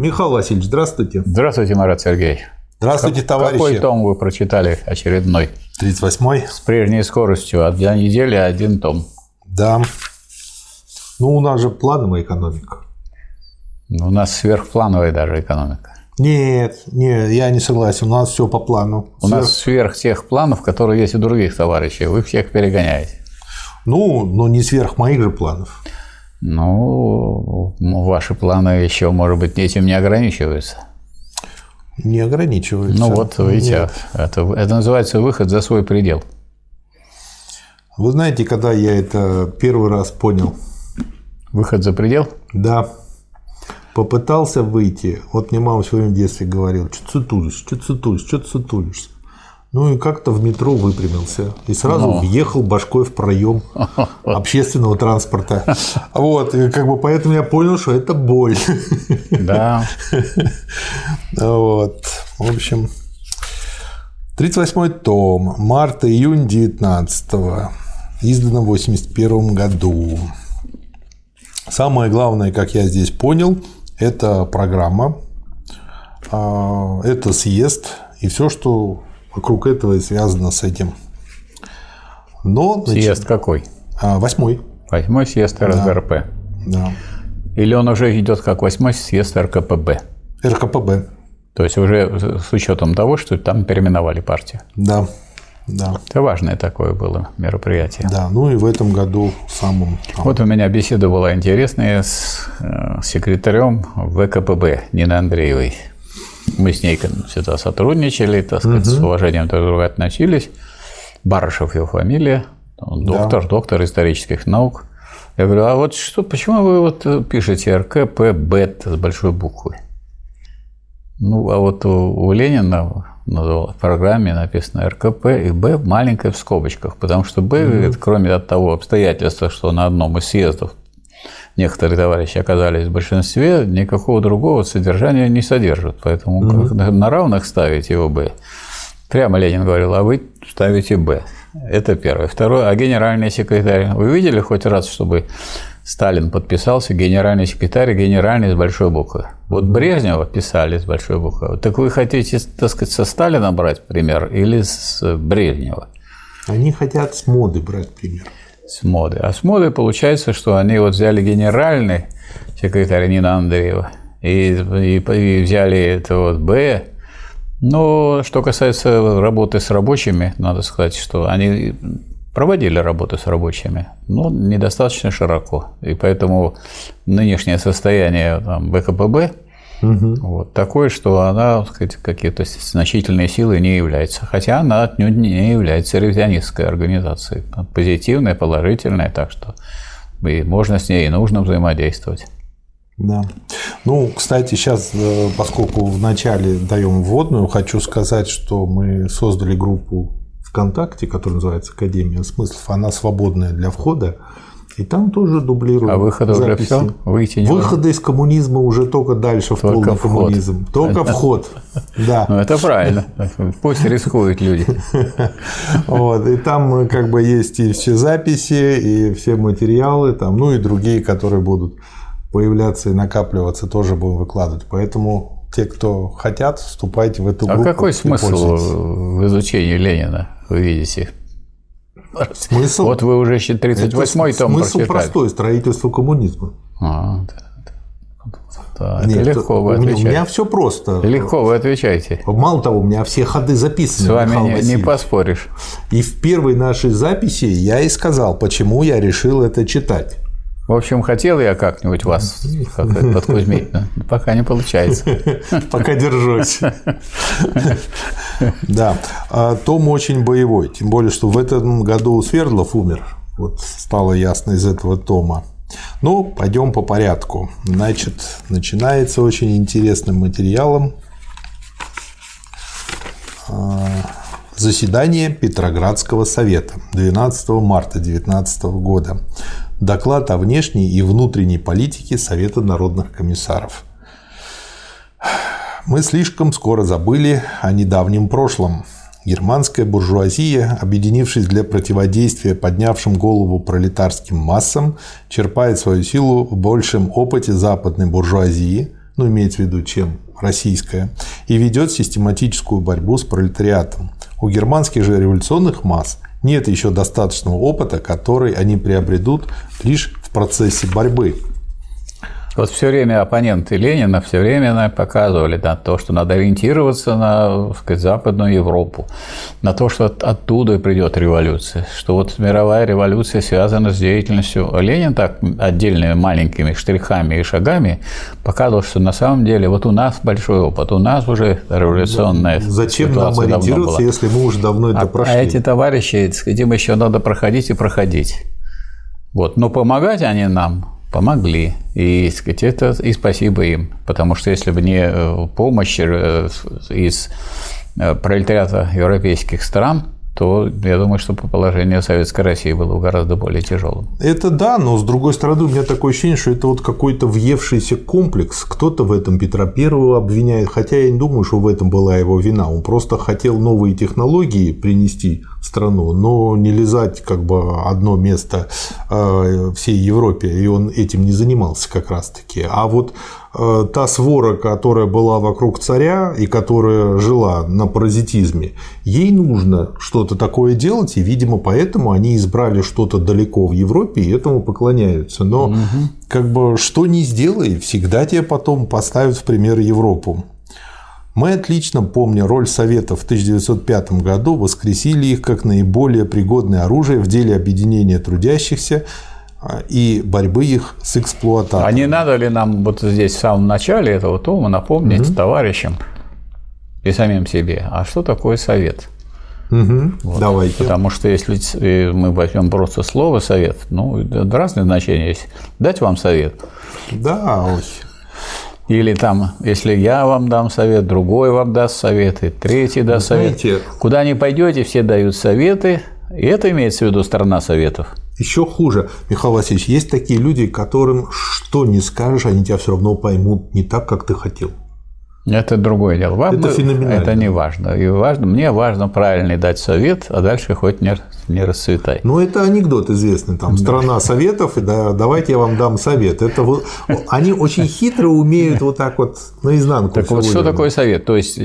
Михаил Васильевич, здравствуйте. Здравствуйте, Марат Сергеевич. Здравствуйте, товарищи. Какой том вы прочитали очередной? 38-й. С прежней скоростью. Одна неделя, один том. Да. Ну, у нас же плановая экономика. У нас сверхплановая даже экономика. Нет, не, я не согласен. У нас все по плану. У Сверх... нас сверх тех планов, которые есть у других товарищей. Вы всех перегоняете. Ну, но не сверх моих же планов. Ну, ваши планы еще, может быть, этим не ограничиваются. Не ограничиваются. Ну вот, видите, это, это называется выход за свой предел. Вы знаете, когда я это первый раз понял? Выход за предел? Да. Попытался выйти. Вот мне мама все время в детстве говорила, что ты сутулишь, что ты сутулишь, что ты сутулишься. Ну и как-то в метро выпрямился и сразу ну. въехал башкой в проем общественного транспорта. Вот, и как бы поэтому я понял, что это боль. Да. Вот. В общем, 38-й том, марта-июнь 19-го, издано в 81 году. Самое главное, как я здесь понял, это программа, а, это съезд и все, что вокруг этого и связано с этим. Но, съезд нач... какой? А, восьмой. Восьмой съезд РСДРП. Да. Или он уже идет как восьмой съезд РКПБ? РКПБ. То есть уже с учетом того, что там переименовали партию. Да. Да. Это важное такое было мероприятие. Да, ну и в этом году самым. Вот у меня беседа была интересная с э, секретарем ВКПБ Нины Андреевой. Мы с ней всегда сотрудничали, так сказать, угу. с уважением друг к другу относились. Барышев его фамилия, доктор, да. доктор исторических наук. Я говорю, а вот что, почему вы вот пишете РКПБ с большой буквы? Ну, а вот у, у Ленина в программе написано РКП и Б маленькое в скобочках, потому что Б, mm-hmm. кроме от того обстоятельства, что на одном из съездов некоторые товарищи оказались в большинстве, никакого другого содержания не содержат. Поэтому на равных ставить его Б. Прямо Ленин говорил, а вы ставите Б. Это первое. Второе, а генеральный секретарь, вы видели хоть раз, чтобы Сталин подписался, генеральный секретарь, генеральный с большой буквы. Вот Брежнева писали с большой буквы. Так вы хотите, так сказать, со Сталина брать пример или с Брежнева? Они хотят с моды брать пример. С моды. А с моды получается, что они вот взяли генеральный секретарь Нина Андреева и, и, и взяли это вот Б. Но что касается работы с рабочими, надо сказать, что они проводили работу с рабочими, но недостаточно широко. И поэтому нынешнее состояние там, БКПБ угу. вот, такое, что она какие-то значительные силы не является. Хотя она отнюдь не является ревизионистской организацией. Позитивная, положительная, так что и можно с ней и нужно взаимодействовать. Да. Ну, кстати, сейчас, э, поскольку вначале даем вводную, хочу сказать, что мы создали группу ВКонтакте, который называется Академия смыслов, она свободная для входа. И там тоже дублируют. А выхода уже все? Выйти не Выхода из коммунизма уже только дальше в только полный вход. коммунизм. Только это... вход. Да. Ну, это правильно. Пусть рискуют люди. Вот. И там как бы есть и все записи, и все материалы, там, ну и другие, которые будут появляться и накапливаться, тоже будем выкладывать. Поэтому те, кто хотят, вступайте в эту группу. А какой смысл в изучении Ленина, вы видите? Смысл? Вот вы уже 38-й том Смысл прочитали. простой – строительство коммунизма. А, да. Да, Нет, это легко вы отвечаете. У меня все просто. Легко вы отвечаете. Мало того, у меня все ходы записаны. С вами не, не поспоришь. И в первой нашей записи я и сказал, почему я решил это читать. В общем, хотел я как-нибудь вас как подкузмить, но пока не получается. Пока держусь. Да. А том очень боевой. Тем более, что в этом году Свердлов умер. Вот стало ясно из этого тома. Ну, пойдем по порядку. Значит, начинается очень интересным материалом. А, заседание Петроградского совета 12 марта 2019 года. Доклад о внешней и внутренней политике Совета народных комиссаров. Мы слишком скоро забыли о недавнем прошлом. Германская буржуазия, объединившись для противодействия поднявшим голову пролетарским массам, черпает свою силу в большем опыте западной буржуазии, ну, имеется в виду, чем российская, и ведет систематическую борьбу с пролетариатом. У германских же революционных масс нет еще достаточного опыта, который они приобретут лишь в процессе борьбы вот все время оппоненты Ленина все время показывали на то, что надо ориентироваться на сказать, Западную Европу, на то, что оттуда придет революция, что вот мировая революция связана с деятельностью. Ленин так отдельными маленькими штрихами и шагами показывал, что на самом деле вот у нас большой опыт, у нас уже революционная Зачем нам ориентироваться, если мы уже давно это а, прошли? А эти товарищи, им еще надо проходить и проходить. Вот. Но помогать они нам помогли. И, сказать, это и спасибо им. Потому что если бы не э, помощь э, из э, пролетариата европейских стран, то я думаю, что положение Советской России было гораздо более тяжелым. Это да, но с другой стороны, у меня такое ощущение, что это вот какой-то въевшийся комплекс. Кто-то в этом Петра Первого обвиняет, хотя я не думаю, что в этом была его вина. Он просто хотел новые технологии принести страну, но не лизать как бы одно место э, всей Европе, и он этим не занимался как раз-таки. А вот Э, та свора, которая была вокруг царя и которая жила на паразитизме, ей нужно что-то такое делать, и, видимо, поэтому они избрали что-то далеко в Европе и этому поклоняются. Но угу. как бы что ни сделай, всегда тебе потом поставят в пример Европу. Мы отлично, помня роль Советов в 1905 году, воскресили их как наиболее пригодное оружие в деле объединения трудящихся а, и борьбы их с эксплуатацией. А не надо ли нам вот здесь в самом начале этого тома напомнить угу. товарищам и самим себе, а что такое совет? Угу. Вот. Давайте. Потому что если мы возьмем просто слово совет, ну, разные значения есть. Дать вам совет. Да, ой. Или там, если я вам дам совет, другой вам даст совет, и третий даст совет. Куда ни пойдете, все дают советы, и это имеется в виду страна советов. Еще хуже, Михаил Васильевич, есть такие люди, которым что не скажешь, они тебя все равно поймут не так, как ты хотел. Это другое дело. Вам это феноменально. Это не важно. И важно. Мне важно правильный дать совет, а дальше хоть не, не расцветай. Ну, это анекдот известный. Там страна советов, и да, давайте я вам дам совет. Это вот, они очень хитро умеют вот так вот наизнанку. Так вот, что такое совет? То есть,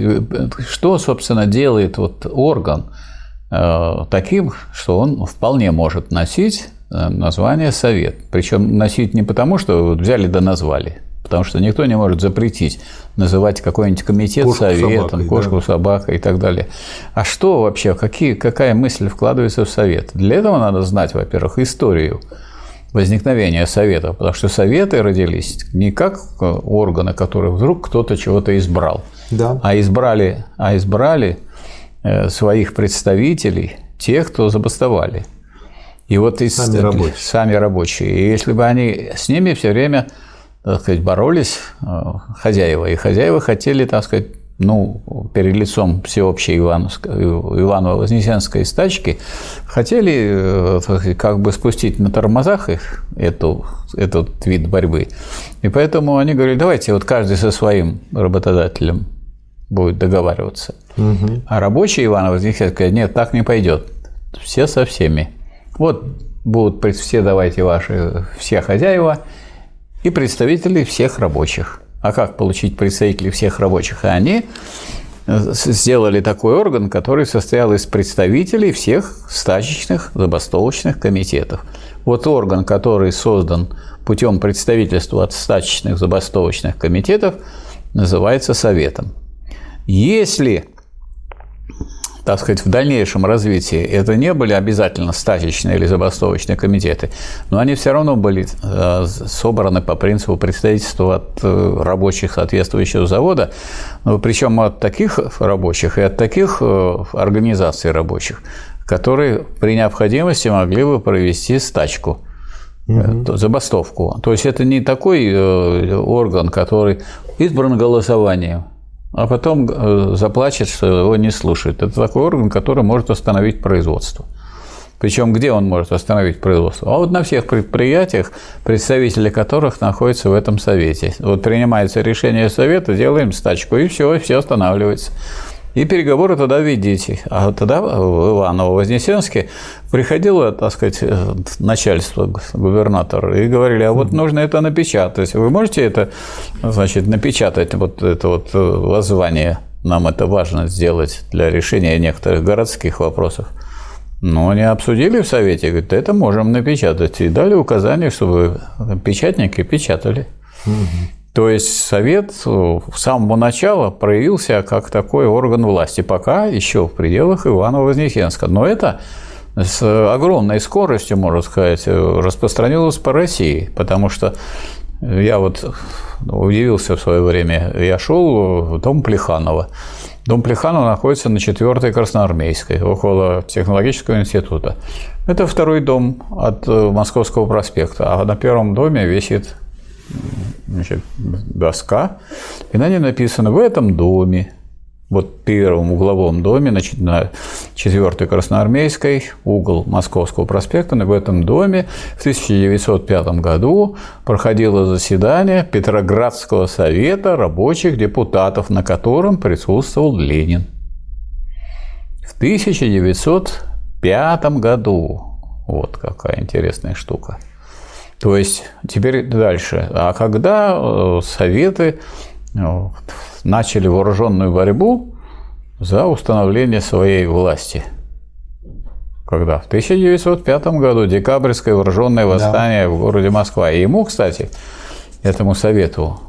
что, собственно, делает вот орган, Э, таким, что он вполне может носить э, название «совет». Причем носить не потому, что взяли да назвали, потому что никто не может запретить называть какой-нибудь комитет кошку советом, собакой, кошку, да. собака и так далее. А что вообще, какие, какая мысль вкладывается в совет? Для этого надо знать, во-первых, историю возникновения совета, потому что советы родились не как э, органы, которые вдруг кто-то чего-то избрал, да. а избрали, а избрали Э, своих представителей, тех, кто забастовали. И вот из, сами рабочие. Сами рабочие. И если бы они с ними все время так сказать, боролись, э, хозяева, и хозяева хотели, так сказать, ну, перед лицом всеобщей Иваново-Вознесенской стачки, хотели э, сказать, как бы спустить на тормозах их эту, этот вид борьбы. И поэтому они говорили, давайте вот каждый со своим работодателем будет договариваться. Угу. А рабочие Иванова сказать, нет, так не пойдет. Все со всеми. Вот будут все давайте ваши все хозяева и представители всех рабочих. А как получить представителей всех рабочих? И они э, сделали такой орган, который состоял из представителей всех стачечных забастовочных комитетов. Вот орган, который создан путем представительства от стачечных забастовочных комитетов, называется Советом. Если так сказать, в дальнейшем развитии это не были обязательно стачечные или забастовочные комитеты, но они все равно были э, собраны по принципу представительства от э, рабочих соответствующего завода, ну, причем от таких рабочих и от таких э, организаций рабочих, которые при необходимости могли бы провести стачку угу. забастовку. То есть это не такой орган, который избран голосованием, а потом э, заплачет, что его не слушают. Это такой орган, который может остановить производство. Причем где он может остановить производство? А вот на всех предприятиях, представители которых находятся в этом совете. Вот принимается решение совета, делаем стачку, и все, все останавливается. И переговоры тогда ведите. А тогда в Иваново-Вознесенске приходило, так сказать, начальство, губернатор, и говорили, а вот нужно это напечатать. Вы можете это, значит, напечатать, вот это вот воззвание? Нам это важно сделать для решения некоторых городских вопросов. Но они обсудили в Совете, говорят, это можем напечатать. И дали указание, чтобы печатники печатали. Угу. То есть Совет с самого начала проявился как такой орган власти, пока еще в пределах Иваново-Вознесенска. Но это с огромной скоростью, можно сказать, распространилось по России, потому что я вот удивился в свое время. Я шел в дом Плеханова. Дом Плеханова находится на 4-й Красноармейской, около технологического института. Это второй дом от Московского проспекта, а на первом доме висит значит, доска, и на ней написано «В этом доме вот первом угловом доме, значит, на 4 Красноармейской, угол Московского проспекта, в этом доме в 1905 году проходило заседание Петроградского совета рабочих депутатов, на котором присутствовал Ленин. В 1905 году. Вот какая интересная штука. То есть теперь дальше. А когда э, советы э, начали вооруженную борьбу за установление своей власти. Когда? В 1905 году декабрьское вооруженное восстание да. в городе Москва. И ему, кстати, этому совету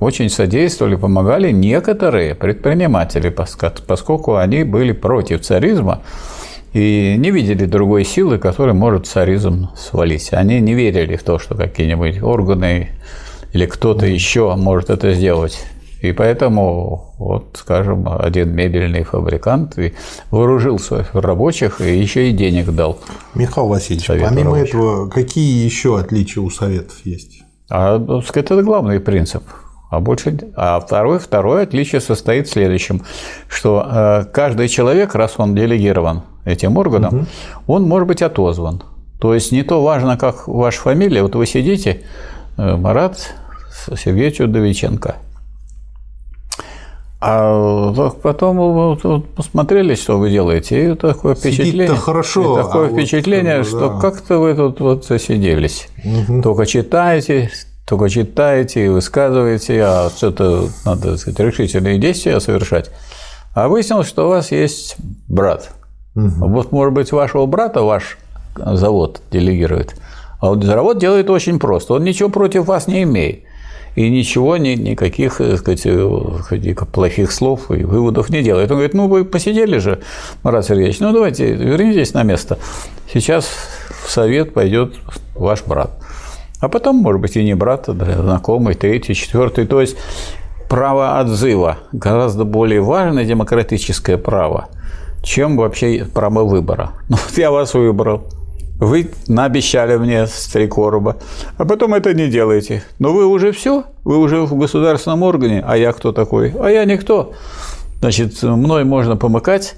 очень содействовали, помогали некоторые предприниматели, поскольку они были против царизма и не видели другой силы, которая может царизм свалить. Они не верили в то, что какие-нибудь органы или кто-то еще может это сделать. И поэтому, вот, скажем, один мебельный фабрикант вооружил своих рабочих и еще и денег дал. Михаил Васильевич, помимо рабочих. этого, какие еще отличия у советов есть? А, это главный принцип. А, больше... а второе, второе отличие состоит в следующем, что э, каждый человек, раз он делегирован этим органом, угу. он может быть отозван. То есть не то важно, как ваша фамилия, вот вы сидите, э, Марат Сергеевич Удовиченко – а потом посмотрели, что вы делаете, и такое впечатление, хорошо, такое а впечатление, вот, что да. как-то вы тут вот засиделись. Угу. Только читаете, только читаете и высказываете, а что-то надо сказать, решительные действия совершать. А выяснилось, что у вас есть брат. Угу. Вот, может быть, вашего брата ваш завод делегирует. А вот завод делает очень просто. Он ничего против вас не имеет и ничего, ни, никаких так сказать, э, плохих слов и выводов не делает. Он говорит, ну вы посидели же, Марат Сергеевич, ну давайте вернитесь на место. Сейчас в совет пойдет ваш брат. А потом, может быть, и не брат, а знакомый, третий, четвертый. То есть право отзыва гораздо более важное демократическое право, чем вообще право выбора. Ну вот я вас выбрал, вы наобещали мне с три короба, а потом это не делаете. Но вы уже все, вы уже в государственном органе, а я кто такой? А я никто. Значит, мной можно помыкать,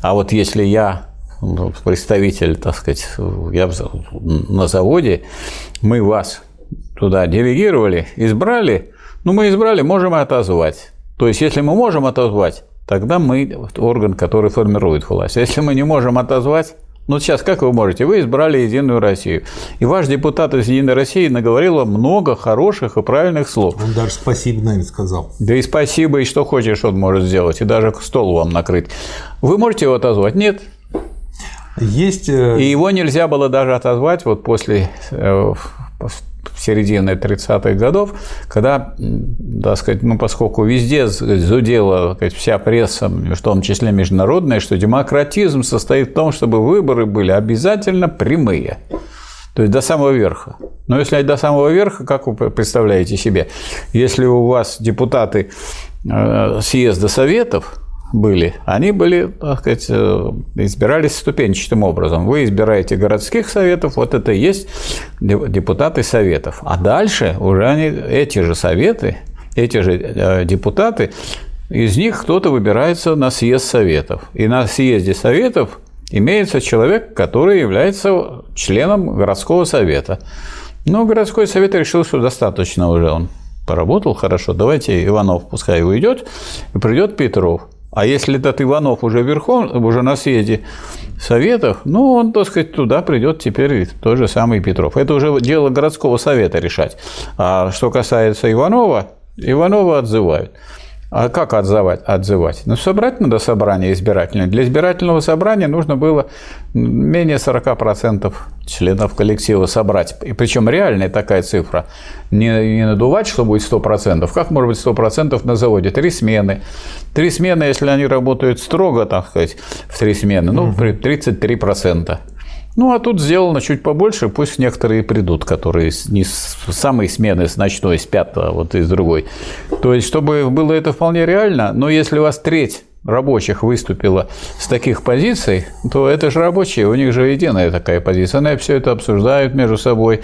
а вот если я ну, представитель, так сказать, я на заводе, мы вас туда делегировали, избрали, ну, мы избрали, можем отозвать. То есть, если мы можем отозвать, тогда мы орган, который формирует власть. Если мы не можем отозвать, ну, сейчас как вы можете? Вы избрали Единую Россию. И ваш депутат из Единой России наговорил много хороших и правильных слов. Он даже спасибо, наверное, сказал. Да и спасибо, и что хочешь он может сделать, и даже стол вам накрыть. Вы можете его отозвать? Нет. Есть... Э, и его нельзя было даже отозвать вот после середины 30-х годов, когда, так сказать, ну, поскольку везде зудела сказать, вся пресса, в том числе международная, что демократизм состоит в том, чтобы выборы были обязательно прямые. То есть до самого верха. Но если до самого верха, как вы представляете себе, если у вас депутаты э, съезда советов, были, они были, так сказать, э, избирались ступенчатым образом. Вы избираете городских советов, вот это и есть депутаты советов. А дальше уже они, эти же советы, эти же э, депутаты, из них кто-то выбирается на съезд советов. И на съезде советов имеется человек, который является членом городского совета. Но городской совет решил, что достаточно уже он поработал хорошо, давайте Иванов пускай уйдет, и придет Петров. А если этот Иванов уже верхом, уже на съезде советов, ну, он, так сказать, туда придет теперь тот же самый Петров. Это уже дело городского совета решать. А что касается Иванова, Иванова отзывают. А как отзывать? отзывать? Ну, собрать надо собрание избирательное. Для избирательного собрания нужно было менее 40% членов коллектива собрать. И причем реальная такая цифра. Не, не надувать, что будет 100%. Как может быть 100% на заводе? Три смены. Три смены, если они работают строго, так сказать, в три смены, ну, 33%. Ну, а тут сделано чуть побольше, пусть некоторые придут, которые не с самой смены, с ночной, с пятого, вот из другой. То есть, чтобы было это вполне реально, но если у вас треть рабочих выступила с таких позиций, то это же рабочие, у них же единая такая позиция. Они все это обсуждают между собой,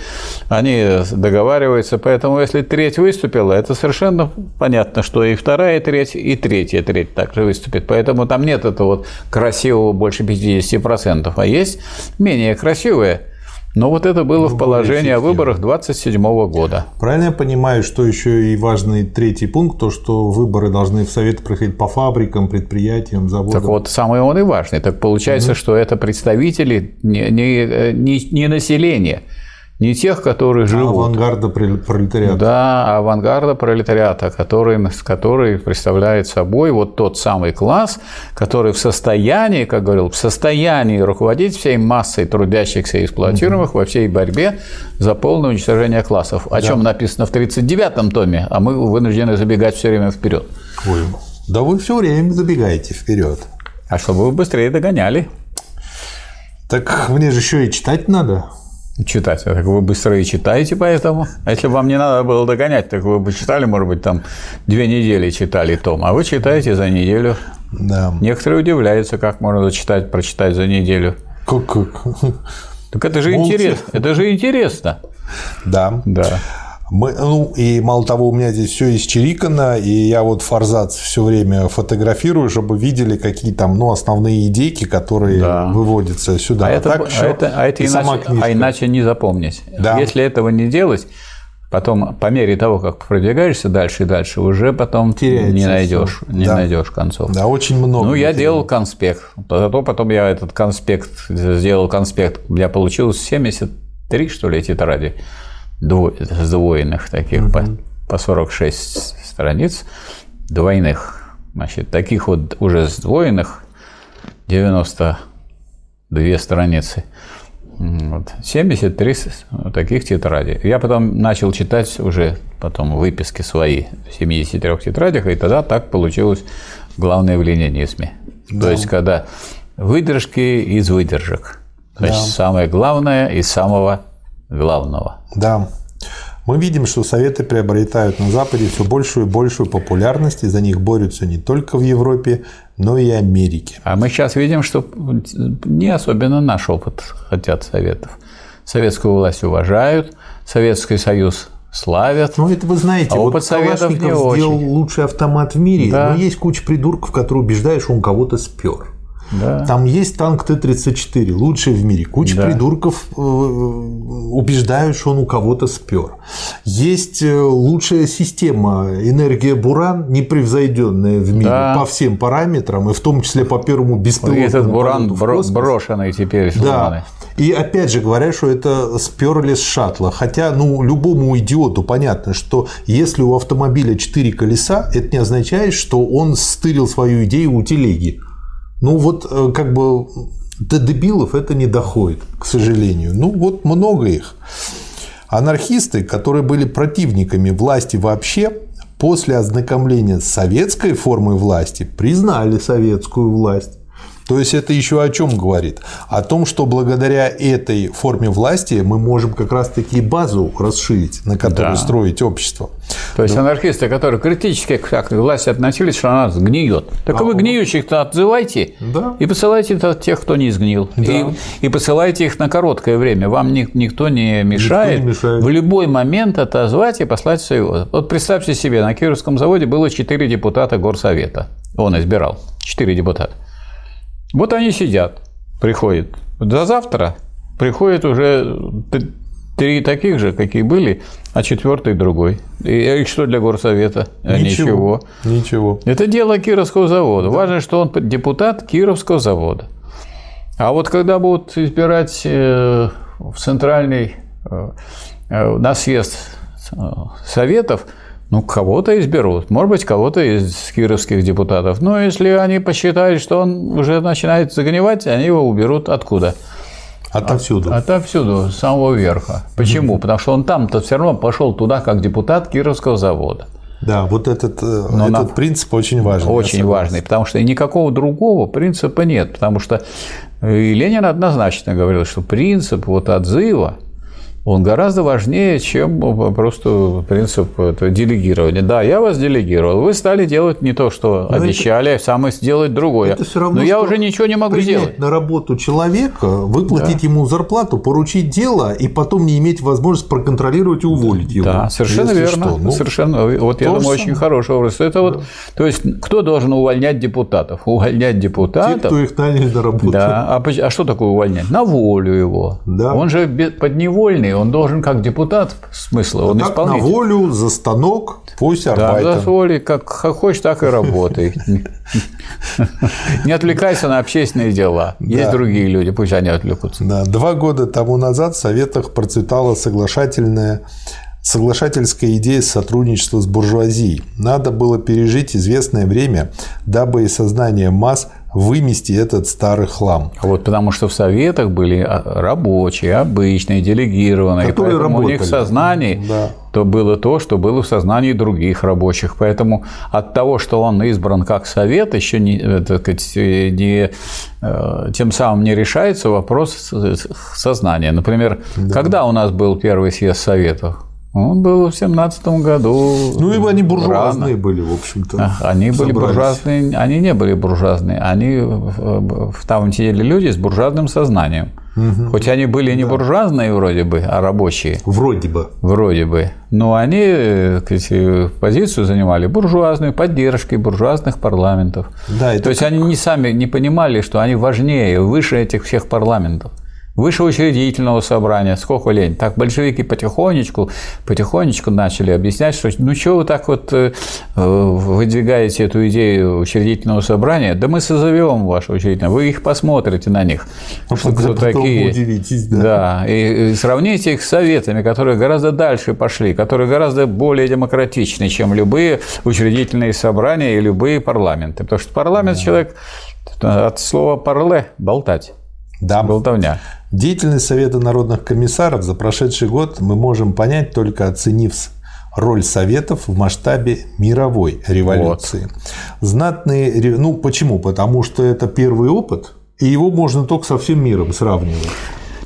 они договариваются. Поэтому, если треть выступила, это совершенно понятно, что и вторая треть, и третья треть также выступит. Поэтому там нет этого вот красивого больше 50%, а есть менее красивые – но вот это было в положении о выборах 27 года. Правильно я понимаю, что еще и важный третий пункт, то, что выборы должны в Совет проходить по фабрикам, предприятиям, заводам? Так вот, самый он и важный. Так получается, угу. что это представители не, не, не, не населения, не тех, которые живут. Авангарда пролетариата. Да, авангарда пролетариата, который, который представляет собой вот тот самый класс, который в состоянии, как говорил, в состоянии руководить всей массой трудящихся и эксплуатируемых угу. во всей борьбе за полное уничтожение классов. О да. чем написано в 39-м томе, а мы вынуждены забегать все время вперед. Ой, да вы все время забегаете вперед. А чтобы вы быстрее догоняли. Так мне же еще и читать надо читать. Так вы быстро и читаете поэтому. А если бы вам не надо было догонять, так вы бы читали, может быть, там две недели читали том, а вы читаете за неделю. Да. Некоторые удивляются, как можно читать, прочитать за неделю. Как, как? Так это же интересно. Это же интересно. Да. Да. Мы, ну, и мало того, у меня здесь все исчерикано, и я вот форзац все время фотографирую, чтобы видели, какие там ну, основные идейки, которые да. выводятся сюда. А, а это, так а это, а это иначе, а иначе не запомнить. Да. Если этого не делать, потом по мере того, как продвигаешься дальше и дальше, уже потом Теряется не найдешь, все. не да. найдешь концов. Да, очень много. Ну, я делал конспект. Зато потом я этот конспект сделал конспект. У меня получилось 73, что ли, тетради сдвоенных таких угу. по, по 46 страниц, двойных. Значит, таких вот уже сдвоенных 92 страницы. Вот. 73 таких тетрадей. Я потом начал читать уже потом выписки свои в 73 тетрадях, и тогда так получилось главное в ленинизме. Да. То есть, когда выдержки из выдержек. Значит, да. самое главное из самого главного. Да. Мы видим, что советы приобретают на Западе все большую и большую популярность, и за них борются не только в Европе, но и Америке. А мы сейчас видим, что не особенно наш опыт хотят советов. Советскую власть уважают, Советский Союз славят. Ну, это вы знаете, а вот Калашников сделал очень. лучший автомат в мире, да. но есть куча придурков, которые убеждают, что он кого-то спер. Да. Там есть танк Т-34, лучший в мире. Куча да. придурков э, убеждают, что он у кого-то спер. Есть э, лучшая система энергия Буран, непревзойденная в мире да. по всем параметрам, и в том числе по первому беспилотному Этот Буран бро- брошенный теперь. Да. И опять же говорят, что это сперли с шаттла. Хотя, ну, любому идиоту понятно, что если у автомобиля 4 колеса, это не означает, что он стырил свою идею у телеги. Ну вот э, как бы до дебилов это не доходит, к сожалению. Ну вот много их. Анархисты, которые были противниками власти вообще, после ознакомления с советской формой власти признали советскую власть. То есть это еще о чем говорит? О том, что благодаря этой форме власти мы можем как раз-таки базу расширить, на которой да. строить общество. То есть да. анархисты, которые критически к власти относились, что она гниет. Так а вы гниющих-то отзывайте да. и посылайте тех, кто не сгнил. Да. И, и посылайте их на короткое время. Вам ни, никто не мешает. Никто не мешает. В любой момент отозвать и послать своего. Вот представьте себе, на Кировском заводе было 4 депутата горсовета. Он избирал. 4 депутата. Вот они сидят, приходят. До завтра приходит уже три таких же, какие были, а четвертый другой. И, и что для горсовета? Ничего. Ничего. Ничего. Это дело Кировского завода. Да. Важно, что он депутат Кировского завода. А вот когда будут избирать э, в центральный э, э, на съезд советов, ну, кого-то изберут, может быть, кого-то из кировских депутатов. Но если они посчитают, что он уже начинает загнивать, они его уберут откуда? Отовсюду. От, отовсюду, с самого верха. Почему? Mm-hmm. Потому что он там-то все равно пошел туда как депутат Кировского завода. Да, вот этот, э, Но этот на... принцип очень важный. Очень важный, потому что никакого другого принципа нет. Потому что и Ленин однозначно говорил, что принцип вот отзыва – он гораздо важнее, чем просто принцип делегирования. Да, я вас делегировал, вы стали делать не то, что Но обещали, это, а самое сделать другое. Это все равно, Но я уже ничего не могу сделать. на работу человека, выплатить да. ему зарплату, поручить дело и потом не иметь возможности проконтролировать и уволить его. Да, совершенно верно. Что. Ну, совершенно. Вот я думаю, очень хороший образ. Это да. вот, то есть, кто должен увольнять депутатов? Увольнять депутатов. Те, кто их наняли на работу. Да. А, а что такое увольнять? На волю его. Да. Он же подневольный он должен как депутат, смысла, он так исполнитель. на волю, за станок, пусть арбайтер. Да, за волю, как хочешь, так и работай. Не отвлекайся на общественные дела. Есть другие люди, пусть они отвлекутся. Да, два года тому назад в Советах процветала соглашательная Соглашательская идея сотрудничества с буржуазией. Надо было пережить известное время, дабы из сознания масс вымести этот старый хлам. Вот потому что в советах были а, рабочие, обычные, делегированные, Которые и поэтому работали. у них в сознании да. то было то, что было в сознании других рабочих. Поэтому от того, что он избран как совет, еще не, э, так сказать, не, э, тем самым не решается вопрос сознания. Например, да. когда у нас был первый съезд советов? Он был в семнадцатом году. Ну, и они буржуазные рано. были, в общем-то. Они собрались. были буржуазные, они не были буржуазные, они там сидели люди с буржуазным сознанием. Угу. Хоть они были не да. буржуазные вроде бы, а рабочие. Вроде бы. Вроде бы. Но они кстати, позицию занимали буржуазную, поддержкой буржуазных парламентов. Да, То есть как... они не сами не понимали, что они важнее, выше этих всех парламентов высшеучредительного собрания, сколько лень. Так большевики потихонечку, потихонечку начали объяснять, что ну что вы так вот э, выдвигаете эту идею учредительного собрания, да мы созовем ваше учредительное, вы их посмотрите на них. Ну, что кто такие. Удивитесь, да. да и, и сравните их с советами, которые гораздо дальше пошли, которые гораздо более демократичны, чем любые учредительные собрания и любые парламенты. Потому что парламент да. человек от слова парле болтать. Да. Болтовня. Деятельность Совета народных комиссаров за прошедший год мы можем понять только оценив роль Советов в масштабе мировой революции. Вот. Знатные... Ну, почему? Потому что это первый опыт, и его можно только со всем миром сравнивать.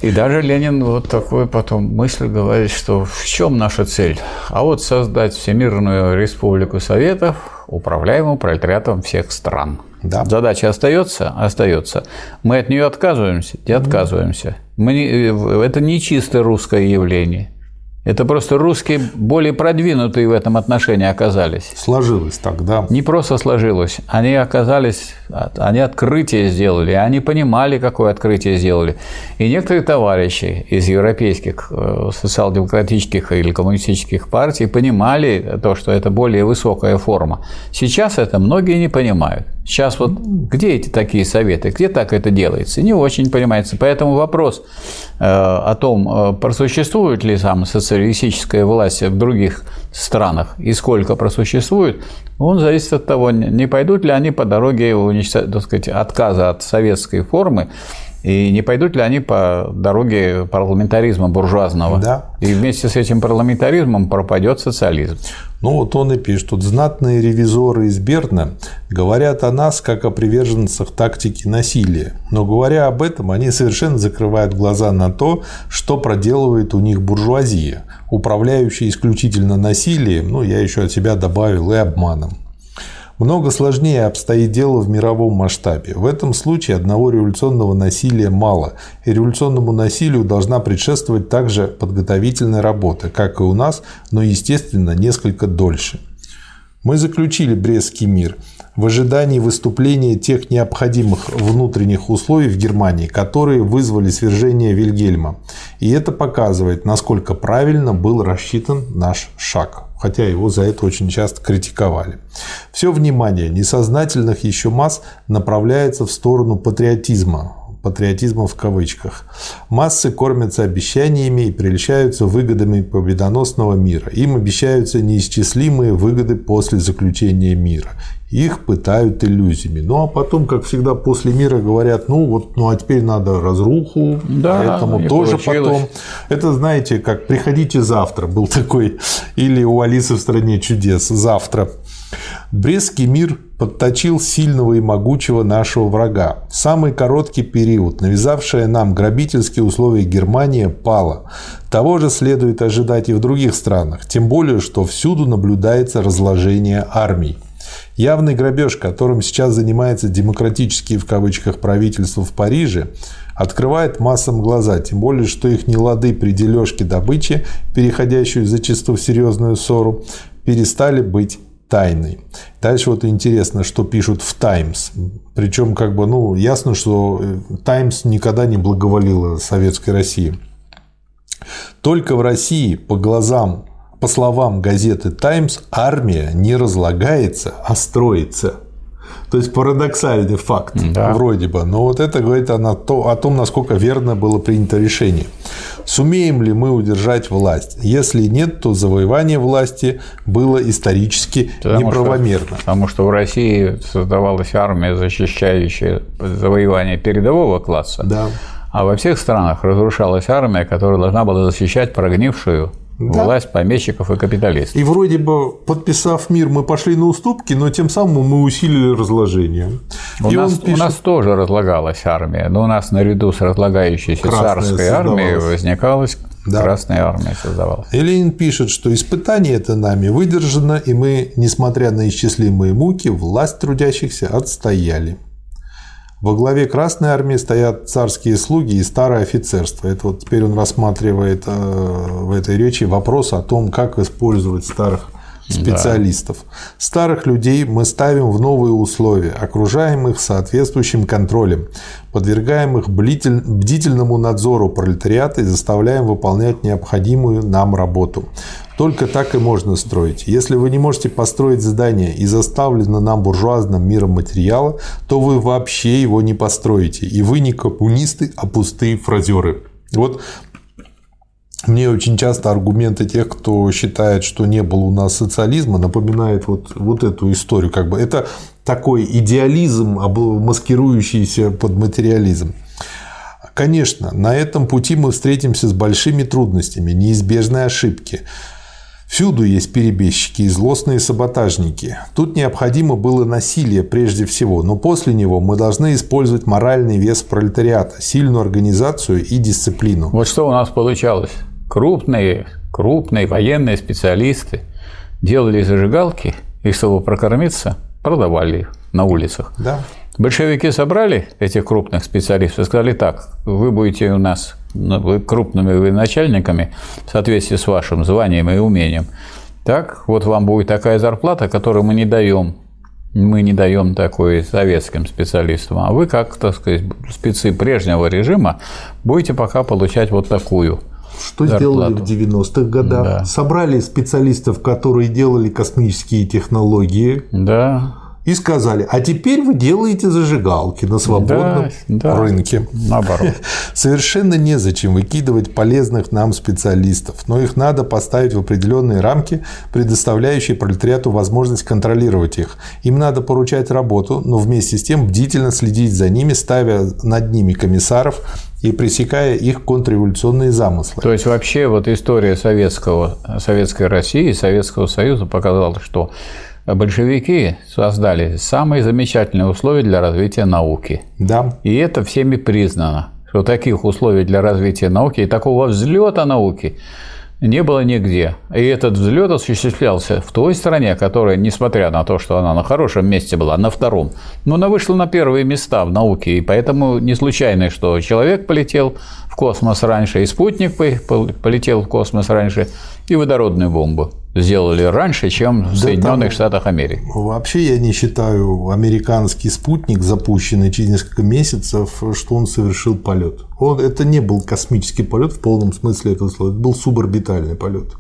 И даже Ленин вот такой потом мысль говорит, что в чем наша цель? А вот создать Всемирную Республику Советов, управляемую пролетариатом всех стран. Да. Задача остается, остается. Мы от нее отказываемся, не отказываемся. Мы не, э, это не чисто русское явление. Это просто русские более продвинутые в этом отношении оказались. Сложилось так, да? Не просто сложилось. Они оказались, они открытие сделали, они понимали, какое открытие сделали. И некоторые товарищи из европейских э, социал-демократических или коммунистических партий понимали то, что это более высокая форма. Сейчас это многие не понимают. Сейчас вот где эти такие советы, где так это делается, не очень понимается. Поэтому вопрос э, о том, э, просуществует ли сам социалистическая власть в других странах и сколько просуществует, он зависит от того, не пойдут ли они по дороге так сказать, отказа от советской формы, и не пойдут ли они по дороге парламентаризма буржуазного? Да. И вместе с этим парламентаризмом пропадет социализм. Ну вот он и пишет, тут знатные ревизоры из Берна говорят о нас как о приверженцах тактики насилия. Но говоря об этом, они совершенно закрывают глаза на то, что проделывает у них буржуазия, управляющая исключительно насилием, ну я еще от себя добавил и обманом. Много сложнее обстоит дело в мировом масштабе. В этом случае одного революционного насилия мало, и революционному насилию должна предшествовать также подготовительная работа, как и у нас, но, естественно, несколько дольше. Мы заключили Брестский мир. в ожидании выступления тех необходимых внутренних условий в Германии, которые вызвали свержение Вильгельма. И это показывает, насколько правильно был рассчитан наш шаг хотя его за это очень часто критиковали. Все внимание несознательных еще масс направляется в сторону патриотизма, патриотизма в кавычках. Массы кормятся обещаниями и прельщаются выгодами победоносного мира. Им обещаются неисчислимые выгоды после заключения мира. Их пытают иллюзиями. Ну а потом, как всегда, после мира говорят, ну вот, ну а теперь надо разруху, да, поэтому тоже получилось. потом. Это, знаете, как приходите завтра был такой, или у Алисы в стране чудес завтра. Брестский мир подточил сильного и могучего нашего врага. Самый короткий период, навязавшая нам грабительские условия Германия, пала. Того же следует ожидать и в других странах, тем более, что всюду наблюдается разложение армий. Явный грабеж, которым сейчас занимается демократические в кавычках правительство в Париже, открывает массам глаза, тем более, что их нелады при дележке добычи, переходящую зачастую в серьезную ссору, перестали быть тайной. Дальше вот интересно, что пишут в Таймс. Причем, как бы, ну, ясно, что Таймс никогда не благоволила Советской России. Только в России, по глазам, по словам газеты Таймс, армия не разлагается, а строится. То есть парадоксальный факт, да. вроде бы. Но вот это говорит о, то, о том, насколько верно было принято решение. Сумеем ли мы удержать власть? Если нет, то завоевание власти было исторически потому неправомерно. Что, потому что в России создавалась армия, защищающая завоевание передового класса. Да. А во всех странах разрушалась армия, которая должна была защищать прогнившую да. Власть помещиков и капиталистов. И вроде бы, подписав мир, мы пошли на уступки, но тем самым мы усилили разложение. У, нас, пишет... у нас тоже разлагалась армия, но у нас наряду с разлагающейся Красная царской армией возникалась да. Красная армия создавалась. И Ленин пишет, что испытание это нами выдержано, и мы, несмотря на исчислимые муки, власть трудящихся отстояли. Во главе Красной Армии стоят царские слуги и старое офицерство. Это вот теперь он рассматривает э, в этой речи вопрос о том, как использовать старых специалистов. Да. Старых людей мы ставим в новые условия, окружаем их соответствующим контролем, подвергаем их бдительному надзору пролетариата и заставляем выполнять необходимую нам работу. Только так и можно строить. Если вы не можете построить здание из оставленного нам буржуазным миром материала, то вы вообще его не построите. И вы не коммунисты, а пустые фразеры. Вот мне очень часто аргументы тех, кто считает, что не было у нас социализма, напоминают вот, вот эту историю. Как бы. Это такой идеализм, маскирующийся под материализм. Конечно, на этом пути мы встретимся с большими трудностями, неизбежные ошибки. Всюду есть перебежчики и злостные саботажники. Тут необходимо было насилие прежде всего, но после него мы должны использовать моральный вес пролетариата, сильную организацию и дисциплину. Вот что у нас получалось. Крупные, крупные военные специалисты делали зажигалки, и чтобы прокормиться, продавали их на улицах. Да. Большевики собрали этих крупных специалистов и сказали так, вы будете у нас ну, крупными начальниками в соответствии с вашим званием и умением. Так, вот вам будет такая зарплата, которую мы не даем. Мы не даем такой советским специалистам, а вы, как, так сказать, спецы прежнего режима, будете пока получать вот такую. Что зарплату. сделали в 90-х годах? Да. Собрали специалистов, которые делали космические технологии. Да и сказали, а теперь вы делаете зажигалки на свободном да, да, рынке. Наоборот. Совершенно незачем выкидывать полезных нам специалистов, но их надо поставить в определенные рамки, предоставляющие пролетариату возможность контролировать их. Им надо поручать работу, но вместе с тем бдительно следить за ними, ставя над ними комиссаров и пресекая их контрреволюционные замыслы. То есть вообще вот история советского, советской России, Советского Союза показала, что большевики создали самые замечательные условия для развития науки. Да. И это всеми признано, что таких условий для развития науки и такого взлета науки не было нигде. И этот взлет осуществлялся в той стране, которая, несмотря на то, что она на хорошем месте была, на втором, но она вышла на первые места в науке. И поэтому не случайно, что человек полетел в космос раньше, и спутник полетел в космос раньше, и водородную бомбу сделали раньше, чем в да Соединенных там, Штатах Америки. Вообще я не считаю американский спутник, запущенный через несколько месяцев, что он совершил полет. Он, это не был космический полет в полном смысле этого слова, это был суборбитальный полет.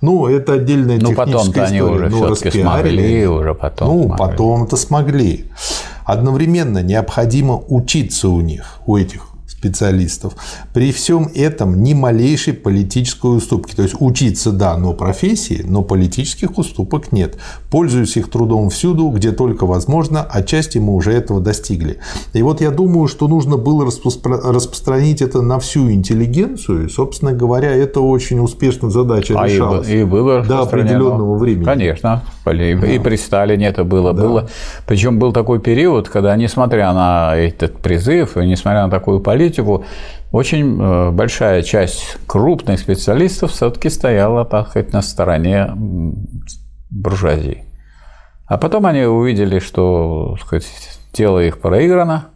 Ну, это отдельная ну, потом-то они уже ну, все-таки смогли, уже потом Ну, смогли. потом это смогли. Одновременно необходимо учиться у них, у этих специалистов. При всем этом ни малейшей политической уступки. То есть учиться, да, но профессии, но политических уступок нет. Пользуюсь их трудом всюду, где только возможно, отчасти мы уже этого достигли. И вот я думаю, что нужно было распространить это на всю интеллигенцию. И, собственно говоря, это очень успешно задача а решалась. И, и было до определенного времени. Конечно. И, да. и при Сталине это было. Да. было. Причем был такой период, когда, несмотря на этот призыв, и несмотря на такую политику, очень э, большая часть крупных специалистов все-таки стояла, так сказать, на стороне буржуазии. А потом они увидели, что сказать, тело их проиграно,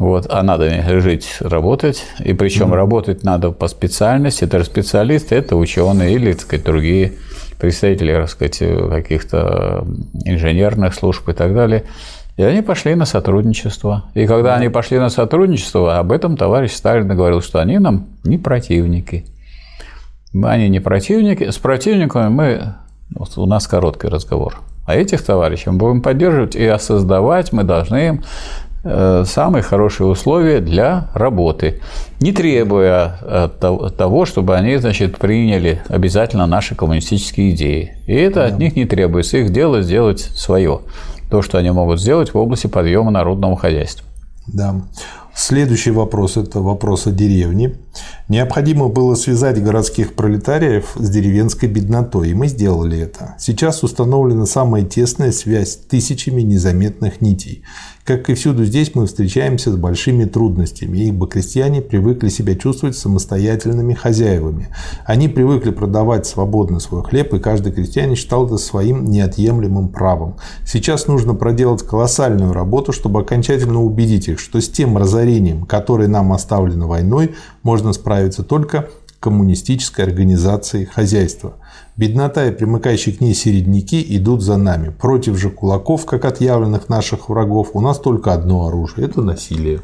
вот, а надо жить, работать, и причем mm-hmm. работать надо по специальности. Это специалисты, это ученые или так сказать, другие представители так сказать, каких-то инженерных служб и так далее. И они пошли на сотрудничество. И когда они пошли на сотрудничество, об этом товарищ Сталин говорил, что они нам не противники. Они не противники. С противниками мы... Вот у нас короткий разговор. А этих товарищей мы будем поддерживать и создавать мы должны им самые хорошие условия для работы, не требуя э, того, чтобы они значит, приняли обязательно наши коммунистические идеи. И это от них не требуется. Их дело сделать свое. То, что они могут сделать в области подъема народного хозяйства. Да. Следующий вопрос – это вопрос о деревне. Необходимо было связать городских пролетариев с деревенской беднотой, и мы сделали это. Сейчас установлена самая тесная связь тысячами незаметных нитей. Как и всюду здесь, мы встречаемся с большими трудностями, ибо крестьяне привыкли себя чувствовать самостоятельными хозяевами. Они привыкли продавать свободно свой хлеб, и каждый крестьянин считал это своим неотъемлемым правом. Сейчас нужно проделать колоссальную работу, чтобы окончательно убедить их, что с тем разорением, которое нам оставлено войной, можно справиться только коммунистической организацией хозяйства. Беднота и примыкающие к ней середняки идут за нами. Против же кулаков, как отъявленных наших врагов, у нас только одно оружие – это насилие.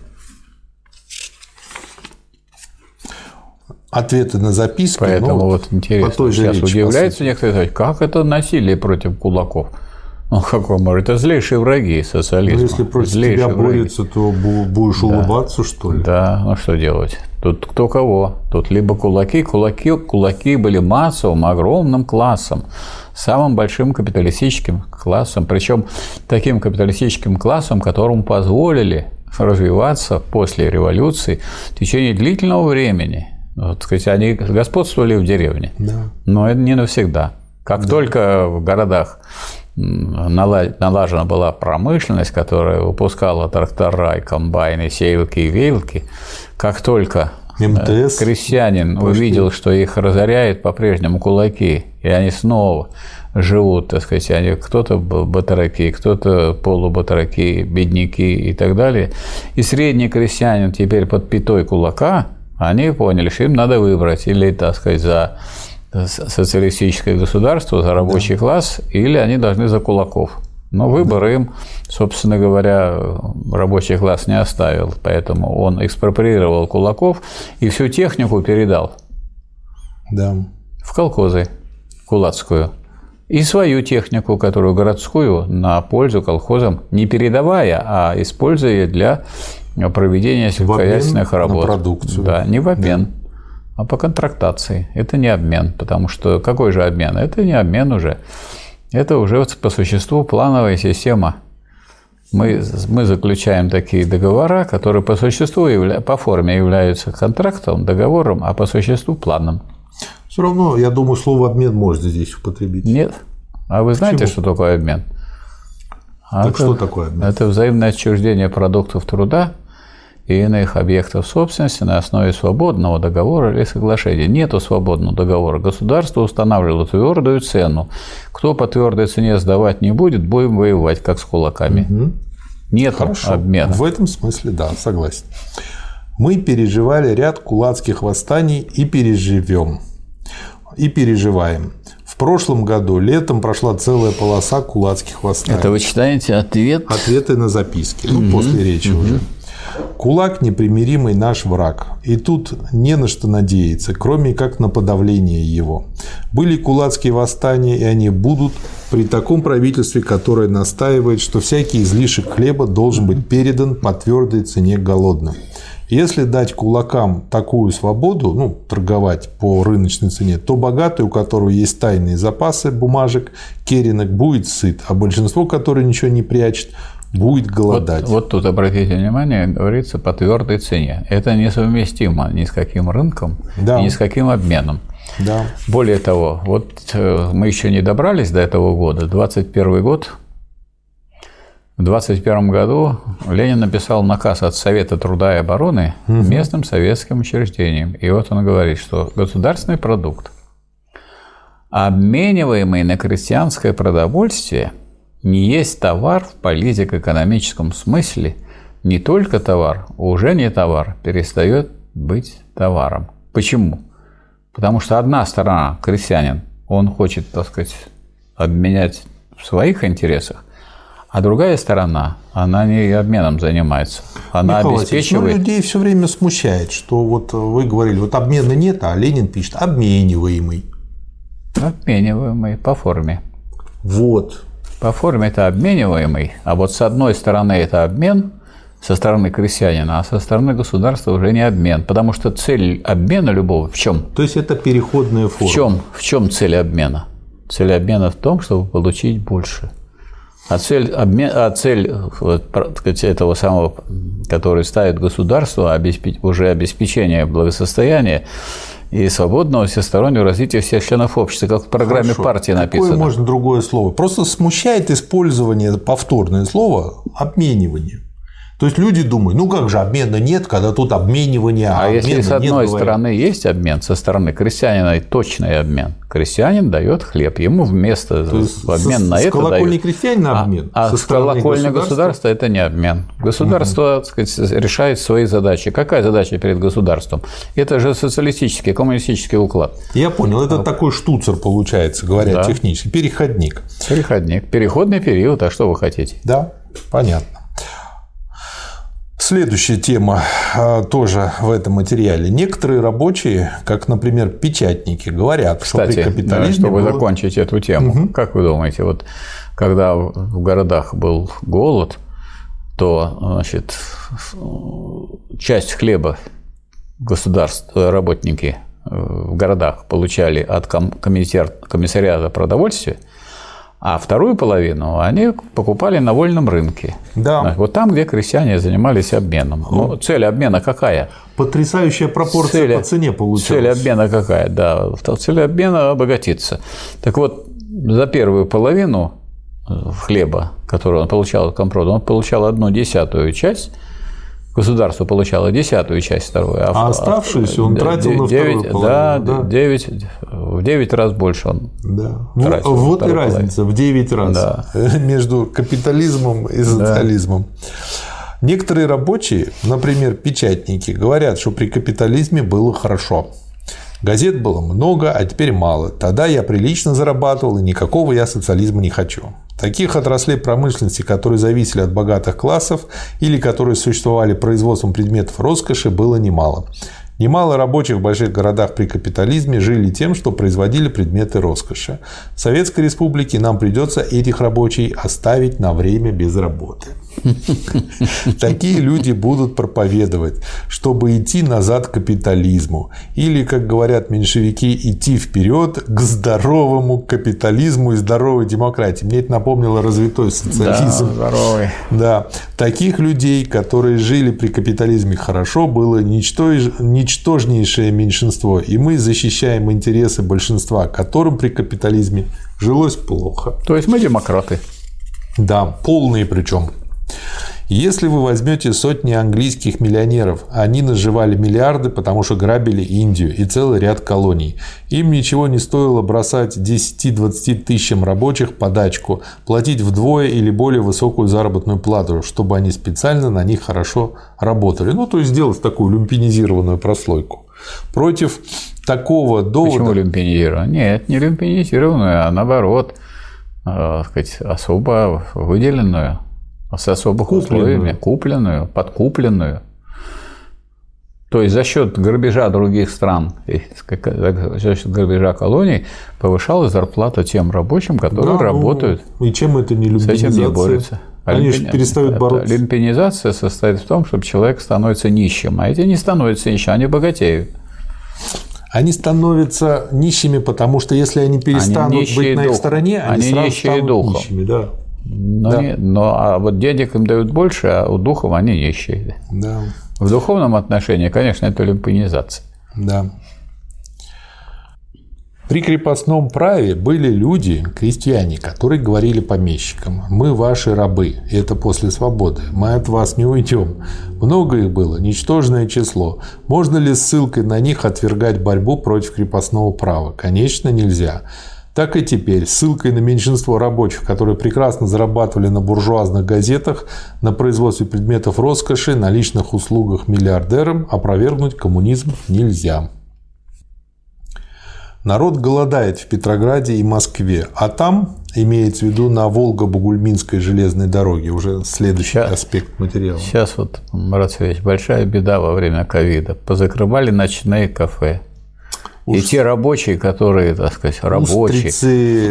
Ответы на записки. Поэтому ну, вот интересно, по той же сейчас речи, удивляется некоторые, как это насилие против кулаков? Ну, какой может? Это злейшие враги социализма. Ну, если против злейшие тебя враги. борются, то будешь да. улыбаться, что ли? Да, ну что делать? Тут кто кого. Тут либо кулаки, кулаки, кулаки были массовым, огромным классом, самым большим капиталистическим классом, причем таким капиталистическим классом, которому позволили развиваться после революции в течение длительного времени. Вот, сказать, они господствовали в деревне, да. но это не навсегда. Как да. только в городах налажена была промышленность, которая выпускала трактора и комбайны, сеялки и веялки, как только э, МТС крестьянин пошли. увидел, что их разоряет по-прежнему кулаки, и они снова живут, так сказать, они кто-то батараки, кто-то полубатараки, бедняки и так далее. И средний крестьянин теперь под пятой кулака, они поняли, что им надо выбрать или, так сказать, за социалистическое государство, за рабочий да. класс, или они должны за кулаков. Но выбор им, собственно говоря, рабочий класс не оставил, поэтому он экспроприировал кулаков и всю технику передал да. в колхозы кулацкую. И свою технику, которую городскую, на пользу колхозам, не передавая, а используя для проведения сельскохозяйственных работ. На продукцию. Да, не в обмен. Да а по контрактации. Это не обмен, потому что какой же обмен? Это не обмен уже. Это уже по существу плановая система. Мы, мы заключаем такие договора, которые по существу, явля, по форме являются контрактом, договором, а по существу планом. Все равно, я думаю, слово обмен можно здесь употребить. Нет. А вы знаете, Почему? что такое обмен? А так это, что такое обмен? Это взаимное отчуждение продуктов труда и иных объектов собственности на основе свободного договора или соглашения. Нету свободного договора. Государство устанавливало твердую цену. Кто по твердой цене сдавать не будет, будем воевать, как с кулаками. Угу. Нет обмена. В этом смысле, да, согласен. Мы переживали ряд кулацких восстаний и переживем. и переживаем. В прошлом году летом прошла целая полоса кулацких восстаний. Это вы читаете ответ? Ответы на записки, ну, после речи уже. Кулак – непримиримый наш враг, и тут не на что надеяться, кроме как на подавление его. Были кулацкие восстания, и они будут при таком правительстве, которое настаивает, что всякий излишек хлеба должен быть передан по твердой цене голодным. Если дать кулакам такую свободу, ну, торговать по рыночной цене, то богатый, у которого есть тайные запасы бумажек, керенок, будет сыт, а большинство, которое ничего не прячет, будет голодать. Вот, вот тут обратите внимание, говорится по твердой цене. Это несовместимо ни с каким рынком, Да. ни с каким обменом. Да. Более того, вот э, мы еще не добрались до этого года, 21 год. В 21 году Ленин написал наказ от Совета труда и обороны местным советским учреждениям. И вот он говорит, что государственный продукт, обмениваемый на крестьянское продовольствие, не есть товар в политико-экономическом смысле, не только товар, уже не товар, перестает быть товаром. Почему? Потому что одна сторона, крестьянин, он хочет, так сказать, обменять в своих интересах, а другая сторона, она не обменом занимается. Она Михаил Васильевич, ну, обеспечивает... людей все время смущает, что вот вы говорили, вот обмена нет, а Ленин пишет обмениваемый. Обмениваемый по форме. Вот. По форме это обмениваемый, а вот с одной стороны это обмен со стороны крестьянина, а со стороны государства уже не обмен, потому что цель обмена любого в чем? То есть это переходная форма. В чем, в чем цель обмена? Цель обмена в том, чтобы получить больше. А цель, обмен, а цель вот, сказать, этого самого, который ставит государство, обеспеч, уже обеспечение благосостояния и свободного всестороннего развития всех членов общества, как в программе Хорошо. партии Какое написано. можно другое слово? Просто смущает использование повторное слово обменивание. То есть люди думают, ну как же обмена нет, когда тут обменивание, а, А если с нет, одной говорят. стороны есть обмен, со стороны крестьянина и точный обмен. Крестьянин дает хлеб, ему вместо То есть в обмен с- на с это колокольни дают. крестьянина обмен, А, со а с колокольни государства- государства это не обмен. Государство так сказать, решает свои задачи. Какая задача перед государством? Это же социалистический, коммунистический уклад. Я понял, это такой штуцер получается, говоря Да. технически, переходник. Переходник. Переходный период, а что вы хотите? Да, понятно. Следующая тема а, тоже в этом материале. Некоторые рабочие, как, например, печатники, говорят, Кстати, что при да, капитализме чтобы было- закончить эту тему, как вы думаете, вот когда в городах был голод, то значит, часть хлеба государство, работники э, в городах получали от ком- комиссар- комиссариата продовольствия, а вторую половину они покупали на вольном рынке. Да. Вот там, где крестьяне занимались обменом. Но цель обмена какая? Потрясающая пропорция Цель- по цене получилась. Цель обмена какая? Да, цель обмена обогатиться. Так вот, за первую половину хлеба, который он получал от компрода, он получал одну десятую часть, государство получало десятую часть вторую. А оставшуюся он тратил на вторую Да, половину, да. 9, в 9 раз больше он. Да. Тратил Вот, вот и разница в 9 раз Да. между капитализмом и социализмом. Некоторые рабочие, например, печатники, говорят, что при капитализме было хорошо. Газет было много, а теперь мало. Тогда я прилично зарабатывал, и никакого я социализма не хочу. Таких отраслей промышленности, которые зависели от богатых классов или которые существовали производством предметов роскоши, было немало. Немало рабочих в больших городах при капитализме жили тем, что производили предметы роскоши. В Советской Республике нам придется этих рабочих оставить на время без работы. Такие люди будут проповедовать, чтобы идти назад к капитализму. Или, как говорят меньшевики, идти вперед к здоровому капитализму и здоровой демократии. Мне это напомнило развитой социализм. здоровый. Да, таких людей, которые жили при капитализме хорошо, было ничтож- ничтожнейшее меньшинство, и мы защищаем интересы большинства, которым при капитализме жилось плохо. То есть мы демократы. Да, полные причем. Если вы возьмете сотни английских миллионеров, они наживали миллиарды, потому что грабили Индию и целый ряд колоний. Им ничего не стоило бросать 10-20 тысячам рабочих подачку, платить вдвое или более высокую заработную плату, чтобы они специально на них хорошо работали. Ну, то есть сделать такую люмпинизированную прослойку. Против такого довода... Почему люмпинизированную? Нет, не люмпинизированную, а наоборот, э, сказать, особо выделенную, с особых купленную. условиями, купленную, подкупленную. То есть за счет грабежа других стран, за счет грабежа колоний повышалась зарплата тем рабочим, которые да, работают. Ну, и чем это не? С этим не борются. Они же перестают бороться. Люмпинизация состоит в том, чтобы человек становится нищим, а эти не становятся нищим, они богатеют. Они становятся нищими, потому что если они перестанут они быть на их стороне, они, они сразу нищие станут духом. нищими. Да. Но, да. не, но а вот денег им дают больше, а у духов они нищие. Да. В духовном отношении, конечно, это люмпинизация. Да. При крепостном праве были люди, крестьяне, которые говорили помещикам, мы ваши рабы, и это после свободы, мы от вас не уйдем. Много их было, ничтожное число. Можно ли ссылкой на них отвергать борьбу против крепостного права? Конечно, нельзя. Так и теперь, ссылкой на меньшинство рабочих, которые прекрасно зарабатывали на буржуазных газетах, на производстве предметов роскоши, на личных услугах миллиардерам, опровергнуть коммунизм нельзя. Народ голодает в Петрограде и Москве, а там, имеется в виду на Волго-Бугульминской железной дороге, уже следующий сейчас, аспект материала. Сейчас вот, Марат Сергеевич, большая беда во время ковида. Позакрывали ночные кафе. Уж... И те рабочие, которые, так сказать, рабочие,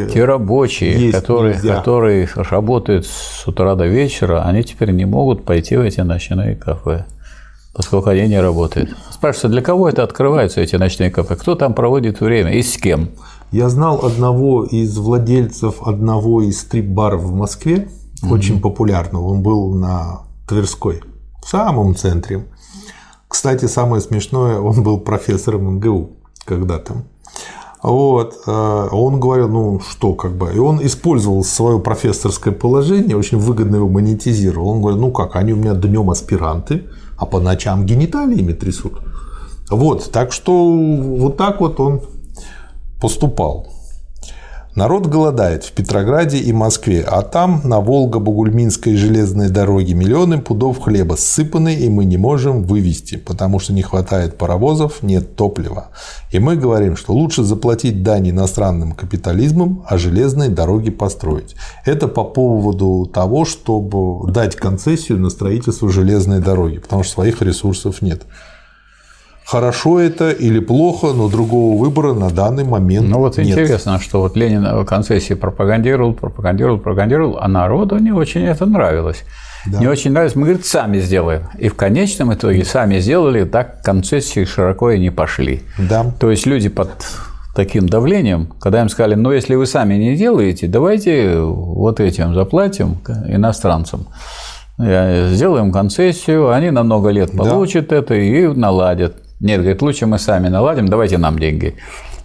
те рабочие, которые, которые работают с утра до вечера, они теперь не могут пойти в эти ночные кафе, поскольку они не работают. Спрашивается, для кого это открываются, эти ночные кафе? Кто там проводит время и с кем? Я знал одного из владельцев одного из стрип-баров в Москве, mm-hmm. очень популярного. Он был на Тверской, в самом центре. Кстати, самое смешное, он был профессором МГУ когда-то. Вот. Э, он говорил, ну что, как бы. И он использовал свое профессорское положение, очень выгодно его монетизировал. Он говорит, ну как, они у меня днем аспиранты, а по ночам гениталиями трясут. Вот, так что вот так вот он поступал. Народ голодает в Петрограде и Москве, а там на Волго-Бугульминской железной дороге миллионы пудов хлеба ссыпаны, и мы не можем вывести, потому что не хватает паровозов, нет топлива. И мы говорим, что лучше заплатить дань иностранным капитализмам, а железные дороги построить. Это по поводу того, чтобы дать концессию на строительство железной дороги, потому что своих ресурсов нет. Хорошо это или плохо, но другого выбора на данный момент Ну вот нет. интересно, что вот Ленин концессии пропагандировал, пропагандировал, пропагандировал, а народу не очень это нравилось. Да. Не очень нравилось, мы, говорит, сами сделаем. И в конечном итоге сами сделали, так концессии широко и не пошли. Да. То есть люди под таким давлением, когда им сказали, ну если вы сами не делаете, давайте вот этим заплатим иностранцам. Сделаем концессию, они на много лет получат да. это и наладят. Нет, говорит, лучше мы сами наладим, давайте нам деньги.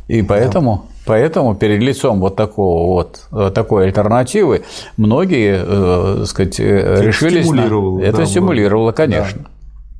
И поэтому, да. поэтому перед лицом вот такого вот э, такой альтернативы многие, э, сказать, э, решились на это да, стимулировало, конечно. Да.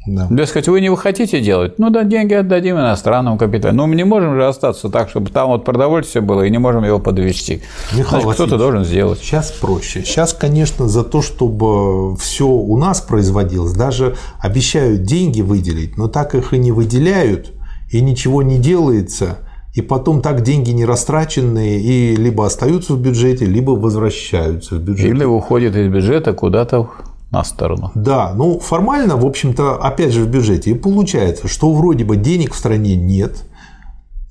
Да. Да, сказать, вы не хотите делать? Ну да, деньги отдадим иностранному капиталу. Но мы не можем же остаться так, чтобы там вот продовольствие было, и не можем его подвести. Михаил кто-то должен сделать. Сейчас проще. Сейчас, конечно, за то, чтобы все у нас производилось, даже обещают деньги выделить, но так их и не выделяют, и ничего не делается. И потом так деньги не растраченные и либо остаются в бюджете, либо возвращаются в бюджет. Или уходят из бюджета куда-то на сторону. Да, ну формально, в общем-то, опять же в бюджете. И получается, что вроде бы денег в стране нет,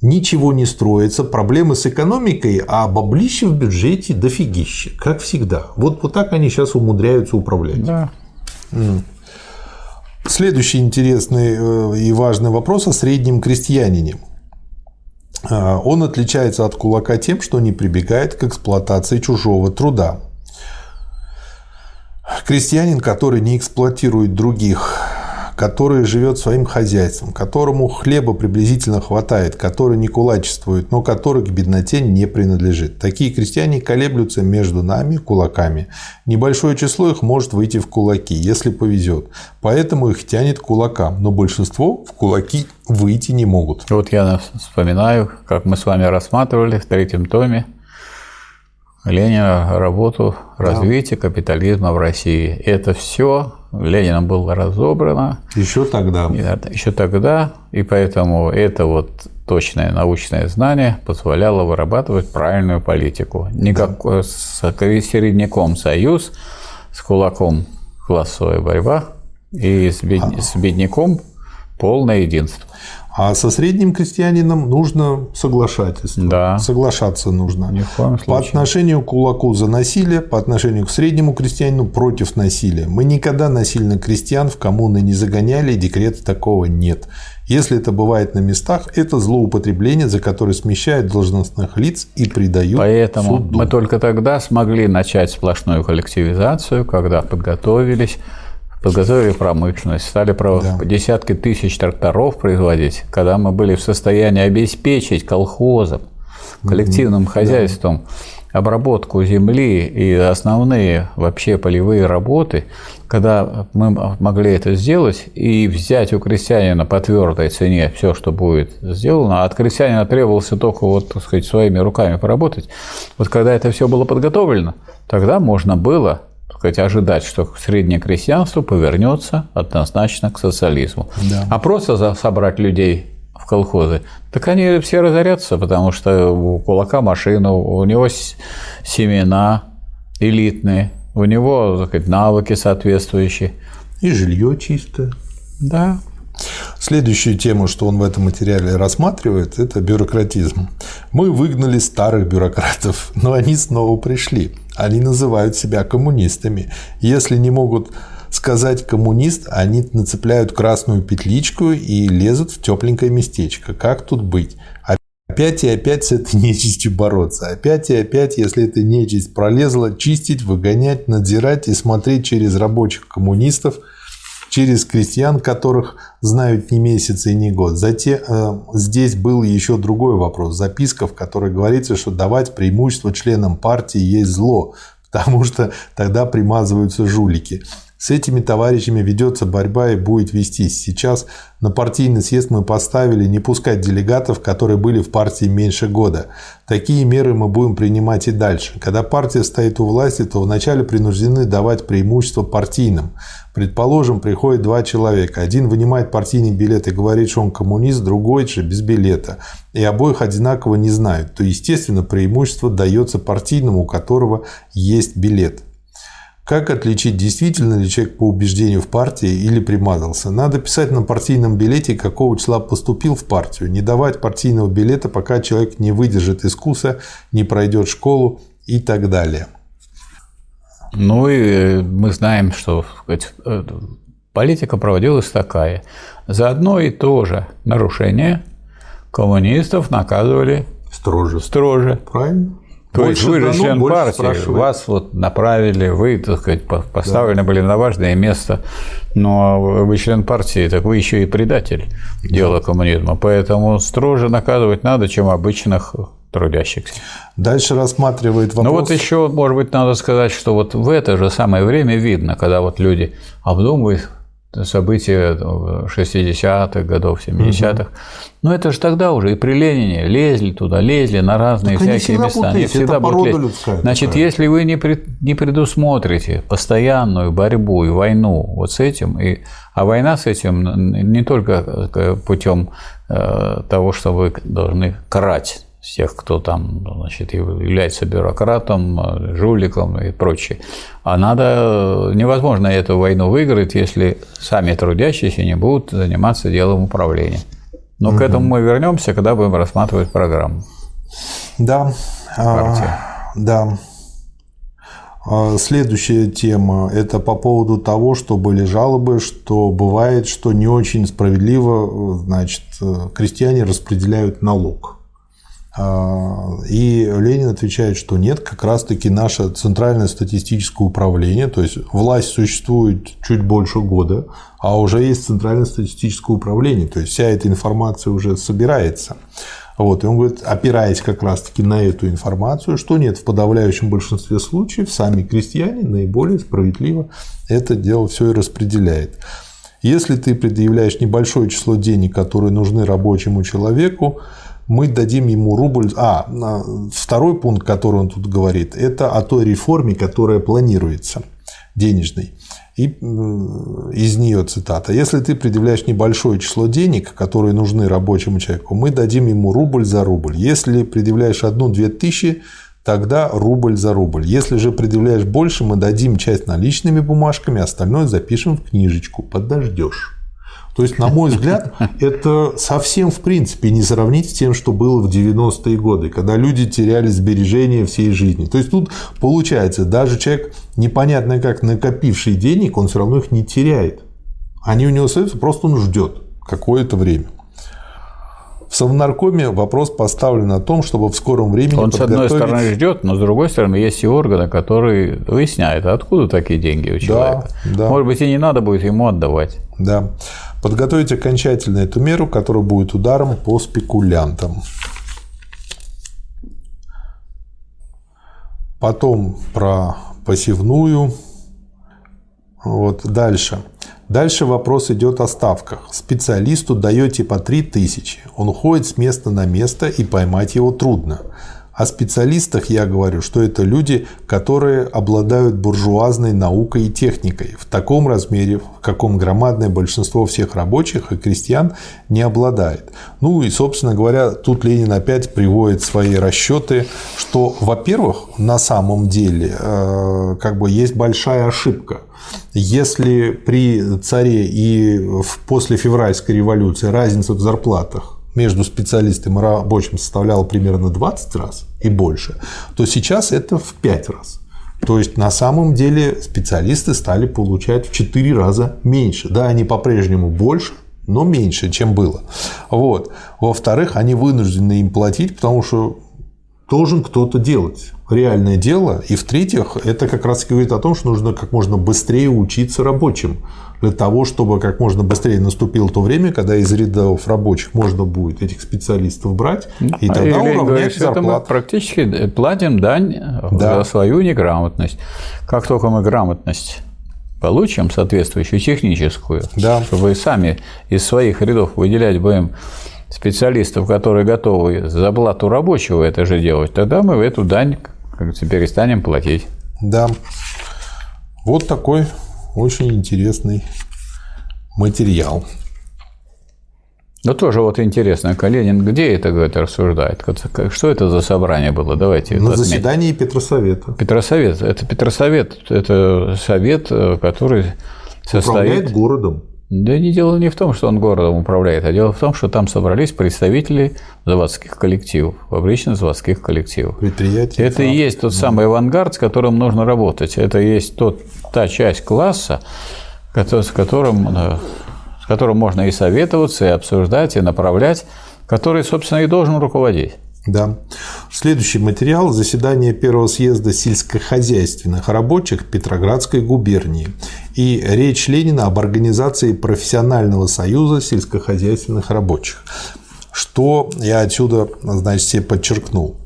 ничего не строится, проблемы с экономикой, а баблище в бюджете дофигище, как всегда. Вот, вот так они сейчас умудряются управлять. Да. Следующий интересный э, и важный вопрос о среднем крестьянине. А, он отличается от кулака тем, что не прибегает к эксплуатации чужого труда. Крестьянин, который не эксплуатирует других, который живет своим хозяйством, которому хлеба приблизительно хватает, который не кулачествует, но который к бедноте не принадлежит. Такие крестьяне колеблются между нами, кулаками. Небольшое число их может выйти в кулаки, если повезет. Поэтому их тянет кулакам, но большинство в кулаки выйти не могут. Вот я вспоминаю, как мы с вами рассматривали в третьем томе Ленина работу развития да. капитализма в России. Это все Лениным было разобрано. Еще тогда. Еще тогда. И поэтому это вот точное научное знание позволяло вырабатывать правильную политику. Никакой да. с середняком союз, с кулаком классовая борьба и с, бед... а. с бедняком полное единство. А со средним крестьянином нужно соглашательство. Да. Соглашаться нужно. Ни в коем случае. По отношению к кулаку за насилие, по отношению к среднему крестьянину против насилия. Мы никогда насильно крестьян в коммуны не загоняли, декрета такого нет. Если это бывает на местах, это злоупотребление, за которое смещают должностных лиц и придают Поэтому суду. мы только тогда смогли начать сплошную коллективизацию, когда подготовились подготовили промышленность, стали да. десятки тысяч тракторов производить, когда мы были в состоянии обеспечить колхозом, коллективным mm-hmm. хозяйством да. обработку земли и основные вообще полевые работы, когда мы могли это сделать и взять у крестьянина по твердой цене все, что будет сделано, а от крестьянина требовался только вот, так сказать, своими руками поработать. Вот когда это все было подготовлено, тогда можно было сказать, ожидать, что среднее крестьянство повернется однозначно к социализму. Да. А просто собрать людей в колхозы, так они все разорятся, потому что у кулака машина, у него семена элитные, у него так сказать, навыки соответствующие. И жилье чистое. Да. Следующую тему, что он в этом материале рассматривает, это бюрократизм. Мы выгнали старых бюрократов, но они снова пришли. Они называют себя коммунистами. Если не могут сказать коммунист, они нацепляют красную петличку и лезут в тепленькое местечко. Как тут быть? Опять и опять с этой нечистью бороться. Опять и опять, если эта нечисть пролезла, чистить, выгонять, надзирать и смотреть через рабочих коммунистов – через крестьян, которых знают не месяц и не год. Затем э, здесь был еще другой вопрос. Записка, в которой говорится, что давать преимущество членам партии есть зло, потому что тогда примазываются жулики. С этими товарищами ведется борьба и будет вестись. Сейчас на партийный съезд мы поставили не пускать делегатов, которые были в партии меньше года. Такие меры мы будем принимать и дальше. Когда партия стоит у власти, то вначале принуждены давать преимущество партийным. Предположим, приходит два человека. Один вынимает партийный билет и говорит, что он коммунист, другой же без билета. И обоих одинаково не знают. То, естественно, преимущество дается партийному, у которого есть билет. Как отличить, действительно ли человек по убеждению в партии или примазался? Надо писать на партийном билете, какого числа поступил в партию. Не давать партийного билета, пока человек не выдержит искуса, не пройдет школу и так далее. Ну и мы знаем, что сказать, э, политика проводилась такая. За одно и то же нарушение коммунистов наказывали строже. Строже. Правильно. То есть вы же член партии, спрашивает. вас вот направили, вы, так сказать, поставлены да. были на важное место, но вы член партии, так вы еще и предатель да. дела коммунизма. Поэтому строже наказывать надо, чем обычных трудящихся. Дальше рассматривает вопрос. Ну вот еще, может быть, надо сказать, что вот в это же самое время видно, когда вот люди обдумывают события 60-х годов, 70-х. Угу. Но это же тогда уже и при Ленине лезли туда, лезли на разные так всякие они места. Они всегда будут лезть. Людская, Значит, такая. если вы не, при, не предусмотрите постоянную борьбу и войну вот с этим, и, а война с этим не только э, путем э, того, что вы должны карать всех, кто там значит, является бюрократом, жуликом и прочее. А надо, невозможно эту войну выиграть, если сами трудящиеся не будут заниматься делом управления. Но угу. к этому мы вернемся, когда будем рассматривать программу. Да. Партия. А, да. А, следующая тема – это по поводу того, что были жалобы, что бывает, что не очень справедливо значит, крестьяне распределяют налог. А, и Ленин отвечает, что нет, как раз-таки наше Центральное статистическое управление, то есть власть существует чуть больше года, а уже есть Центральное статистическое управление, то есть вся эта информация уже собирается. Вот, и он говорит, опираясь как раз-таки на эту информацию, что нет, в подавляющем большинстве случаев сами крестьяне наиболее справедливо это дело все и распределяет. Если ты предъявляешь небольшое число денег, которые нужны рабочему человеку, мы дадим ему рубль. А, второй пункт, который он тут говорит, это о той реформе, которая планируется денежной. И из нее цитата. Если ты предъявляешь небольшое число денег, которые нужны рабочему человеку, мы дадим ему рубль за рубль. Если предъявляешь одну-две тысячи, тогда рубль за рубль. Если же предъявляешь больше, мы дадим часть наличными бумажками, остальное запишем в книжечку. Подождешь. То есть, на мой взгляд, это совсем в принципе не сравнить с тем, что было в 90-е годы, когда люди теряли сбережения всей жизни. То есть тут получается, даже человек, непонятно как накопивший денег, он все равно их не теряет. Они у него остаются, просто он ждет какое-то время. В Совнаркоме вопрос поставлен о том, чтобы в скором времени Он, подготовить... с одной стороны, ждет, но с другой стороны, есть и органы, которые выясняют, откуда такие деньги у человека. Да, да. Может быть, и не надо будет ему отдавать. Да. Подготовить окончательно эту меру, которая будет ударом по спекулянтам. Потом про посевную. Вот дальше. Дальше вопрос идет о ставках. Специалисту даете по 3000. Он ходит с места на место и поймать его трудно. О специалистах я говорю, что это люди, которые обладают буржуазной наукой и техникой в таком размере, в каком громадное большинство всех рабочих и крестьян не обладает. Ну и, собственно говоря, тут Ленин опять приводит свои расчеты, что, во-первых, на самом деле э, как бы есть большая ошибка. Если при царе и после февральской революции разница в зарплатах между специалистом и рабочим составляла примерно 20 раз и больше, то сейчас это в 5 раз. То есть на самом деле специалисты стали получать в 4 раза меньше. Да, они по-прежнему больше, но меньше, чем было. Вот. Во-вторых, они вынуждены им платить, потому что должен кто-то делать реальное дело. И в-третьих, это как раз говорит о том, что нужно как можно быстрее учиться рабочим для того, чтобы как можно быстрее наступило то время, когда из рядов рабочих можно будет этих специалистов брать, и тогда Или, уравнять говоришь, мы практически платим дань да. за свою неграмотность. Как только мы грамотность получим соответствующую техническую, да. чтобы сами из своих рядов выделять будем специалистов, которые готовы за плату рабочего это же делать, тогда мы в эту дань как говорится, перестанем платить. Да. Вот такой очень интересный материал. Ну, тоже вот интересно, Калинин где это, говорит, рассуждает? Что это за собрание было? Давайте На заседании Петросовета. Петросовет. Это Петросовет, это совет, э, который состоит... Управляет городом. Да не дело не в том, что он городом управляет, а дело в том, что там собрались представители заводских коллективов, фабрично-заводских коллективов. Предприятия. Это и есть тот самый авангард, с которым нужно работать. Это и есть тот, та часть класса, с которым, с которым можно и советоваться, и обсуждать, и направлять, который, собственно, и должен руководить. Да. Следующий материал – заседание первого съезда сельскохозяйственных рабочих Петроградской губернии и речь Ленина об организации профессионального союза сельскохозяйственных рабочих. Что я отсюда, значит, себе подчеркнул.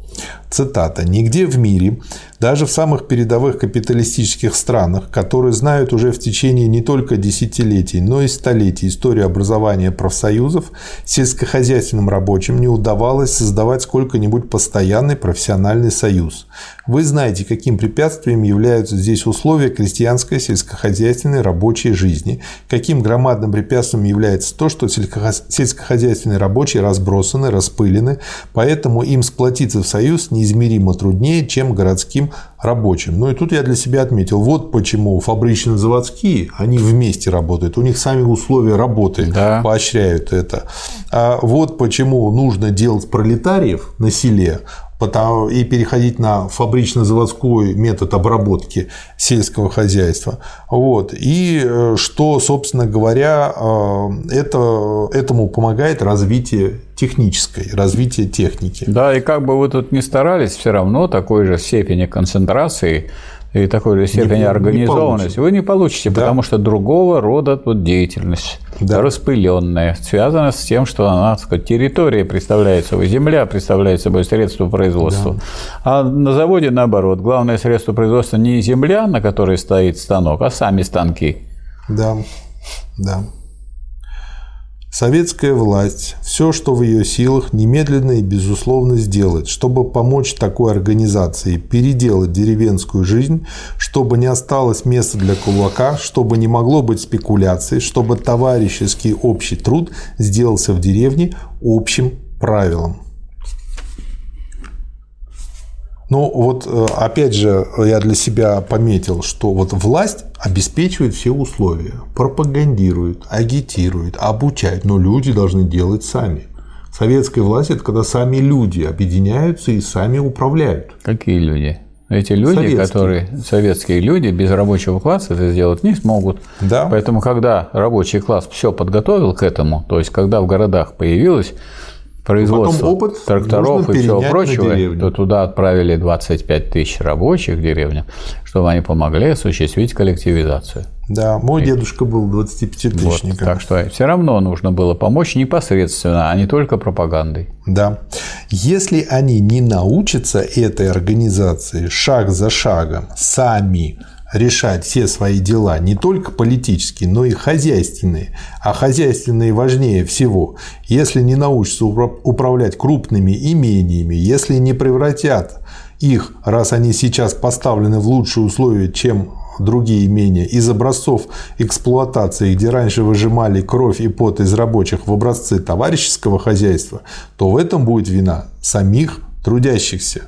Цитата. «Нигде в мире даже в самых передовых капиталистических странах, которые знают уже в течение не только десятилетий, но и столетий историю образования профсоюзов, сельскохозяйственным рабочим не удавалось создавать сколько-нибудь постоянный профессиональный союз. Вы знаете, каким препятствием являются здесь условия крестьянской сельскохозяйственной рабочей жизни, каким громадным препятствием является то, что сельскохозяйственные рабочие разбросаны, распылены, поэтому им сплотиться в союз неизмеримо труднее, чем городским рабочим. Ну и тут я для себя отметил, вот почему фабрично-заводские, они вместе работают, у них сами условия работы да. поощряют это. А вот почему нужно делать пролетариев на селе, и переходить на фабрично-заводской метод обработки сельского хозяйства. Вот. И э, что, собственно говоря, э, это, этому помогает развитие технической, развитие техники. Да, и как бы вы тут ни старались, все равно такой же степени концентрации и такой же степени не, организованности не вы не получите, да. потому что другого рода тут деятельность, да. распыленная, связана с тем, что она, так сказать, территория представляет собой, земля представляет собой средство производства. Да. А на заводе, наоборот, главное средство производства не земля, на которой стоит станок, а сами станки. Да, да. Советская власть все, что в ее силах, немедленно и безусловно сделать, чтобы помочь такой организации переделать деревенскую жизнь, чтобы не осталось места для кулака, чтобы не могло быть спекуляций, чтобы товарищеский общий труд сделался в деревне общим правилом. Но вот э, опять же я для себя пометил, что вот власть обеспечивает все условия, пропагандирует, агитирует, обучает, но люди должны делать сами. Советская власть – это когда сами люди объединяются и сами управляют. Какие люди? Эти люди, советские. которые советские люди без рабочего класса это сделать не смогут. Да. Поэтому, когда рабочий класс все подготовил к этому, то есть когда в городах появилась производства опыт тракторов и всего прочего, то туда отправили 25 тысяч рабочих в деревню, чтобы они помогли осуществить коллективизацию. Да, мой и... дедушка был 25-тысячником. Вот, так что все равно нужно было помочь непосредственно, а не только пропагандой. Да. Если они не научатся этой организации шаг за шагом сами решать все свои дела, не только политические, но и хозяйственные. А хозяйственные важнее всего. Если не научатся управлять крупными имениями, если не превратят их, раз они сейчас поставлены в лучшие условия, чем другие имения, из образцов эксплуатации, где раньше выжимали кровь и пот из рабочих в образцы товарищеского хозяйства, то в этом будет вина самих трудящихся.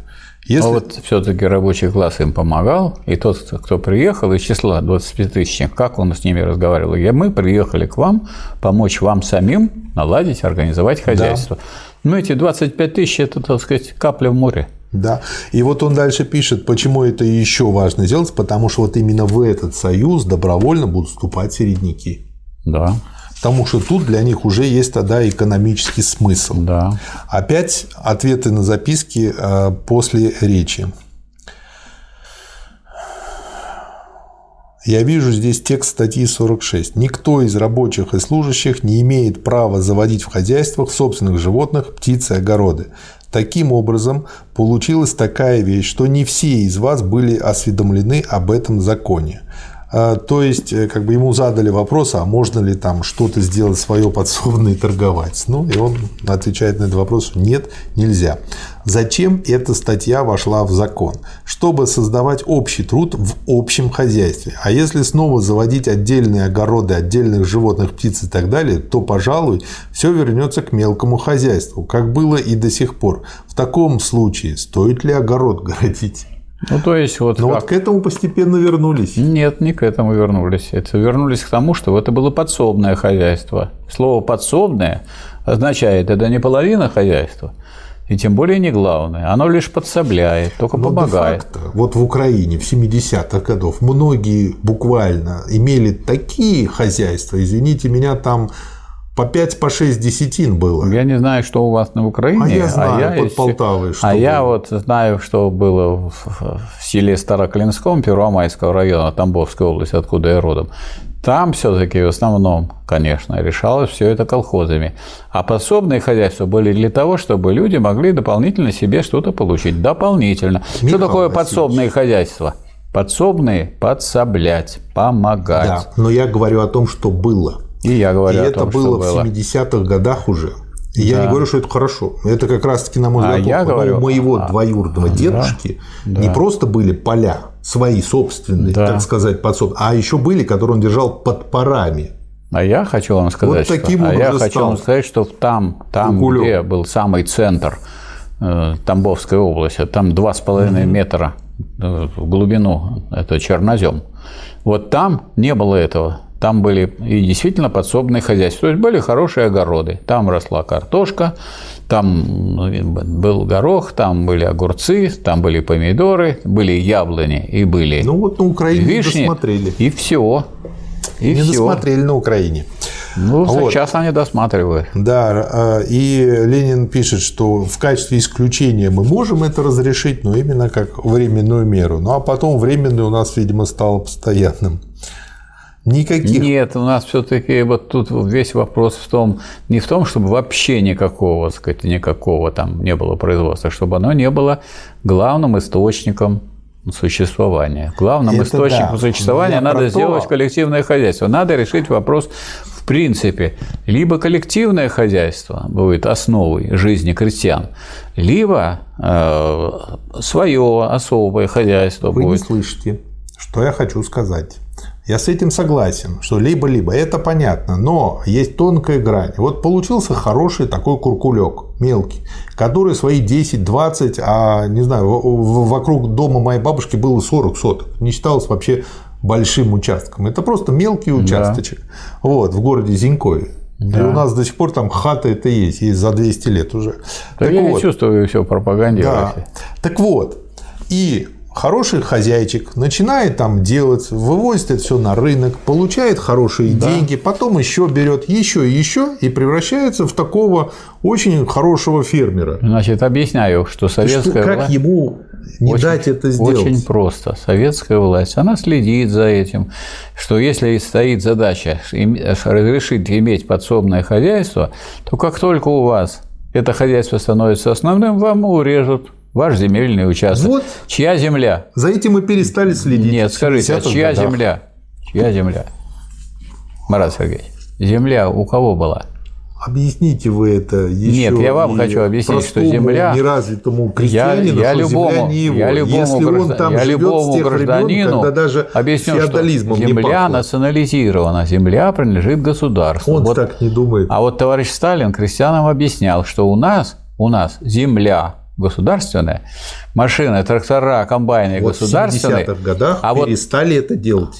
Если... А вот все-таки рабочий класс им помогал, и тот, кто приехал из числа 25 тысяч, как он с ними разговаривал? Я, мы приехали к вам помочь вам самим наладить, организовать хозяйство. Да. Ну, эти 25 тысяч – это, так сказать, капля в море. Да. И вот он дальше пишет, почему это еще важно делать, потому что вот именно в этот союз добровольно будут вступать середняки. Да потому что тут для них уже есть тогда экономический смысл. Да. Опять ответы на записки э, после речи. Я вижу здесь текст статьи 46. Никто из рабочих и служащих не имеет права заводить в хозяйствах собственных животных, птиц и огороды. Таким образом, получилась такая вещь, что не все из вас были осведомлены об этом законе. А, то есть, э, как бы ему задали вопрос, а можно ли там что-то сделать свое подсобное и торговать? Ну, и он отвечает на этот вопрос, нет, нельзя. Зачем эта статья вошла в закон? Чтобы создавать общий труд в общем хозяйстве. А если снова заводить отдельные огороды, отдельных животных, птиц и так далее, то, пожалуй, все вернется к мелкому хозяйству, как было и до сих пор. В таком случае стоит ли огород городить? Ну, то есть вот. Но как... вот к этому постепенно вернулись. Нет, не к этому вернулись. Это вернулись к тому, что это было подсобное хозяйство. Слово подсобное означает, это не половина хозяйства, и тем более не главное. Оно лишь подсобляет, только Но помогает. Вот в Украине в 70-х годах многие буквально имели такие хозяйства, извините меня, там по 5 по 6 десятин было. Я не знаю, что у вас на Украине. А я знаю, а я под Полтавой. Что а было. я вот знаю, что было в селе Староклинском Первомайского района Тамбовской области, откуда я родом. Там все-таки в основном, конечно, решалось все это колхозами. А подсобные хозяйства были для того, чтобы люди могли дополнительно себе что-то получить. Дополнительно. Михаил что такое Васильевич. подсобные хозяйства? Подсобные – подсоблять, помогать. Да, но я говорю о том, что было. И я говорю И о это том, было что в 70-х годах уже. И да. я не говорю, что это хорошо. Это как раз-таки, на мой а взгляд, я говорю, у моего а, двоюродного дедушки да, не да. просто были поля свои собственные, да. так сказать, подсоб, а еще были, которые он держал под парами. А я хочу вам сказать, вот таким что, а я хочу вам сказать, что там, там где был самый центр э, Тамбовской области, там 2,5 угу. метра э, в глубину, это чернозем. Вот там не было этого. Там были и действительно подсобные хозяйства. То есть были хорошие огороды. Там росла картошка, там ну, был горох, там были огурцы, там были помидоры, были яблони и были Ну вот на Украине вишни, не досмотрели. И все. И не все. досмотрели на Украине. Ну, вот. сейчас они досматривают. Да, а, и Ленин пишет, что в качестве исключения мы можем это разрешить, но именно как временную меру. Ну, а потом временный у нас, видимо, стало постоянным. Никаких. Нет, у нас все-таки вот тут весь вопрос в том, не в том, чтобы вообще никакого, так сказать, никакого там не было производства, чтобы оно не было главным источником существования. Главным Это источником да. существования надо сделать то... коллективное хозяйство. Надо решить вопрос в принципе, либо коллективное хозяйство будет основой жизни крестьян, либо э, свое особое хозяйство Вы будет. не слышите, что я хочу сказать. Я с этим согласен, что либо-либо, это понятно, но есть тонкая грань. Вот получился хороший такой куркулек, мелкий, который свои 10-20, а не знаю, вокруг дома моей бабушки было 40 соток. Не считалось вообще большим участком. Это просто мелкий участочек. Вот, в городе Зинькове. И у нас до сих пор там хата это есть, и за 200 лет уже. Да Так я не вот, чувствую все да. пропагандируете. Так вот, и хороший хозяйчик начинает там делать, вывозит это все на рынок, получает хорошие деньги, потом еще берет еще и еще и превращается в такого очень хорошего фермера. Значит, объясняю, что Что- советская как власть... ему не Очень- дать это сделать? Очень просто. Советская власть, она следит за этим, что если стоит задача разрешить иметь подсобное хозяйство, то как только у вас это хозяйство становится основным, вам урежут ваш земельный участок. Вот. Чья земля? За этим мы перестали следить. Нет, скажите, а 70-х чья годах. земля? Чья земля? Марат Сергеевич, земля у кого была? Объясните вы это еще Нет, я вам хочу объяснить, что простому, земля- неразвитому крестьянину, я что любому, земля не его. я любому, Если он граждан- там я живет любому с тех времен, гражданину когда даже объясню, что земля национализирована, земля принадлежит государству. Он Вот- так не думает. А вот товарищ Сталин крестьянам объяснял, что у нас, у нас земля государственная, машины, трактора, комбайны вот в государственные. 70-х годах а вот перестали это делать.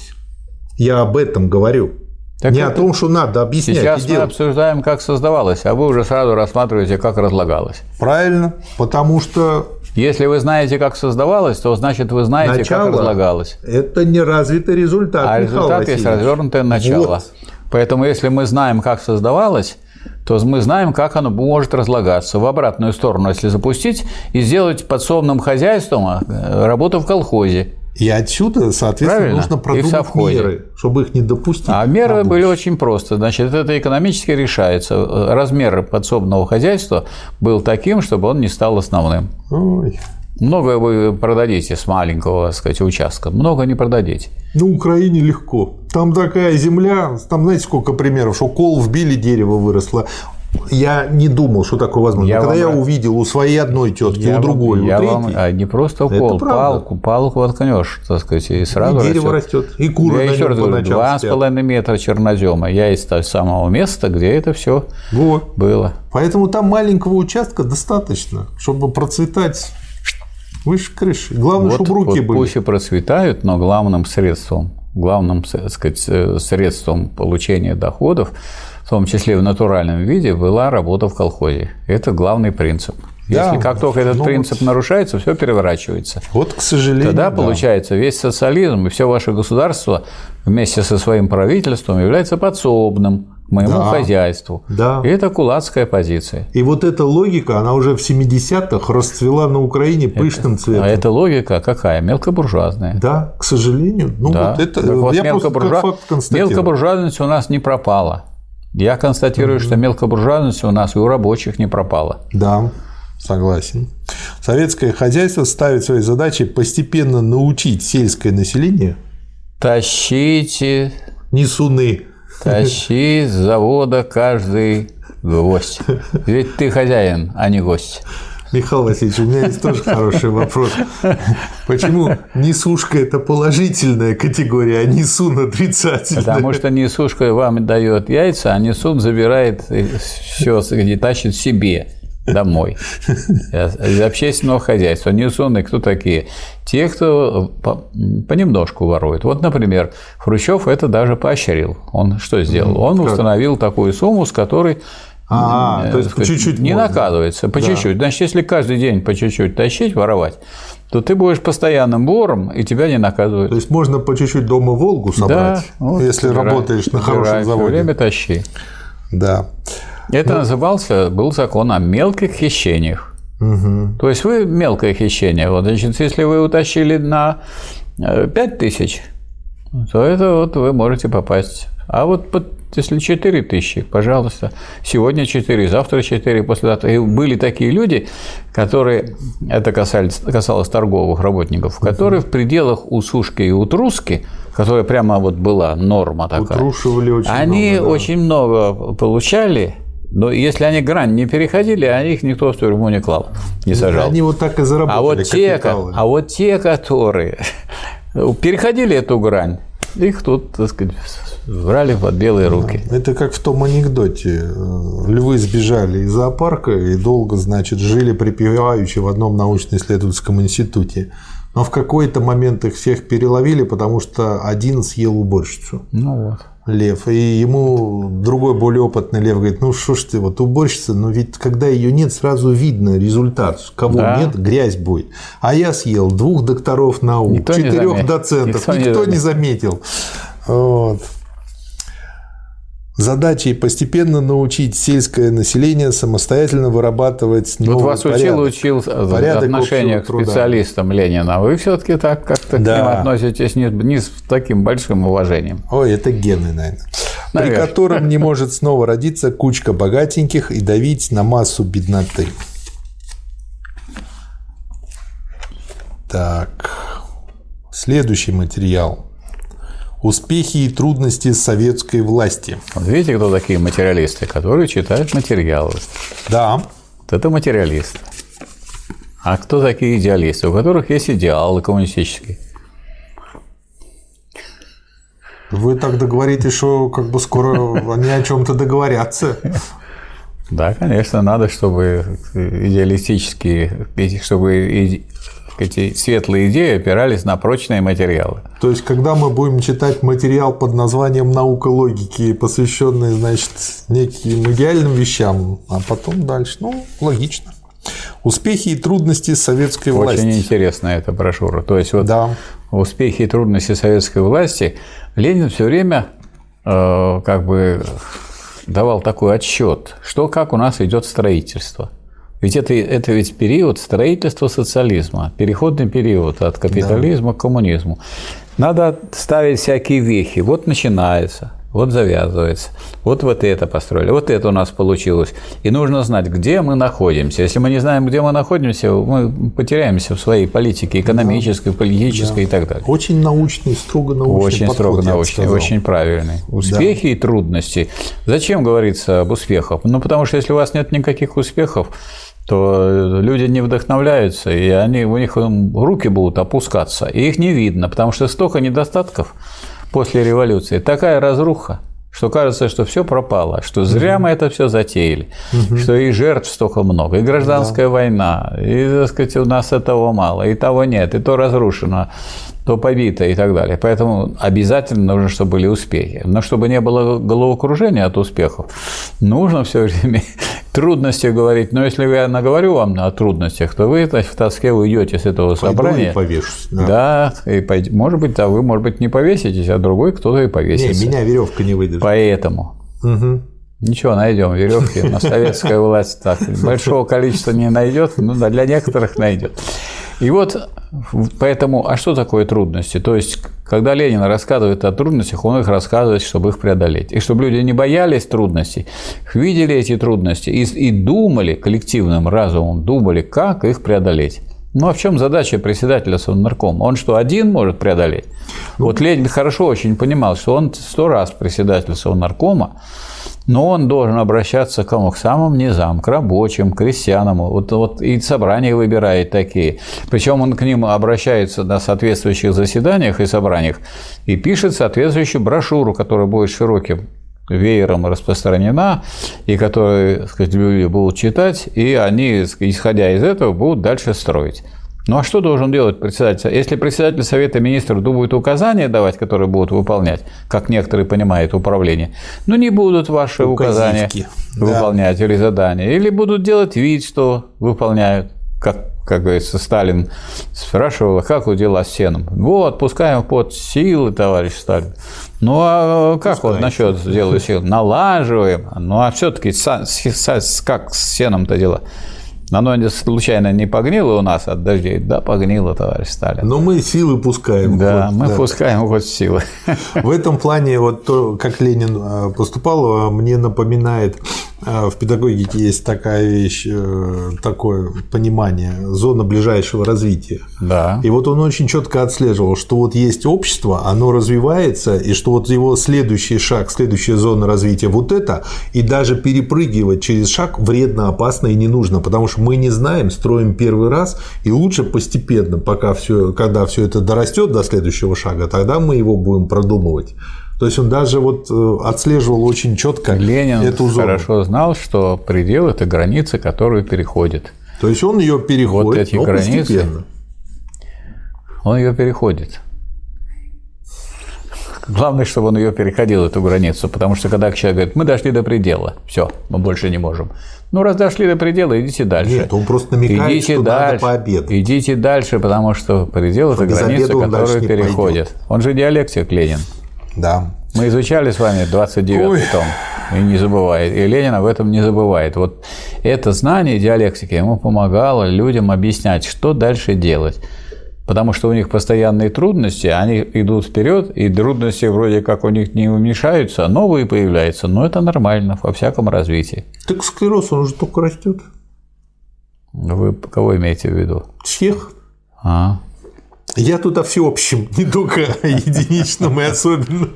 Я об этом говорю. Так не это- о том, что надо объяснять сейчас мы делать. обсуждаем, как создавалось, а вы уже сразу рассматриваете, как разлагалось. Правильно, потому что Если вы знаете, как создавалось, то значит вы знаете, начало как разлагалось. это не развитый результат. А Михаил результат есть Васильевич. развернутое начало. Вот. Поэтому, если мы знаем, как создавалось, то мы знаем, как оно может разлагаться. В обратную сторону, если запустить и сделать подсобным хозяйством э, работу в колхозе. И отсюда, соответственно, Правильно. нужно продумать меры, чтобы их не допустить. А меры были очень просто. Значит, это экономически решается. Э, Размер подсобного хозяйства был таким, чтобы он не стал основным. Ой. Много вы продадите с маленького, так сказать, участка. Много не продадите. На Украине легко. Там такая земля, там знаете сколько примеров, что кол вбили, дерево выросло. Я не думал, что такое возможно. Я когда вам я увидел у своей одной тетки, Я у другой, вам- я у вам- третьей, а не просто укол, палку, палку воткнешь, так сказать, и сразу и дерево растет, и куры Я на еще раз говорю, два с половиной метра чернозема. Я из того самого места, где это все Вот. было. Поэтому там маленького участка достаточно, чтобы процветать выше крыши. Главное, Вот, чтобы руки вот были. пусть и процветают, но главным средством, главным так сказать, э, средством получения доходов, в том числе в натуральном виде, была работа в колхозе. Это главный принцип. Да. Если как только этот Ну принцип нарушается, все переворачивается. Вот, к сожалению, Тогда да. получается весь социализм и все ваше государство вместе со своим правительством является подсобным к моему Да. хозяйству. Да. И это кулацкая позиция. И вот эта логика, она уже в 70-х расцвела на Украине пышным цветом. А эта логика какая? Мелкобуржуазная. Да, к сожалению. Ну, Да. вот это Так вот, я мелкобуржуа- факт. Мелкобуржуазность у нас не пропала. Я констатирую, что мелкобуржуазность у нас и у рабочих не пропала. Да, согласен. Советское хозяйство ставит своей задачей постепенно научить сельское население Тащите, несуны. Тащи с завода каждый гвоздь. Ведь ты хозяин, а не гость. Михаил Васильевич, у меня есть тоже хороший вопрос. Почему несушка – это положительная категория, а несун – отрицательная? Потому что несушка вам дает яйца, а несун забирает все тащит себе домой. Из общественного хозяйства. Несуны кто такие? Те, кто по- понемножку ворует. Вот, например, Хрущев это даже поощрил. Он что сделал? Он как? установил такую сумму, с которой А, э, то есть так по сказать, чуть-чуть не можно. наказывается, по Да. чуть-чуть. Значит, если каждый день по чуть-чуть тащить, воровать, то ты будешь постоянным вором, и тебя не наказывают. То есть можно по чуть-чуть дома Волгу собрать, вот если собирай, работаешь на собирай, хорошем всё заводе. время тащи. Да. Это назывался, был закон о мелких хищениях. Мгм. То есть вы мелкое хищение. Вот, значит, если вы утащили на 5 тысяч, то это вот вы можете попасть. А вот под, если 4 тысячи, пожалуйста, сегодня 4, завтра 4, послезавтра. И были такие люди, которые, это касались, касалось торговых работников, которые в пределах усушки и утруски, которая прямо вот была норма такая, Утрушивали очень они много, да. очень много получали, но если они грань не переходили, они их никто в тюрьму не клал, не сажал. Они вот так и заработали А вот, те, капиталы. а вот те, которые переходили эту грань, их тут, так сказать, брали под белые руки. Это как в том анекдоте. Львы сбежали из зоопарка и долго, значит, жили припеваючи в одном научно-исследовательском институте. Но в какой-то момент их всех переловили, потому что один съел уборщицу. Ну вот. Лев. И ему другой, более опытный лев говорит, ну что ж ты, вот уборщица, но ведь когда ее нет, сразу видно результат. Кого Да. нет, грязь будет. А я съел двух докторов наук, Никто не четырех доцентов, Никто не никто не заметил. заметил. Вот. Задачей постепенно научить сельское население самостоятельно вырабатывать Вот новый вас порядок. учил, учил Порядок отношения к труда. специалистам Ленина. Вы все-таки так как-то к Да. ним относитесь не, не с таким большим уважением. Ой, это гены, наверное. При Наверное. котором не может снова родиться кучка богатеньких и давить на массу бедноты. Так. Следующий материал. Успехи и трудности советской власти. Вот видите, кто такие материалисты, которые читают материалы. Да. Вот это материалисты. А кто такие идеалисты, у которых есть идеалы коммунистические? Вы так договоритесь, что как бы скоро они о чем-то договорятся. Да, конечно, надо, чтобы идеалистические, чтобы эти светлые идеи опирались на прочные материалы. То есть, когда мы будем читать материал под названием «Наука логики», посвященный, значит, неким идеальным вещам, а потом дальше, ну, логично. Успехи и трудности советской власти. Очень интересная эта брошюра. То есть вот Да. успехи и трудности советской власти Ленин все время э, как бы давал такой отчет, что как у нас идет строительство. Ведь это, это ведь период строительства социализма, переходный период от капитализма к коммунизму. Надо ставить всякие вехи. Вот начинается, вот завязывается, вот вот это построили, вот это у нас получилось. И нужно знать, где мы находимся. Если мы не знаем, где мы находимся, мы потеряемся в своей политике экономической, политической и так далее. Очень научный, строго научный Очень подход, строго научный, очень правильный. Успехи и трудности. Зачем говорится об успехах? Ну, потому что если у вас нет никаких успехов, то люди не вдохновляются, и они, у них руки будут опускаться, и их не видно, потому что столько недостатков после революции, такая разруха, что кажется, что все пропало, что зря мы это все затеяли, что и жертв столько много, и гражданская война, и, так сказать, у нас этого мало, и того нет, и то разрушено, то побито и так далее. Поэтому обязательно нужно, чтобы были успехи. Но чтобы не было головокружения от успехов, нужно все время трудности говорить. Но если я наговорю вам о трудностях, то вы значит, в тоске уйдете с этого Пойду собрания. и повешусь. Да. Да, и пойд- может быть, а вы, может быть, не повеситесь, а другой кто-то и Не, повесится. меня веревка не выдержит. Поэтому Мгм. Ничего, найдем веревки. На советская власть так большого количества не найдет, но для некоторых найдет. И вот поэтому, а что такое трудности? То есть, когда Ленин рассказывает о трудностях, он их рассказывает, чтобы их преодолеть. И чтобы люди не боялись трудностей, видели эти трудности и, и думали коллективным разумом, думали, как их преодолеть. Ну а в чем задача председателя Совнаркома? Он что, один может преодолеть? Вот Ленин хорошо очень понимал, что он сто раз председатель Совнаркома, но он должен обращаться к кому? К самым низам, к рабочим, к крестьянам. Вот, вот и собрания выбирает такие. Причем он к ним обращается на соответствующих заседаниях и собраниях и пишет соответствующую брошюру, которая будет широким веером распространена, и которую так сказать, люди будут читать, и они, исходя из этого, будут дальше строить. Ну а что должен делать председатель? Если председатель Совета Министров будет указания давать, которые будут выполнять, как некоторые понимают управление, ну не будут ваши указания Указивки. Да. выполнять или задания, или будут делать вид, что выполняют, как, как говорится, Сталин спрашивал, «А как у дела с сеном? Вот, отпускаем под силы, товарищ Сталин. Ну а как вот насчет дела сил? Налаживаем. Ну а все-таки как с сеном-то дела? Оно случайно не погнило у нас от дождей? Да, погнило, товарищ Сталин. Но мы силы пускаем. Да, мы да. пускаем хоть силы. В этом плане вот то, как Ленин э, поступал, мне напоминает в педагогике есть такая вещь, э, такое понимание, зона ближайшего развития. Да. И вот он очень четко отслеживал, что вот есть общество, оно развивается, и что вот его следующий шаг, следующая зона развития вот это, и даже перепрыгивать через шаг вредно, опасно и не нужно, потому что мы не знаем, строим первый раз, и лучше постепенно, пока все, когда все это дорастет до следующего шага, тогда мы его будем продумывать. То есть он даже вот э, отслеживал очень четко Ленин эту зону. хорошо знал, что предел – это граница, которую переходит. То есть он ее переходит, вот эти но границы, постепенно. Он ее переходит. Главное, чтобы он ее переходил, эту границу, потому что когда человек говорит, мы дошли до предела, все, мы больше не можем. Ну, раз дошли до предела, идите дальше. Нет, он просто намекает, идите что дальше, надо пообедать. Идите дальше, потому что предел – это граница, которую переходит. Он же диалектик Ленин. Да. Мы изучали с вами 29 том. И не забывает. И Ленин об этом не забывает. Вот это знание диалектики ему помогало людям объяснять, что дальше делать. Потому что у них постоянные трудности, они идут вперед, и трудности вроде как у них не уменьшаются, а новые появляются. Но это нормально во всяком развитии. Так склероз, он уже только растет. Вы кого имеете в виду? Всех. А. Я тут о всеобщем, не только о единичном и особенном.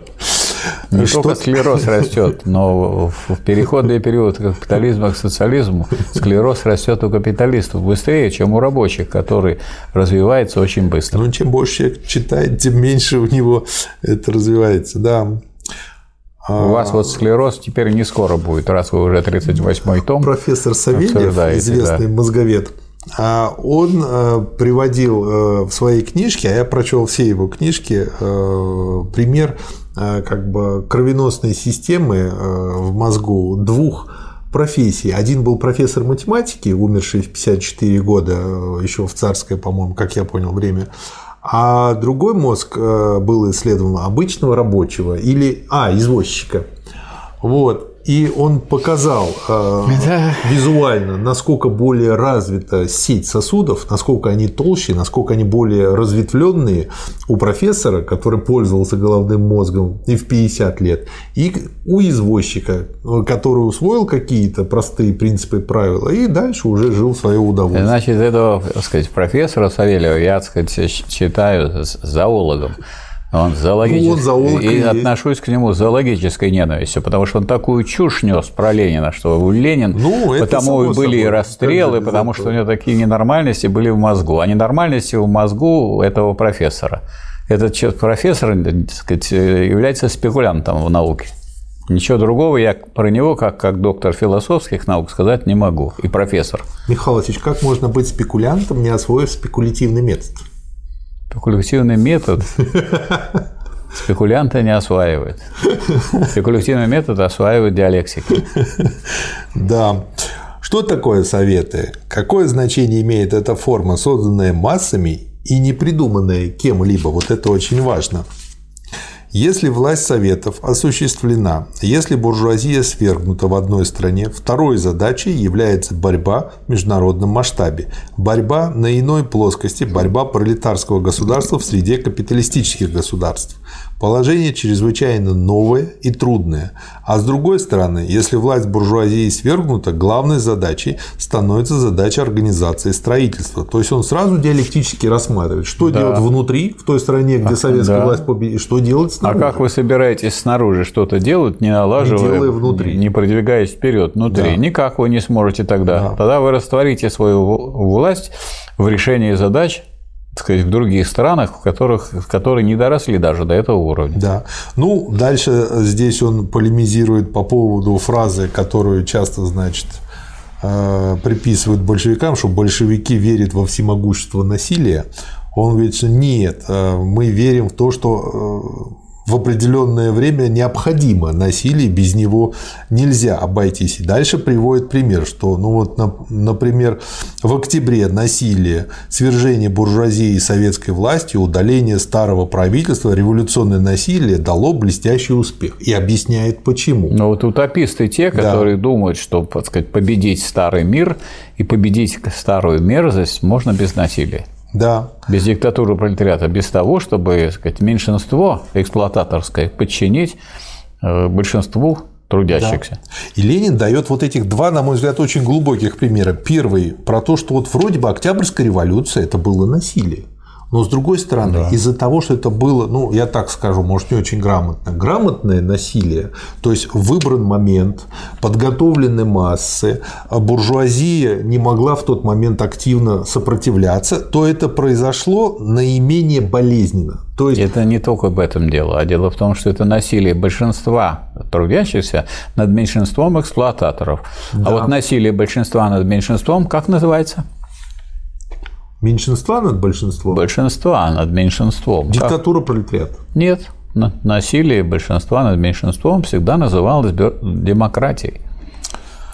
Не что... только склероз растет, но в переходный период капитализма к социализму склероз растет у капиталистов быстрее, чем у рабочих, который развивается очень быстро. Ну, чем больше человек читает, тем меньше у него это развивается, да. У вас вот склероз теперь не скоро будет, раз вы уже 38-й том. Профессор Савельев, известный да. мозговед, он э, приводил э, в своей книжке, а я прочел все его книжки, э, пример как бы кровеносной системы в мозгу двух профессий. Один был профессор математики, умерший в 54 года, еще в царское, по-моему, как я понял, время. А другой мозг был исследован обычного рабочего или, а, извозчика. Вот. И он показал э, да. визуально, насколько более развита сеть сосудов, насколько они толще, насколько они более разветвленные у профессора, который пользовался головным мозгом и в 50 лет, и у извозчика, который усвоил какие-то простые принципы и правила, и дальше уже жил в свое удовольствие. Значит, этого так сказать, профессора Савельева я так сказать, считаю зоологом. Он зоологический. Ну, он зоолог и, и отношусь к нему с зоологической ненавистью, потому что он такую чушь нес про Ленина, что Ленин, ну, потому и были собой. и расстрелы, потому что у него такие ненормальности были в мозгу. А ненормальности в мозгу этого профессора. Этот профессор так сказать, является спекулянтом в науке. Ничего другого я про него, как, как доктор философских наук, сказать не могу. И профессор. Михаил как можно быть спекулянтом, не освоив спекулятивный метод? Спекулятивный метод спекулянты не осваивают. Спекулятивный метод осваивают диалектики. Да. Что такое советы? Какое значение имеет эта форма, созданная массами и не придуманная кем-либо? Вот это очень важно. Если власть Советов осуществлена, если буржуазия свергнута в одной стране, второй задачей является борьба в международном масштабе. Борьба на иной плоскости, борьба пролетарского государства в среде капиталистических государств. Положение чрезвычайно новое и трудное. А с другой стороны, если власть буржуазии свергнута, главной задачей становится задача организации строительства. То есть он сразу диалектически рассматривает, что да. делать внутри, в той стране, где советская да. власть победит, что делать снаружи. А как вы собираетесь снаружи что-то делать, не налаживая, не, внутри. не продвигаясь вперед внутри? Да. Никак вы не сможете тогда. Да. Тогда вы растворите свою власть в решении задач так сказать, в других странах, в которых, которые не доросли даже до этого уровня. Да. Ну, дальше здесь он полемизирует по поводу фразы, которую часто, значит, э, приписывают большевикам, что большевики верят во всемогущество насилия. Он говорит, что нет, э, мы верим в то, что э, в определенное время необходимо насилие, без него нельзя обойтись. И дальше приводит пример, что, ну вот, например, в октябре насилие, свержение буржуазии и советской власти, удаление старого правительства, революционное насилие дало блестящий успех. И объясняет почему. Но вот утописты те, которые да. думают, что так сказать, победить старый мир и победить старую мерзость можно без насилия. Да. Без диктатуры пролетариата, без того, чтобы сказать, меньшинство эксплуататорское подчинить э, большинству трудящихся. Да. И Ленин дает вот этих два, на мой взгляд, очень глубоких примера. Первый про то, что вот вроде бы Октябрьская революция это было насилие. Но с другой стороны, да. из-за того, что это было, ну, я так скажу, может, не очень грамотно, грамотное насилие, то есть выбран момент, подготовлены массы, а буржуазия не могла в тот момент активно сопротивляться, то это произошло наименее болезненно. То есть... Это не только об этом дело, а дело в том, что это насилие большинства трудящихся над меньшинством эксплуататоров. А да. А вот насилие большинства над меньшинством как называется? Меньшинства над большинством? Большинства над меньшинством. Диктатура пролетариата? Нет. Насилие большинства над меньшинством всегда называлось демократией.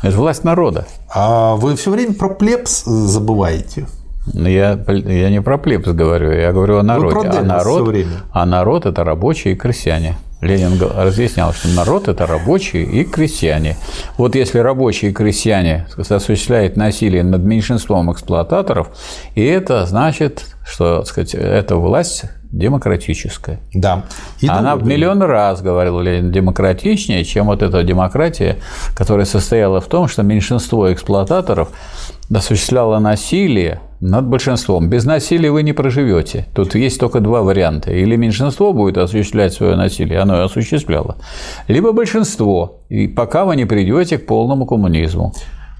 Это власть народа. А вы все время про плебс забываете. Я, я не про плебс говорю, я говорю о народе. Про а народ, а народ это рабочие и крестьяне. Ленин разъяснял, что народ – это рабочие и крестьяне. Вот если рабочие и крестьяне осуществляют насилие над меньшинством эксплуататоров, и это значит, что так сказать, эта власть демократическая. Да. И Она в миллион раз, говорил Ленин, демократичнее, чем вот эта демократия, которая состояла в том, что меньшинство эксплуататоров осуществляло насилие над большинством. Без насилия вы не проживете. Тут есть только два варианта. Или меньшинство будет осуществлять свое насилие, оно и осуществляло, либо большинство, и пока вы не придете к полному коммунизму.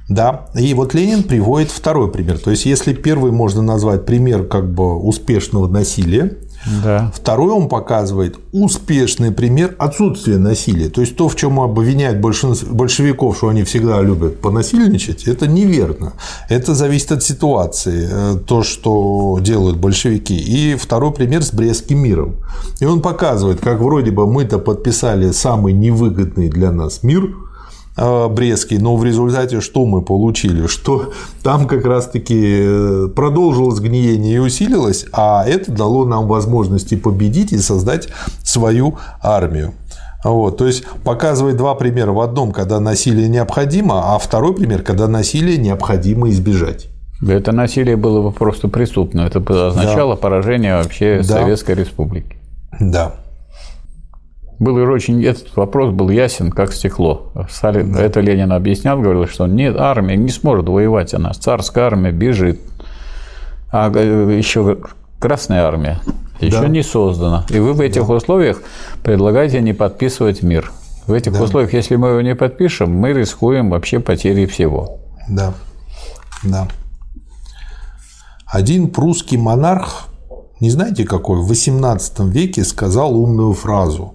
Да, и вот Ленин приводит второй пример. То есть, если первый можно назвать пример как бы успешного насилия, да. Второй он показывает успешный пример отсутствия насилия. То есть то, в чем обвиняют большевиков, что они всегда любят понасильничать, это неверно. Это зависит от ситуации, э, то, что делают большевики. И второй пример с Брестским миром. И он показывает, как вроде бы мы-то подписали самый невыгодный для нас мир – Брестский, но в результате что мы получили? Что там как раз-таки э, продолжилось гниение и усилилось, а это дало нам возможности победить и создать свою армию. Вот, то есть показывает два примера. В одном, когда насилие необходимо, а второй пример, когда насилие необходимо избежать. Это насилие было бы просто преступно. Это означало да. поражение вообще да. Советской Республики. Да. Был очень, этот вопрос был ясен, как стекло. Сталин, да. Это Ленин объяснял, говорил, что нет, армия не сможет воевать, она царская армия бежит. А еще Красная армия еще да. не создана. И вы в этих да. условиях предлагаете не подписывать мир. В этих да. условиях, если мы его не подпишем, мы рискуем вообще потерей всего. Да, да. Один прусский монарх, не знаете какой, в XVIII веке сказал умную фразу.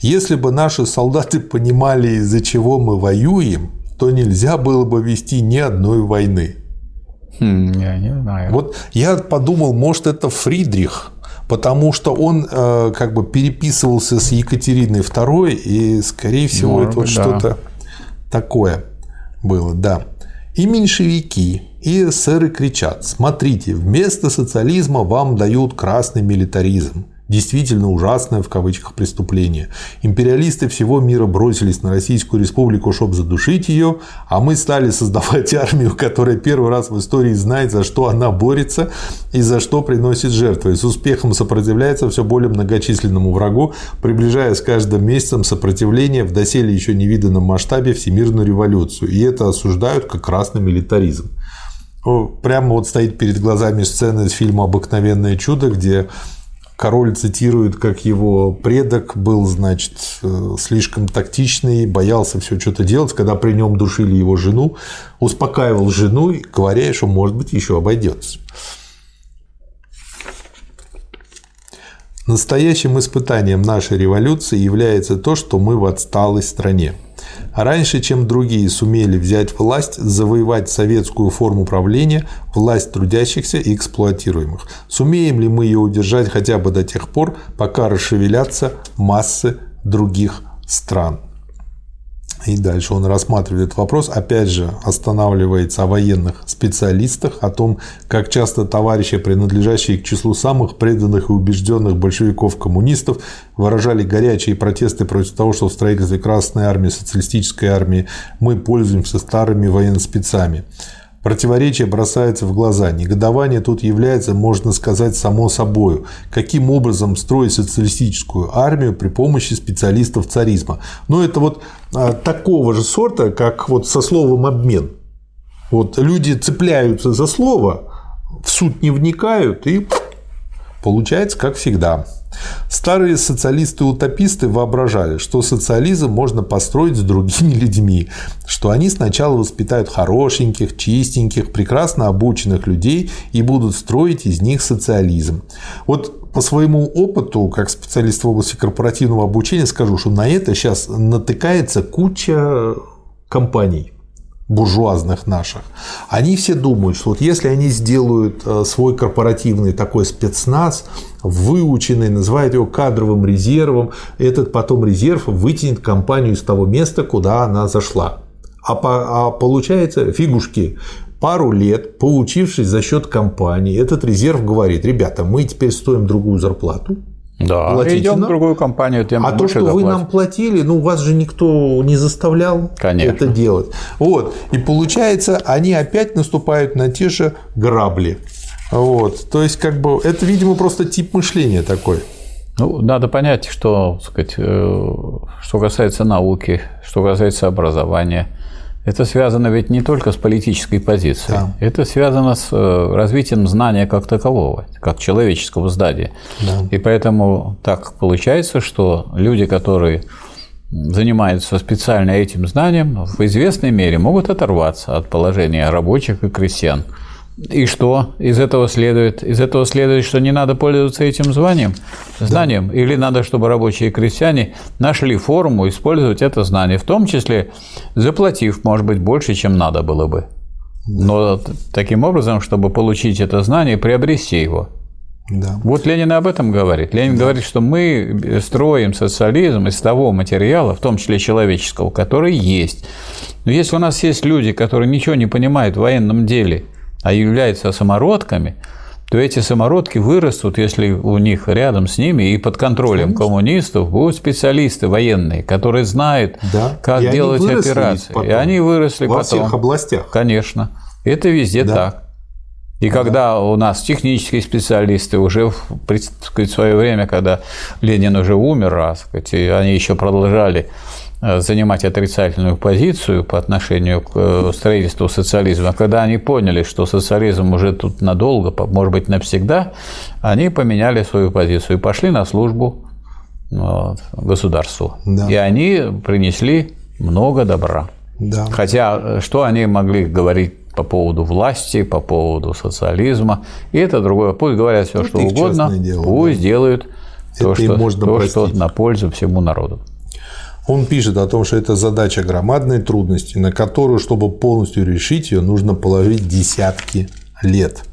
Если бы наши солдаты понимали, из-за чего мы воюем, то нельзя было бы вести ни одной войны. Хм, я не знаю. Вот я подумал, может, это Фридрих, потому что он э, как бы переписывался с Екатериной II, и, скорее всего, может это вот да. что-то такое было, да. И меньшевики, и эсеры кричат, смотрите, вместо социализма вам дают красный милитаризм действительно ужасное в кавычках преступление. Империалисты всего мира бросились на Российскую Республику, чтобы задушить ее, а мы стали создавать армию, которая первый раз в истории знает, за что она борется и за что приносит жертвы. И с успехом сопротивляется все более многочисленному врагу, приближая с каждым месяцем сопротивление в доселе еще невиданном масштабе всемирную революцию. И это осуждают как красный милитаризм. Прямо вот стоит перед глазами сцена из фильма «Обыкновенное чудо», где Король цитирует, как его предок был, значит, э, слишком тактичный, боялся все что-то делать, когда при нем душили его жену, успокаивал жену, говоря, что, может быть, еще обойдется. Настоящим испытанием нашей революции является то, что мы в отсталой стране. Раньше, чем другие сумели взять власть, завоевать советскую форму правления, власть трудящихся и эксплуатируемых. Сумеем ли мы ее удержать хотя бы до тех пор, пока расшевелятся массы других стран? И дальше он рассматривает вопрос, опять же, останавливается о военных специалистах, о том, как часто товарищи, принадлежащие к числу самых преданных и убежденных большевиков-коммунистов, выражали горячие протесты против того, что в строительстве Красной Армии, социалистической армии мы пользуемся старыми военспецами. Противоречие бросается в глаза. Негодование тут является, можно сказать, само собой. Каким образом строить социалистическую армию при помощи специалистов царизма? Но это вот а, такого же сорта, как вот со словом обмен. Вот люди цепляются за слово, в суд не вникают и получается как всегда. Старые социалисты-утописты воображали, что социализм можно построить с другими людьми, что они сначала воспитают хорошеньких, чистеньких, прекрасно обученных людей и будут строить из них социализм. Вот по своему опыту, как специалист в области корпоративного обучения, скажу, что на это сейчас натыкается куча компаний буржуазных наших, они все думают, что вот если они сделают э, свой корпоративный такой спецназ, выученный, называют его кадровым резервом, этот потом резерв вытянет компанию из того места, куда она зашла. А, по, а получается фигушки. Пару лет, поучившись за счет компании, этот резерв говорит, ребята, мы теперь стоим другую зарплату, да, платите идем нам. в другую компанию, тем А то, что заплатить. вы нам платили, ну, вас же никто не заставлял Конечно. это делать. Вот. И получается, они опять наступают на те же грабли. Вот. То есть, как бы, это, видимо, просто тип мышления такой. Ну, надо понять, что, сказать, э, что касается науки, что касается образования – это связано ведь не только с политической позицией, да. это связано с э, развитием знания как такового, как человеческого здания. Да. И поэтому так получается, что люди, которые занимаются специально этим знанием, в известной мере могут оторваться от положения рабочих и крестьян. И что из этого следует? Из этого следует, что не надо пользоваться этим званием, знанием, да. или надо, чтобы рабочие и крестьяне нашли форму использовать это знание, в том числе заплатив, может быть, больше, чем надо было бы. Но таким образом, чтобы получить это знание, приобрести его. Да. Вот Ленин об этом говорит. Ленин да. говорит, что мы строим социализм из того материала, в том числе человеческого, который есть. Но если у нас есть люди, которые ничего не понимают в военном деле – а являются самородками, то эти самородки вырастут, если у них рядом с ними и под контролем Конечно. коммунистов будут специалисты военные, которые знают, да. как и делать операции. Потом, и они выросли во потом. Во всех областях. Конечно. Это везде да. так. И да. когда у нас технические специалисты уже в сказать, свое время, когда Ленин уже умер, раз, сказать, они еще продолжали занимать отрицательную позицию по отношению к э, строительству социализма, когда они поняли, что социализм уже тут надолго, может быть, навсегда, они поменяли свою позицию и пошли на службу вот, государству. Да. И они принесли много добра. Да. Хотя, э, что они могли говорить по поводу власти, по поводу социализма, и это другое. Пусть говорят все, это что угодно, дело, пусть да. делают это то, что, можно то что на пользу всему народу. Он пишет о том, что это задача громадной трудности, на которую, чтобы полностью решить ее, нужно положить десятки лет.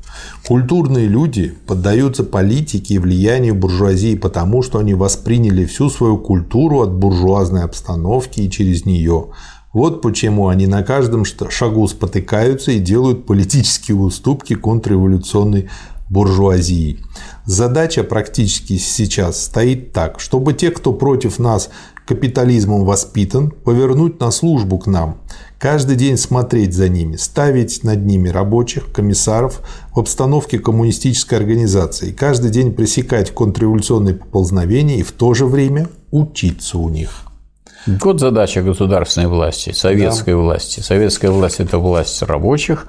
Культурные люди поддаются политике и влиянию буржуазии потому, что они восприняли всю свою культуру от буржуазной обстановки и через нее. Вот почему они на каждом шагу спотыкаются и делают политические уступки контрреволюционной буржуазии. Задача практически сейчас стоит так, чтобы те, кто против нас капитализмом воспитан, повернуть на службу к нам, каждый день смотреть за ними, ставить над ними рабочих, комиссаров в обстановке коммунистической организации, каждый день пресекать контрреволюционные поползновения и в то же время учиться у них. Вот задача государственной власти, советской да. власти. Советская власть – это власть рабочих.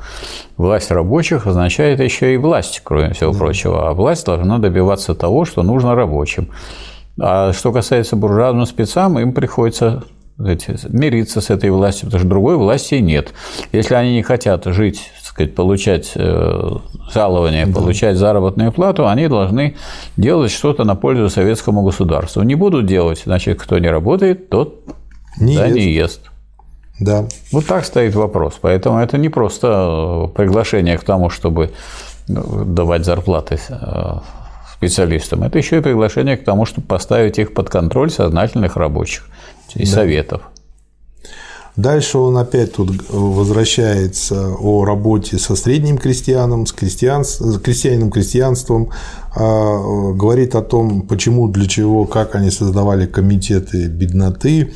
Власть рабочих означает еще и власть, кроме всего да. прочего. А власть должна добиваться того, что нужно рабочим. А что касается буржуазным спецам, им приходится сказать, мириться с этой властью, потому что другой власти нет. Если они не хотят жить, сказать, получать э, жалование, да. получать заработную плату, они должны делать что-то на пользу советскому государству. Не будут делать, значит, кто не работает, тот не, да, ест. не ест. Да. Вот так стоит вопрос. Поэтому это не просто приглашение к тому, чтобы ну, давать зарплаты э, специалистам. Это еще и приглашение к тому, чтобы поставить их под контроль сознательных рабочих и да. советов. Дальше он опять тут возвращается о работе со средним крестьяном, с, крестьян, с крестьянином крестьянством, а, говорит о том, почему, для чего, как они создавали комитеты бедноты,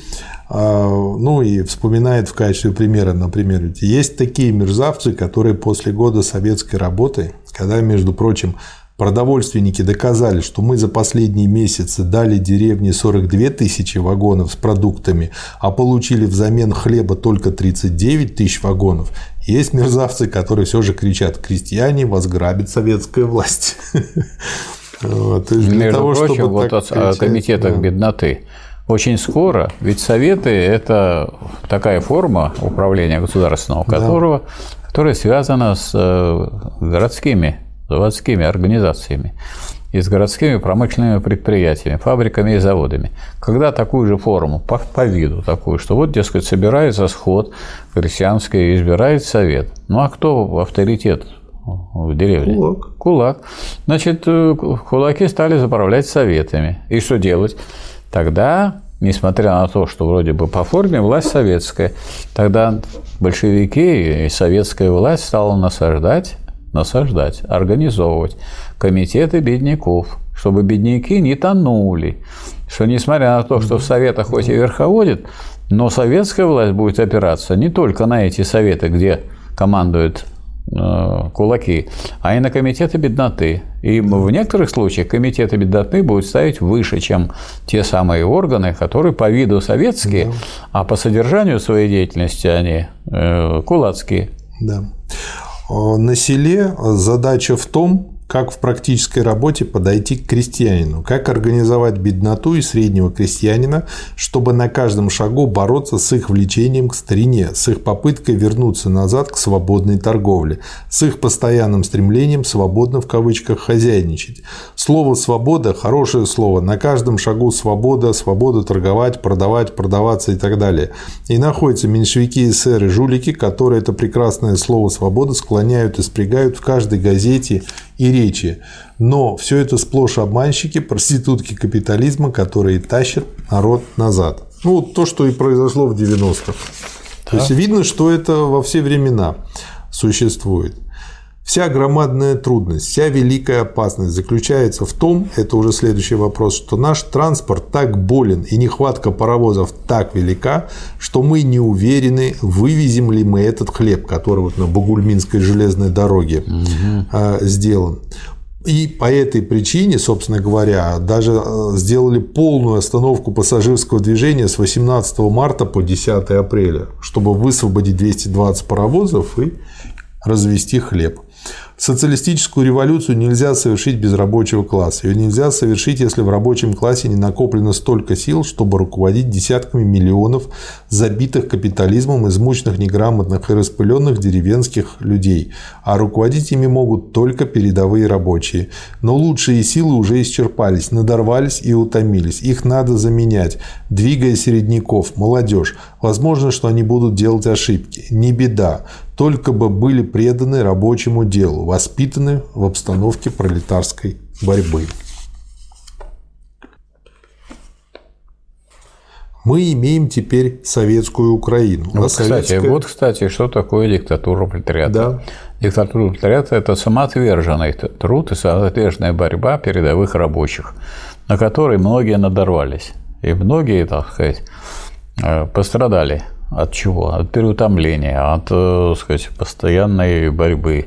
а, ну и вспоминает в качестве примера, например, есть такие мерзавцы, которые после года советской работы, когда, между прочим, Продовольственники доказали, что мы за последние месяцы дали деревне 42 тысячи вагонов с продуктами, а получили взамен хлеба только 39 тысяч вагонов. Есть мерзавцы, которые все же кричат «Крестьяне возграбит советская власть». Между прочим, вот о комитетах бедноты. Очень скоро, ведь советы – это такая форма управления государственного, которого, которая связана с э, городскими заводскими организациями и с городскими промышленными предприятиями, фабриками и заводами. Когда такую же форму, по, по виду такую, что вот, дескать, собирается сход крестьянский избирает совет. Ну а кто авторитет в деревне? Кулак. Кулак. Значит, э, кулаки стали заправлять советами. И что делать? Тогда несмотря на то, что вроде бы по форме власть советская, тогда большевики и советская власть стала насаждать насаждать, организовывать комитеты бедняков, чтобы бедняки не тонули, что несмотря на то, что в советах хоть и верховодит, но советская власть будет опираться не только на эти советы, где командуют э, кулаки, а и на комитеты бедноты. И в некоторых случаях комитеты бедноты будут ставить выше, чем те самые органы, которые по виду советские, да. а по содержанию своей деятельности они э, кулацкие. Да. Э, на селе. Задача в том, как в практической работе подойти к крестьянину, как организовать бедноту и среднего крестьянина, чтобы на каждом шагу бороться с их влечением к старине, с их попыткой вернуться назад к свободной торговле, с их постоянным стремлением свободно в кавычках хозяйничать. Слово «свобода» – хорошее слово. На каждом шагу свобода, свобода торговать, продавать, продаваться и так далее. И находятся меньшевики, эсеры, жулики, которые это прекрасное слово «свобода» склоняют и спрягают в каждой газете и речи. Но все это сплошь обманщики, проститутки капитализма, которые тащат народ назад. Ну, вот то, что и произошло в 90-х. Да. То есть видно, что это во все времена существует. Вся громадная трудность, вся великая опасность заключается в том, это уже следующий вопрос, что наш транспорт так болен и нехватка паровозов так велика, что мы не уверены, вывезем ли мы этот хлеб, который вот на Багульминской железной дороге угу. сделан. И по этой причине, собственно говоря, даже а, сделали полную остановку пассажирского движения с 18 марта по 10 апреля, чтобы высвободить 220 паровозов и развести хлеб. Социалистическую революцию нельзя совершить без рабочего класса. Ее нельзя совершить, если в рабочем классе не накоплено столько сил, чтобы руководить десятками миллионов забитых капитализмом, измученных, неграмотных и распыленных деревенских людей. А руководить ими могут только передовые рабочие. Но лучшие силы уже исчерпались, надорвались и утомились. Их надо заменять, двигая середняков, молодежь. Возможно, что они будут делать ошибки. Не беда только бы были преданы рабочему делу, воспитаны в обстановке пролетарской борьбы. Мы имеем теперь советскую Украину. Вот, советская... кстати, вот, кстати, что такое диктатура пролетариата? Да. Диктатура пролетариата – это самоотверженный труд и самоотверженная борьба передовых рабочих, на которой многие надорвались. И многие, так сказать, э, пострадали от чего? От переутомления, от, так э, сказать, постоянной борьбы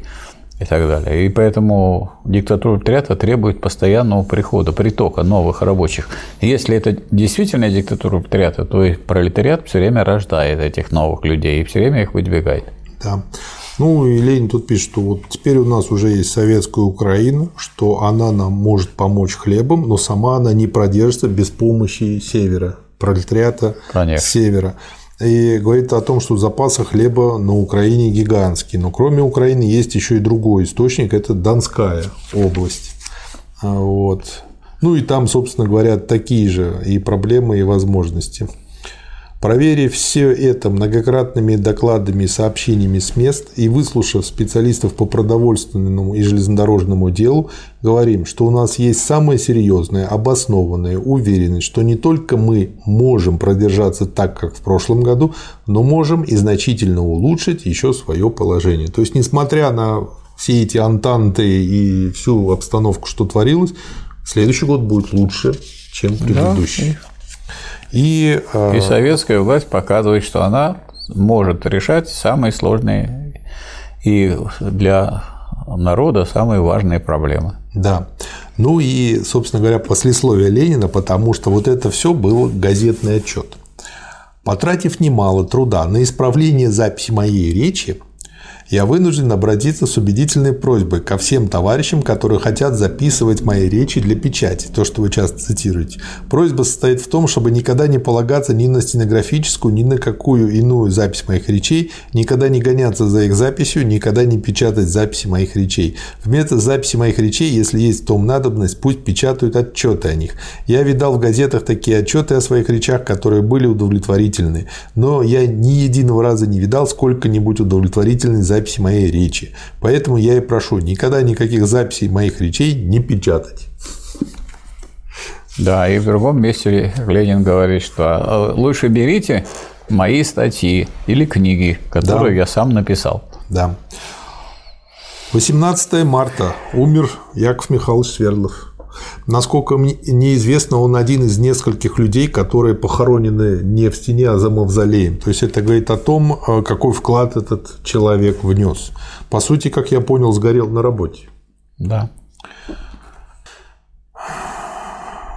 и так далее. И поэтому диктатура пролетариата требует постоянного прихода, притока новых рабочих. если это действительно диктатура пролетариата, то и пролетариат все время рождает этих новых людей и все время их выдвигает. Да. Ну и Ленин тут пишет, что вот теперь у нас уже есть советская Украина, что она нам может помочь хлебом, но сама она не продержится без помощи севера, пролетариата Конечно. севера и говорит о том, что запасы хлеба на Украине гигантские. Но кроме Украины есть еще и другой источник, это Донская область. А, вот. Ну и там, собственно говоря, такие же и проблемы, и возможности. Проверив все это многократными докладами и сообщениями с мест и выслушав специалистов по продовольственному и железнодорожному делу, говорим, что у нас есть самая серьезная, обоснованная уверенность, что не только мы можем продержаться так, как в прошлом году, но можем и значительно улучшить еще свое положение. То есть, несмотря на все эти антанты и всю обстановку, что творилось, следующий год будет лучше, чем предыдущий. Да, и, и советская власть показывает, что она может решать самые сложные и для народа самые важные проблемы. Да. Ну и, собственно говоря, послесловие Ленина, потому что вот это все был газетный отчет. Потратив немало труда на исправление записи моей речи, я вынужден обратиться с убедительной просьбой ко всем товарищам, которые хотят записывать мои речи для печати, то, что вы часто цитируете. Просьба состоит в том, чтобы никогда не полагаться ни на стенографическую, ни на какую иную запись моих речей, никогда не гоняться за их записью, никогда не печатать записи моих речей. Вместо записи моих речей, если есть в том надобность, пусть печатают отчеты о них. Я видал в газетах такие отчеты о своих речах, которые были удовлетворительны, но я ни единого раза не видал сколько-нибудь удовлетворительной записи моей речи. Поэтому я и прошу никогда никаких записей моих речей не печатать. Да, и в другом месте Ленин говорит, что «А, лучше берите мои статьи или книги, которые да. я сам написал. Да. 18 марта умер Яков Михайлович Свердлов. Насколько мне известно, он один из нескольких людей, которые похоронены не в стене, а за мавзолеем. То есть это говорит о том, э, какой вклад этот человек внес. По сути, как я понял, сгорел на работе. Да.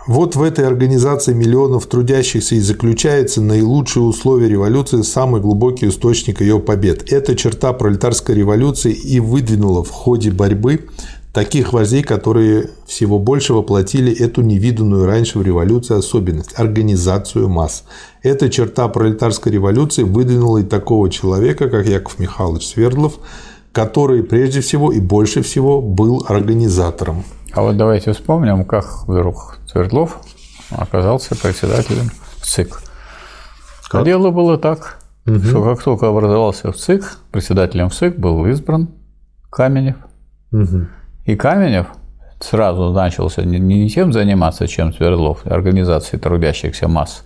Вот в этой организации миллионов трудящихся и заключается наилучшие условия революции, самый глубокий источник ее побед. Эта черта пролетарской революции и выдвинула в ходе борьбы таких вождей, которые всего больше воплотили эту невиданную раньше в революции особенность – организацию масс. Эта черта пролетарской революции выдвинула и такого человека, как Яков Михайлович Свердлов, который прежде всего и больше всего был организатором. А вот давайте вспомним, как вдруг Свердлов оказался председателем ЦИК. Как? Дело было так, угу. что как только образовался в ЦИК, председателем ЦИК был избран Каменев. Угу. И Каменев сразу начался не тем заниматься, чем Свердлов, организацией трудящихся масс,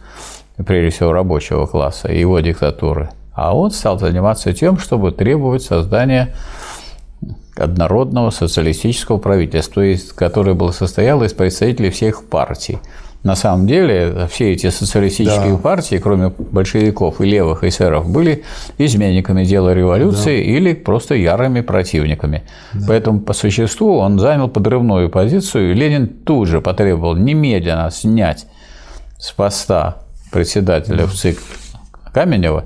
прежде всего рабочего класса и его диктатуры, а он стал заниматься тем, чтобы требовать создания однородного социалистического правительства, которое было состояло из представителей всех партий – на самом деле все эти социалистические да. партии, кроме большевиков и левых эсеров, были изменниками дела революции да. или просто ярыми противниками. Да. Поэтому по существу он занял подрывную позицию, и Ленин тут же потребовал немедленно снять с поста председателя в ЦИК Каменева,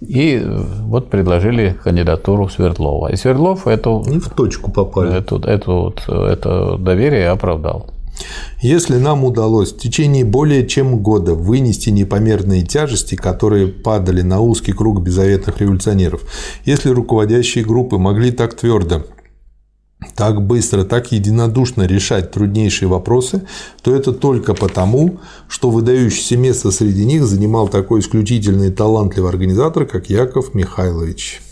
и вот предложили кандидатуру Свердлова. И Свердлов эту, Не в точку попали. Эту, эту, это доверие оправдал. Если нам удалось в течение более чем года вынести непомерные тяжести, которые падали на узкий круг беззаветных революционеров, если руководящие группы могли так твердо так быстро, так единодушно решать труднейшие вопросы, то это только потому, что выдающееся место среди них занимал такой исключительный и талантливый организатор, как Яков Михайлович.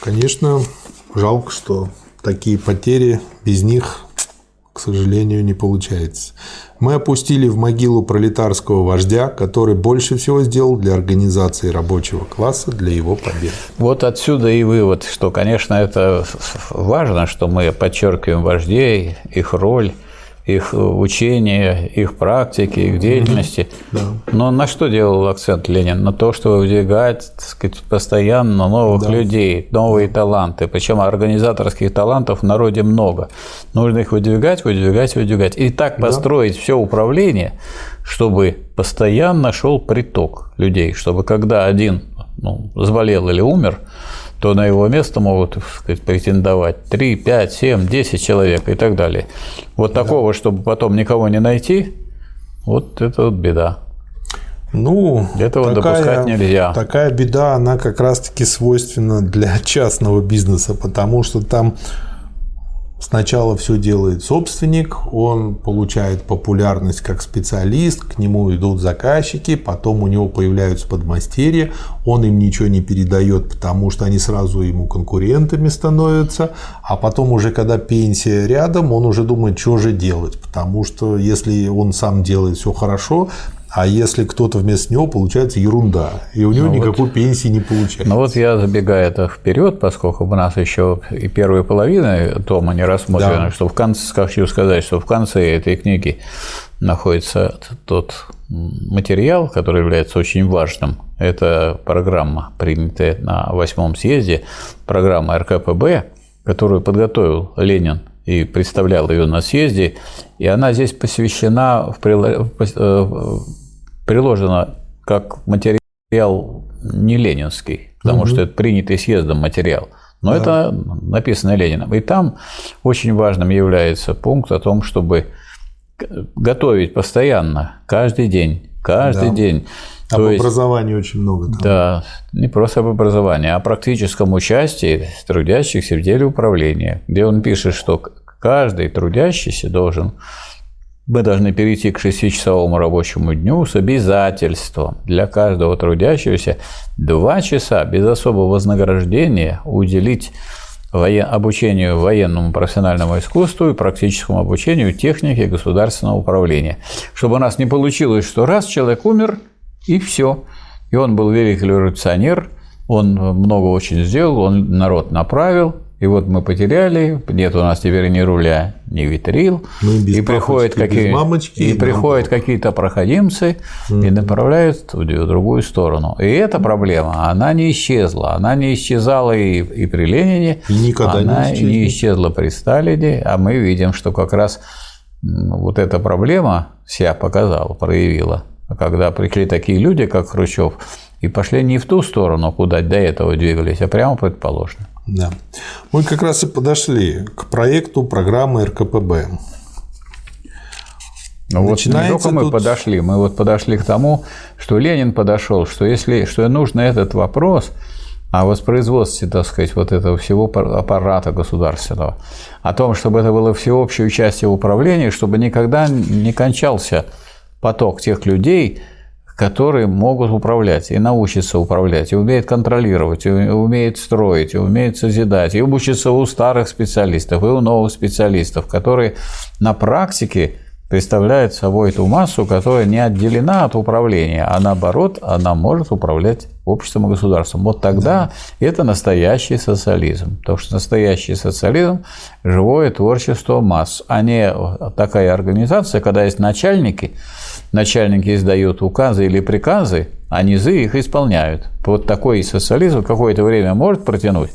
Конечно, жалко, что такие потери, без них, к сожалению, не получается. Мы опустили в могилу пролетарского вождя, который больше всего сделал для организации рабочего класса, для его побед. Вот отсюда и вывод, что, конечно, это важно, что мы подчеркиваем вождей, их роль – их учения, их практики, их деятельности. Да. Но на что делал акцент Ленин? На то, чтобы выдвигать так сказать, постоянно новых да. людей, новые таланты. Причем организаторских талантов в народе много. Нужно их выдвигать, выдвигать, выдвигать. И так построить да. все управление, чтобы постоянно шел приток людей, чтобы когда один ну, заболел или умер, то на его место могут так сказать, претендовать 3, 5, 7, 10 человек и так далее. Вот да. такого, чтобы потом никого не найти, вот это вот беда. Ну, этого такая, допускать нельзя. Такая беда, она как раз-таки свойственна для частного бизнеса, потому что там Сначала все делает собственник, он получает популярность как специалист, к нему идут заказчики, потом у него появляются подмастерья, он им ничего не передает, потому что они сразу ему конкурентами становятся, а потом уже когда пенсия рядом, он уже думает, что же делать, потому что если он сам делает все хорошо, а если кто-то вместо него, получается ерунда. И у него ну никакой вот, пенсии не получается. Ну вот я забегаю это вперед, поскольку у нас еще и первая половина тома не рассмотрена, да. что в конце, хочу сказать, что в конце этой книги находится тот материал, который является очень важным. Это программа, принятая на восьмом съезде, программа РКПБ, которую подготовил Ленин и представлял ее на съезде, и она здесь посвящена, э, приложена как материал не ленинский, потому угу. что это принятый съездом материал. Но да. это написано Лениным. И там очень важным является пункт о том, чтобы готовить постоянно, каждый день, каждый да. день. Об То образовании есть, очень много. Там. Да, не просто об образовании, а о практическом участии трудящихся в деле управления, где он пишет, что каждый трудящийся должен мы должны перейти к шестичасовому рабочему дню с обязательством для каждого трудящегося два часа без особого вознаграждения уделить обучению военному профессиональному искусству и практическому обучению технике государственного управления. Чтобы у нас не получилось, что раз человек умер, и все. И он был великий революционер, он много очень сделал, он народ направил, и вот мы потеряли, нет у нас теперь ни руля, ни витрил, и приходят какие, мамочки, и приходят какие-то проходимцы mm-hmm. и направляют в другую сторону. И эта проблема, она не исчезла, она не исчезала и, и при Ленине, и никогда она не, не исчезла при Сталине, а мы видим, что как раз вот эта проблема себя показала, проявила. Когда пришли такие люди, как Хрущев, и пошли не в ту сторону, куда до этого двигались, а прямо предположно. Да. Мы как раз и подошли к проекту программы РКПБ. Ну вот не только мы тут... подошли, мы вот подошли к тому, что Ленин подошел, что если что нужно этот вопрос о воспроизводстве, так сказать, вот этого всего аппарата государственного, о том, чтобы это было всеобщее участие в управлении, чтобы никогда не кончался поток тех людей, которые могут управлять и научиться управлять, и умеют контролировать, и умеют строить, и умеют созидать, и учатся у старых специалистов, и у новых специалистов, которые на практике представляют собой эту массу, которая не отделена от управления, а наоборот, она может управлять обществом и государством. Вот тогда да. это настоящий социализм. Потому что настоящий социализм – живое творчество масс, а не такая организация, когда есть начальники, начальники издают указы или приказы, а низы их исполняют. Вот такой социализм какое-то время может протянуть,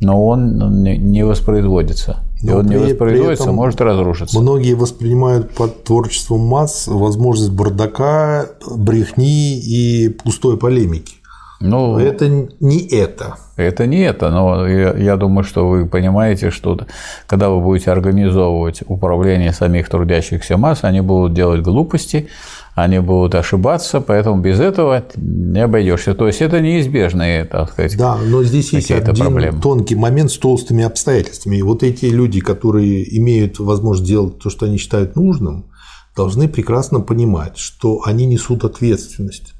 но он не воспроизводится. И он не воспроизводится, может разрушиться. Многие воспринимают под творчеством масс возможность бардака, брехни и пустой полемики. Ну, это не это. Это не это, но я, я думаю, что вы понимаете, что когда вы будете организовывать управление самих трудящихся масс, они будут делать глупости, они будут ошибаться, поэтому без этого не обойдешься. То есть это неизбежные, так сказать, Да, но здесь есть один проблемы. тонкий момент с толстыми обстоятельствами. И вот эти люди, которые имеют возможность делать то, что они считают нужным, должны прекрасно понимать, что они несут ответственность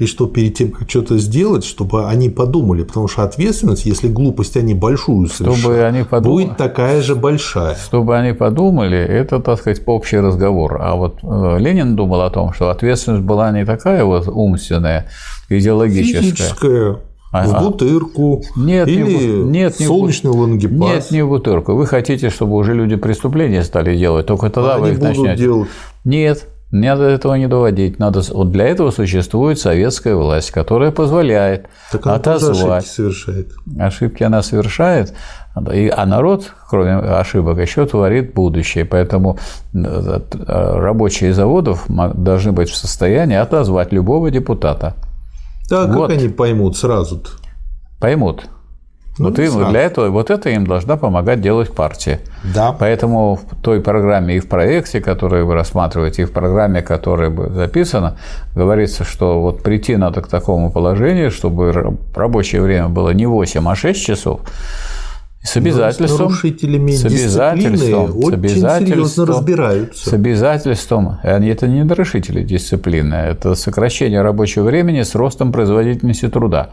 и что перед тем, как что-то сделать, чтобы они подумали, потому что ответственность, если глупость они большую совершат, чтобы они подумали, будет такая же большая. Чтобы они подумали, это, так сказать, общий разговор. А вот э, Ленин думал о том, что ответственность была не такая вот умственная, идеологическая. Физическая. В бутырку нет, или не, нет, солнечный лангепас. Нет, не в бутырку. Вы хотите, чтобы уже люди преступления стали делать, только тогда а вы их начнете. Делать. Нет, надо этого не доводить. Надо... Вот для этого существует советская власть, которая позволяет так она отозвать. Ошибки совершает. Ошибки она совершает, а народ, кроме ошибок, еще творит будущее. Поэтому э, рабочие заводов должны быть в состоянии отозвать любого депутата. Да, вот. как они поймут сразу -то? Поймут. Ну, вот им для этого, вот это им должна помогать делать партия. Да. Поэтому в той программе и в проекте, который вы рассматриваете, и в программе, которая записана, говорится, что вот прийти надо к такому положению, чтобы рабочее время было не 8, а 6 часов, с обязательством, с нарушителями с обязательством, очень с обязательством, серьезно разбираются. С обязательством. Они это не нарушители дисциплины, это сокращение рабочего времени с ростом производительности труда.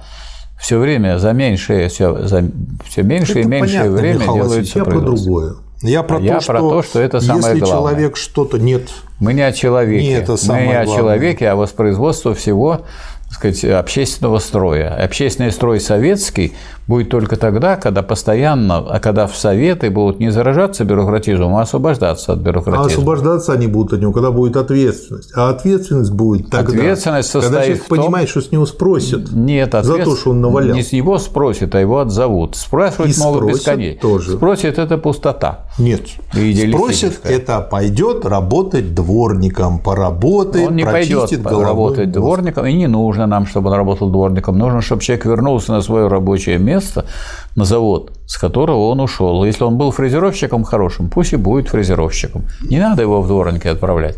Все время за меньшее, все, за, все меньше это и меньшее понятно, время Михаил делается Я про другое. Я про, а то, я что, про то, что это самое если главное. человек что-то нет. Мы не о человеке. Не это Мы самое не о главное. человеке, а воспроизводство всего так сказать, общественного строя. Общественный строй советский будет только тогда, когда постоянно, а когда в Советы будут не заражаться бюрократизмом, а освобождаться от А бюрократизма. освобождаться они будут от него, когда будет ответственность. А ответственность будет тогда, Ответственность когда состоит человек в том- понимает, что с него спросят. Нет, За ответ- то, что он навалял. Не с него спросят, а его отзовут. Спрашивать И могут спросят бесконечно. тоже. Спросит это пустота. Нет. Спросят, это пойдет работать дворником, поработает, Он не пойдет работать мозг. дворником, и не нужно нам, чтобы он работал дворником. Нужно, чтобы человек вернулся на свое рабочее место, на завод, с которого он ушел. Если он был фрезеровщиком хорошим, пусть и будет фрезеровщиком. Не надо его в дворники отправлять.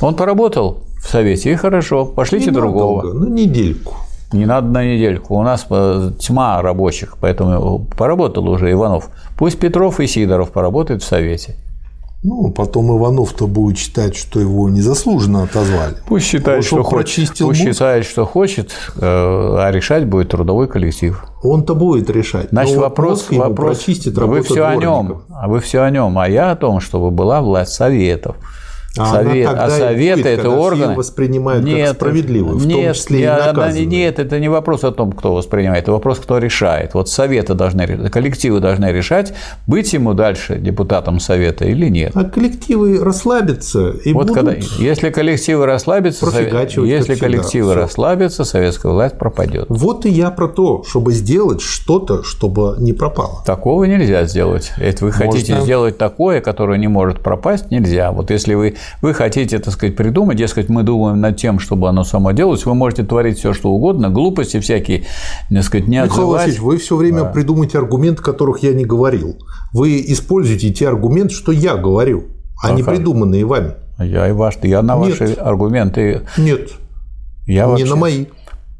Он поработал в совете, и хорошо, пошлите другого. Ненадолго, Ну, недельку. Не надо на недельку. У нас э, тьма рабочих, поэтому поработал уже Иванов. Пусть Петров и Сидоров поработают в совете. Ну, потом Иванов-то будет считать, что его незаслуженно отозвали. Пусть считает, что он хочет. Пусть мозг. считает, что хочет, э, а решать будет трудовой коллектив. Он-то будет решать. Значит, но вопрос, вопрос прочистит вы работа все о нем, дворников. а вы все о нем, а я о том, чтобы была власть советов. А Совет, а и советы будет, это когда все органы. воспринимают как справедливые, в том нет, числе и я- она- наказанные. нет, это не вопрос о том, кто воспринимает, это вопрос, кто решает. Вот советы должны, коллективы должны решать, быть ему дальше депутатом совета или нет. А коллективы расслабятся и Вот будут... когда, если коллективы расслабятся, если всегда. коллективы Всё. расслабятся, советская власть пропадет. Вот и я про то, чтобы сделать что-то, чтобы не пропало. Такого нельзя сделать. Если вы хотите Можно. сделать такое, которое не может пропасть, нельзя. Вот если вы, вы хотите, так сказать, придумать, дескать, мы думаем над тем, чтобы оно само делалось, вы можете творить все, что угодно, глупости всякие, так сказать, не Михаил отзывать. Васильевич, вы все время придумываете аргументы, которых я не говорил. Вы используете те аргументы, что я говорю, а не Ага. придуманные вами. Я, и ваш, я на Нет. ваши аргументы, Нет, я не вообще, на мои.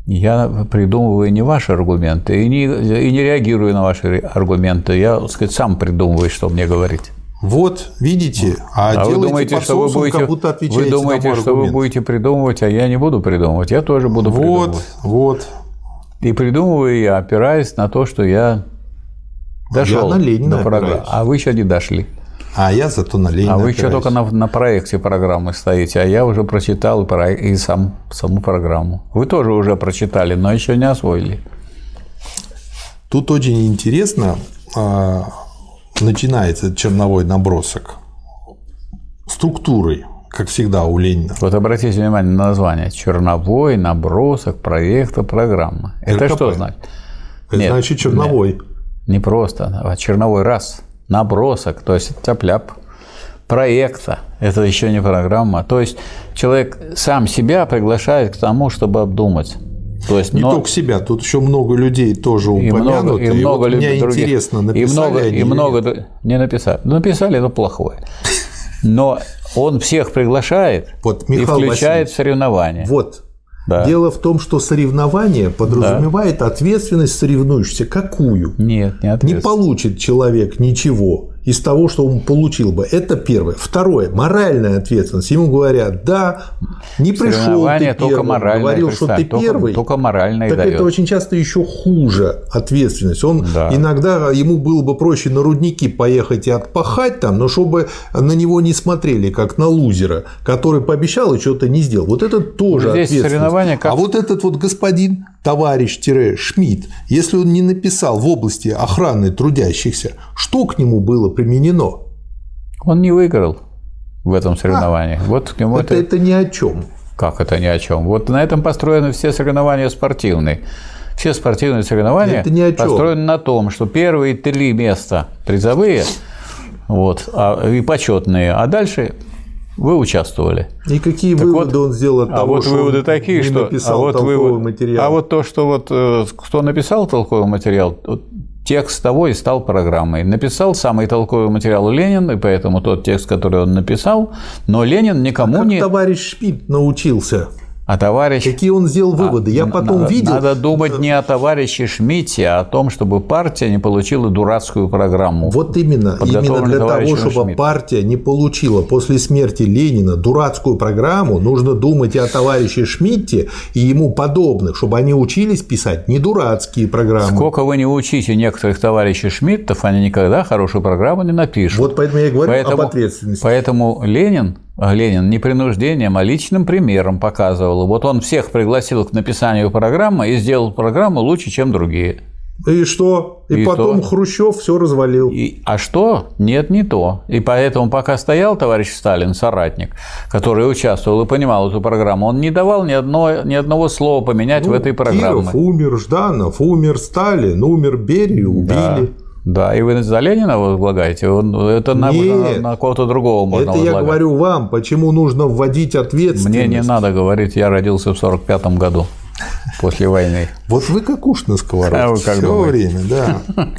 я придумываю не ваши аргументы и не, и не реагирую на ваши аргументы. Я, так сказать, сам придумываю, что мне говорить. Вот, видите, а, А вы думаете, что вы будете, как будто отвечаете вы думаете, что вы аргумент. будете придумывать, а я не буду придумывать. Я тоже буду Вот, придумывать. вот. И придумываю я, опираясь на то, что я дошел на Ленина до программы. А вы еще не дошли. А я зато на Ленина А вы еще опираюсь. только на, на проекте программы стоите, а я уже прочитал и, про- и сам, саму программу. Вы тоже уже прочитали, но еще не освоили. Тут очень интересно а, начинается черновой набросок структурой, как всегда у Ленина. Вот обратите внимание на название. Черновой набросок проекта программы. Это РКП. что значит? Это Нет, значит черновой. Не просто, а черновой раз. Набросок, то есть тяп-ляп проекта. Это еще не программа. То есть человек сам себя приглашает к тому, чтобы обдумать. То есть, Не но- только себя, тут еще много людей тоже и упомянуты. много, и много вот мне других. интересно, и написали много, они и много дру- не написали. Ну, написали, это плохое. Но он всех приглашает Вот, и включает соревнования. Вот. Да. Дело в том, что соревнование подразумевает ответственность соревнующегося. Какую? Нет, не Не ответственно. получит человек ничего из того, что он получил бы. Это первое. Второе. Моральная ответственность. Ему говорят, да, не пришел ты первым, говорил, что ты только- первый. только моральное так дает. это очень часто еще хуже ответственность. Он Да. иногда ему было бы проще на рудники поехать и отпахать там, но чтобы на него не смотрели как на лузера, который пообещал и что-то не сделал. Вот это тоже Здесь ответственность. соревнования как- А вот этот вот господин товарищ-Шмидт, если он не написал в области охраны трудящихся, что к нему было применено? Он не выиграл в этом соревновании. вот к нему Это, это, это ни о чем. Как это ни о чем? Вот на этом построены все соревнования спортивные. Все спортивные соревнования Это ни о чём. построены на том, что первые три места призовые вот, а, и почетные, а дальше вы участвовали. И какие Так выводы он сделал от а того, вот что выводы он такие, не что написал а вот толковый вывод- материал? А вот то, что вот э, кто написал толковый материал, вот текст того и стал программой. Написал самый толковый материал Ленин, и поэтому тот текст, который он написал, но Ленин никому как не товарищ Шмидт научился А товарищ... Какие он сделал А, выводы? Я потом надо, видел... Надо думать не о товарище Шмидте, а о том, чтобы партия не получила дурацкую программу. Вот именно, именно для того, чтобы Шмидтом. партия не получила после смерти Ленина дурацкую программу, нужно думать и о товарище Шмидте и ему подобных, чтобы они учились писать не дурацкие программы. Сколько вы не учите некоторых товарищей Шмидтов, они никогда хорошую программу не напишут. Вот поэтому я и говорю Поэтому- об ответственности. Поэтому Ленин, а, Ленин не принуждением, а личным примером показывал. Вот он всех пригласил к написанию программы и сделал программу лучше, чем другие. И что? И, И потом то. Хрущев все развалил. И- а что? Нет, не то. И поэтому, пока стоял товарищ Сталин, соратник, который участвовал и понимал эту программу, он не давал ни, одно, ни одного слова поменять в этой программе. Ну, Киров умер, Жданов умер, Сталин умер, Берию убили. Да, и вы за Ленина возлагаете? Это на, Нет. на- на кого-то другого можно Это я возлагать. говорю вам, почему нужно вводить ответственность. Мне не надо говорить, я родился в 45 году после войны. Вот вы как уж на сковородке. А вы как Все думаете? время, да.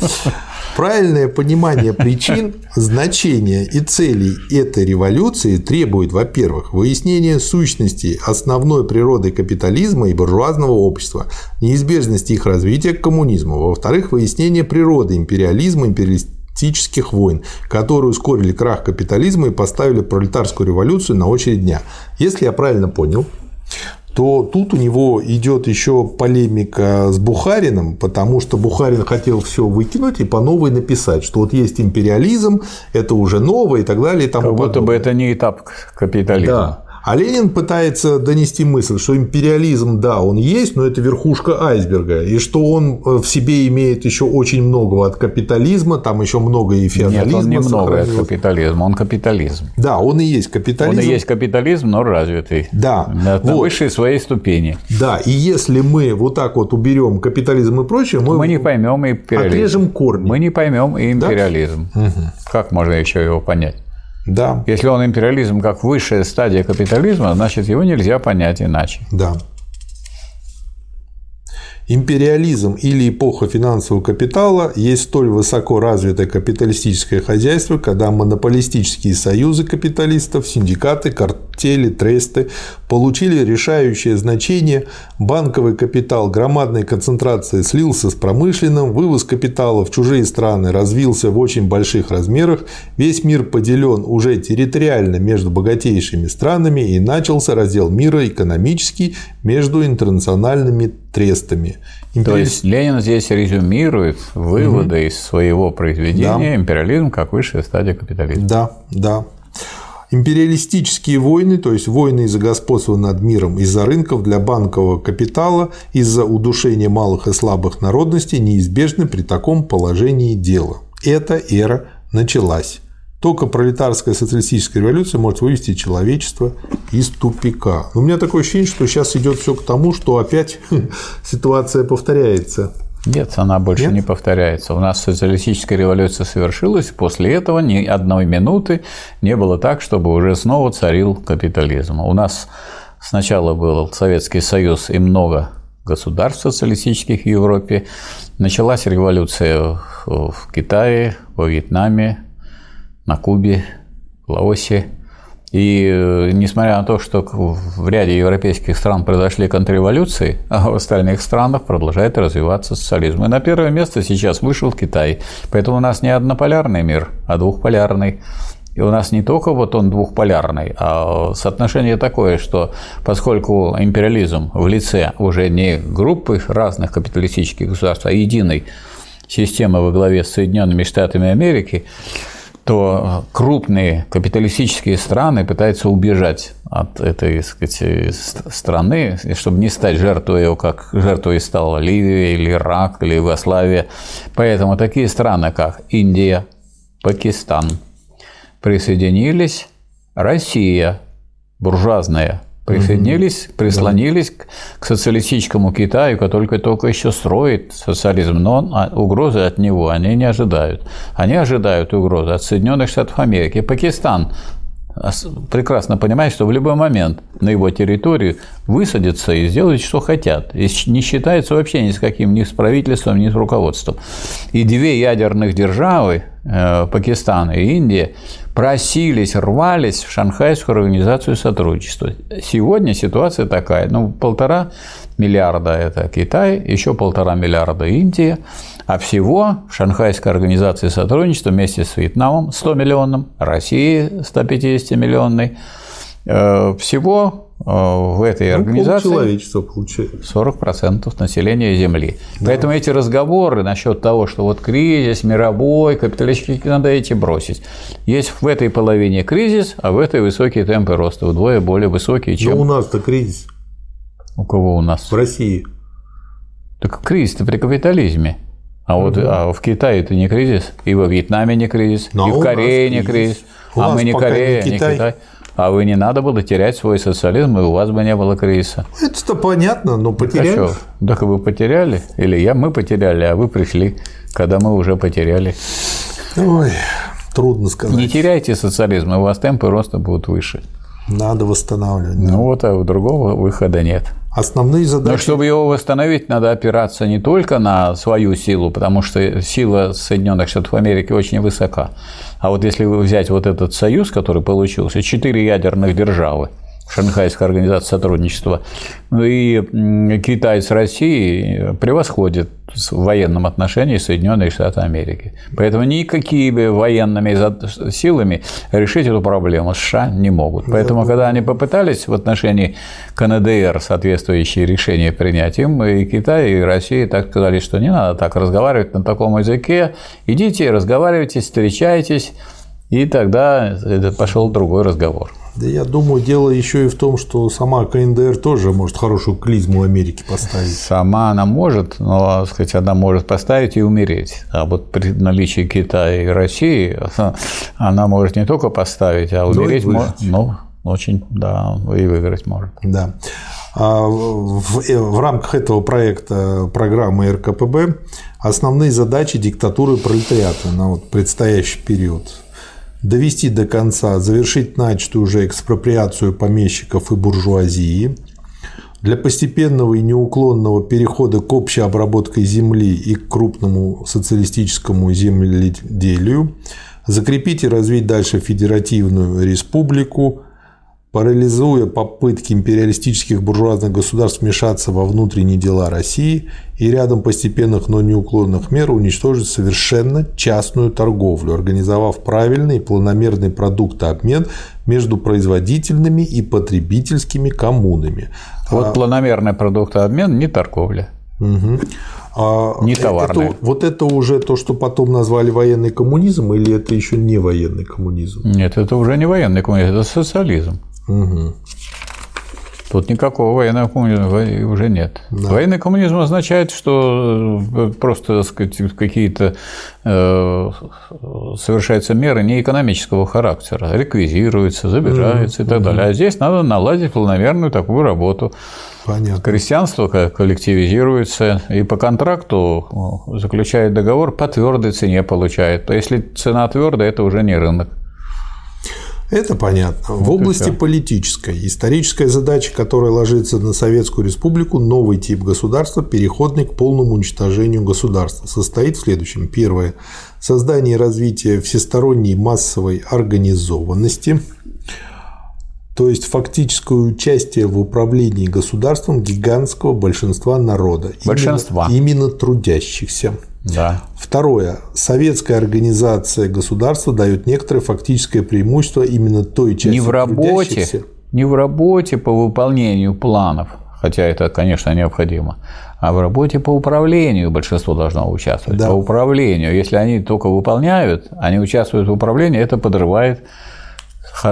Правильное понимание причин, значения и целей этой революции требует, во-первых, выяснения сущности основной природы капитализма и буржуазного общества, неизбежности их развития к коммунизму, во-вторых, выяснения природы империализма, империалистических войн, которые ускорили крах капитализма и поставили пролетарскую революцию на очередь дня. Если я правильно понял, то тут у него идет еще полемика с Бухариным, потому что Бухарин хотел все выкинуть и по новой написать, что вот есть империализм, это уже новое и так далее. И тому Как будто бы подобное. это не этап капитализма. Да. А Ленин пытается донести мысль, что империализм, да, он есть, но это верхушка айсберга, и что он э, в себе имеет еще очень многого от капитализма, там еще много и феодализма Нет, он немного от сохранилось. капитализма, он капитализм. Да, он и есть капитализм. Он и есть капитализм, но развитый. Да, На, вот. высшей своей ступени. Да, и если мы вот так вот уберем капитализм и прочее, мы, Мы не поймем империализм. отрежем корни. Мы не поймем и империализм. Как можно еще его понять? Да, Если он империализм как высшая стадия капитализма, значит его нельзя понять иначе. да. Империализм или эпоха финансового капитала есть столь высоко развитое капиталистическое хозяйство, когда монополистические союзы капиталистов, синдикаты, картели, тресты получили решающее значение, банковый капитал громадной концентрации слился с промышленным, вывоз капитала в чужие страны развился в очень больших размерах, весь мир поделен уже территориально между богатейшими странами и начался раздел мира экономический между интернациональными трестами. То Империалист- есть Ленин здесь резюмирует выводы из своего произведения «Империализм как высшая стадия капитализма». Да, да. Империалистические войны, то есть войны из-за господства над миром, из-за рынков для банкового капитала, из-за удушения малых и слабых народностей неизбежны при таком положении дела. Эта эра началась. Только пролетарская социалистическая революция может вывести человечество из тупика. У меня такое ощущение, что сейчас идет все к тому, что опять ситуация повторяется. Нет, она больше Нет? не повторяется. У нас социалистическая революция совершилась, после этого ни одной минуты не было так, чтобы уже снова царил капитализм. У нас сначала был Советский Союз и много государств социалистических в Европе. Началась революция в Китае, во Вьетнаме, на Кубе, Лаосе. И э, несмотря на то, что в ряде европейских стран произошли контрреволюции, а в остальных странах продолжает развиваться социализм. И на первое место сейчас вышел Китай. Поэтому у нас не однополярный мир, а двухполярный. И у нас не только вот он двухполярный, а соотношение такое, что поскольку империализм в лице уже не группы разных капиталистических государств, а единой системы во главе с Соединенными Штатами Америки, то крупные капиталистические страны пытаются убежать от этой сказать, ст- страны, чтобы не стать жертвой ее, как жертвой стала Ливия или Ирак или Югославия. Поэтому такие страны, как Индия, Пакистан, присоединились, Россия, буржуазная, присоединились, прислонились к- к социалистическому Китаю, который только еще строит социализм, но он- а, угрозы от него они не ожидают. Они ожидают угрозы от Соединенных Штатов Америки. Пакистан ос- прекрасно понимает, что в любой момент на его территорию высадятся и сделают, что хотят. И не считается вообще ни с каким, ни с правительством, ни с руководством. И две ядерных державы, э, Пакистан и Индия, просились, рвались в Шанхайскую организацию сотрудничества. Сегодня ситуация такая, ну, полтора миллиарда – это Китай, еще полтора миллиарда – Индия, а всего в Шанхайской организации сотрудничества вместе с Вьетнамом 100 миллионным, Россией 150 миллионной, э, всего Э, в этой ну, организации человечества получается. 40% населения Земли. Да. Поэтому эти разговоры насчет того, что вот кризис мировой, капиталистический, надо эти бросить. Есть в этой половине кризис, а в этой высокие темпы роста, вдвое более высокие, чем… Но у нас-то кризис. У кого у нас? В России. Так кризис-то при капитализме. А вот а в Китае это не кризис, и во Вьетнаме не кризис, Но ну, а и в Корее не кризис. У а мы не Корея, не Китай. не Китай а вы не надо было терять свой социализм, и у вас бы не было кризиса. Это-то понятно, но потеряли. А что? Так вы потеряли? Или я, мы потеряли, а вы пришли, когда мы уже потеряли. Ой, трудно сказать. Не теряйте социализм, и у вас темпы роста будут выше. Надо восстанавливать. Ну вот, а другого выхода нет. Основные задачи. Но чтобы его восстановить, надо опираться не только на свою силу, потому что сила Соединенных Штатов Америки очень высока. А вот если взять вот этот союз, который получился, четыре ядерных державы – Шанхайская организация сотрудничества. Ну и Китай с Россией превосходит в военном отношении Соединенные Штаты Америки. Поэтому никакими военными силами решить эту проблему США не могут. Поэтому, когда они попытались в отношении КНДР соответствующие решения принять, им и Китай, и Россия так сказали, что не надо так разговаривать на таком языке, идите, разговаривайте, встречайтесь, и тогда пошел другой разговор. Да я думаю, дело еще и в том, что сама КНДР тоже может хорошую клизму Америки поставить. Сама она может, но, сказать, она может поставить и умереть. А вот при наличии Китая и России она может не только поставить, а умереть может. Ну, очень, да, и выиграть может. Да. А в, в рамках этого проекта программы РКПБ основные задачи диктатуры пролетариата на вот предстоящий период довести до конца, завершить начатую уже экспроприацию помещиков и буржуазии, для постепенного и неуклонного перехода к общей обработке земли и к крупному социалистическому земледелию, закрепить и развить дальше федеративную республику, парализуя попытки империалистических буржуазных государств вмешаться во внутренние дела России и рядом постепенных, но неуклонных мер уничтожить совершенно частную торговлю, организовав правильный и планомерный продуктообмен между производительными и потребительскими коммунами. Вот а... планомерный продуктообмен не торговля. Угу. А не товарная. Это, вот это уже то, что потом назвали военный коммунизм, или это еще не военный коммунизм? Нет, это уже не военный коммунизм, это социализм. Угу. Тут никакого военного коммунизма уже нет. Да. Военный коммунизм означает, что э, просто какие-то э, совершаются меры не экономического характера, реквизируются, забираются mm и так далее. А здесь надо наладить планомерную такую работу. Понятно. Крестьянство коллективизируется и по контракту э, заключает договор по твердой цене получает. То если цена твердая, это уже не рынок. Это понятно. В области политической, историческая задача, которая ложится на Советскую Республику, новый тип государства, переходный к полному уничтожению государства, состоит в следующем. Первое. Создание и развитие всесторонней массовой организованности, то есть фактическое участие в управлении государством гигантского большинства народа. Большинства. Именно, именно трудящихся. Да. Второе. Советская организация государства дает некоторое фактическое преимущество именно той части не в работе, не в работе по выполнению планов, хотя это, конечно, необходимо, а в работе по управлению большинство должно участвовать. Да. По управлению. Если они только выполняют, они участвуют в управлении, это подрывает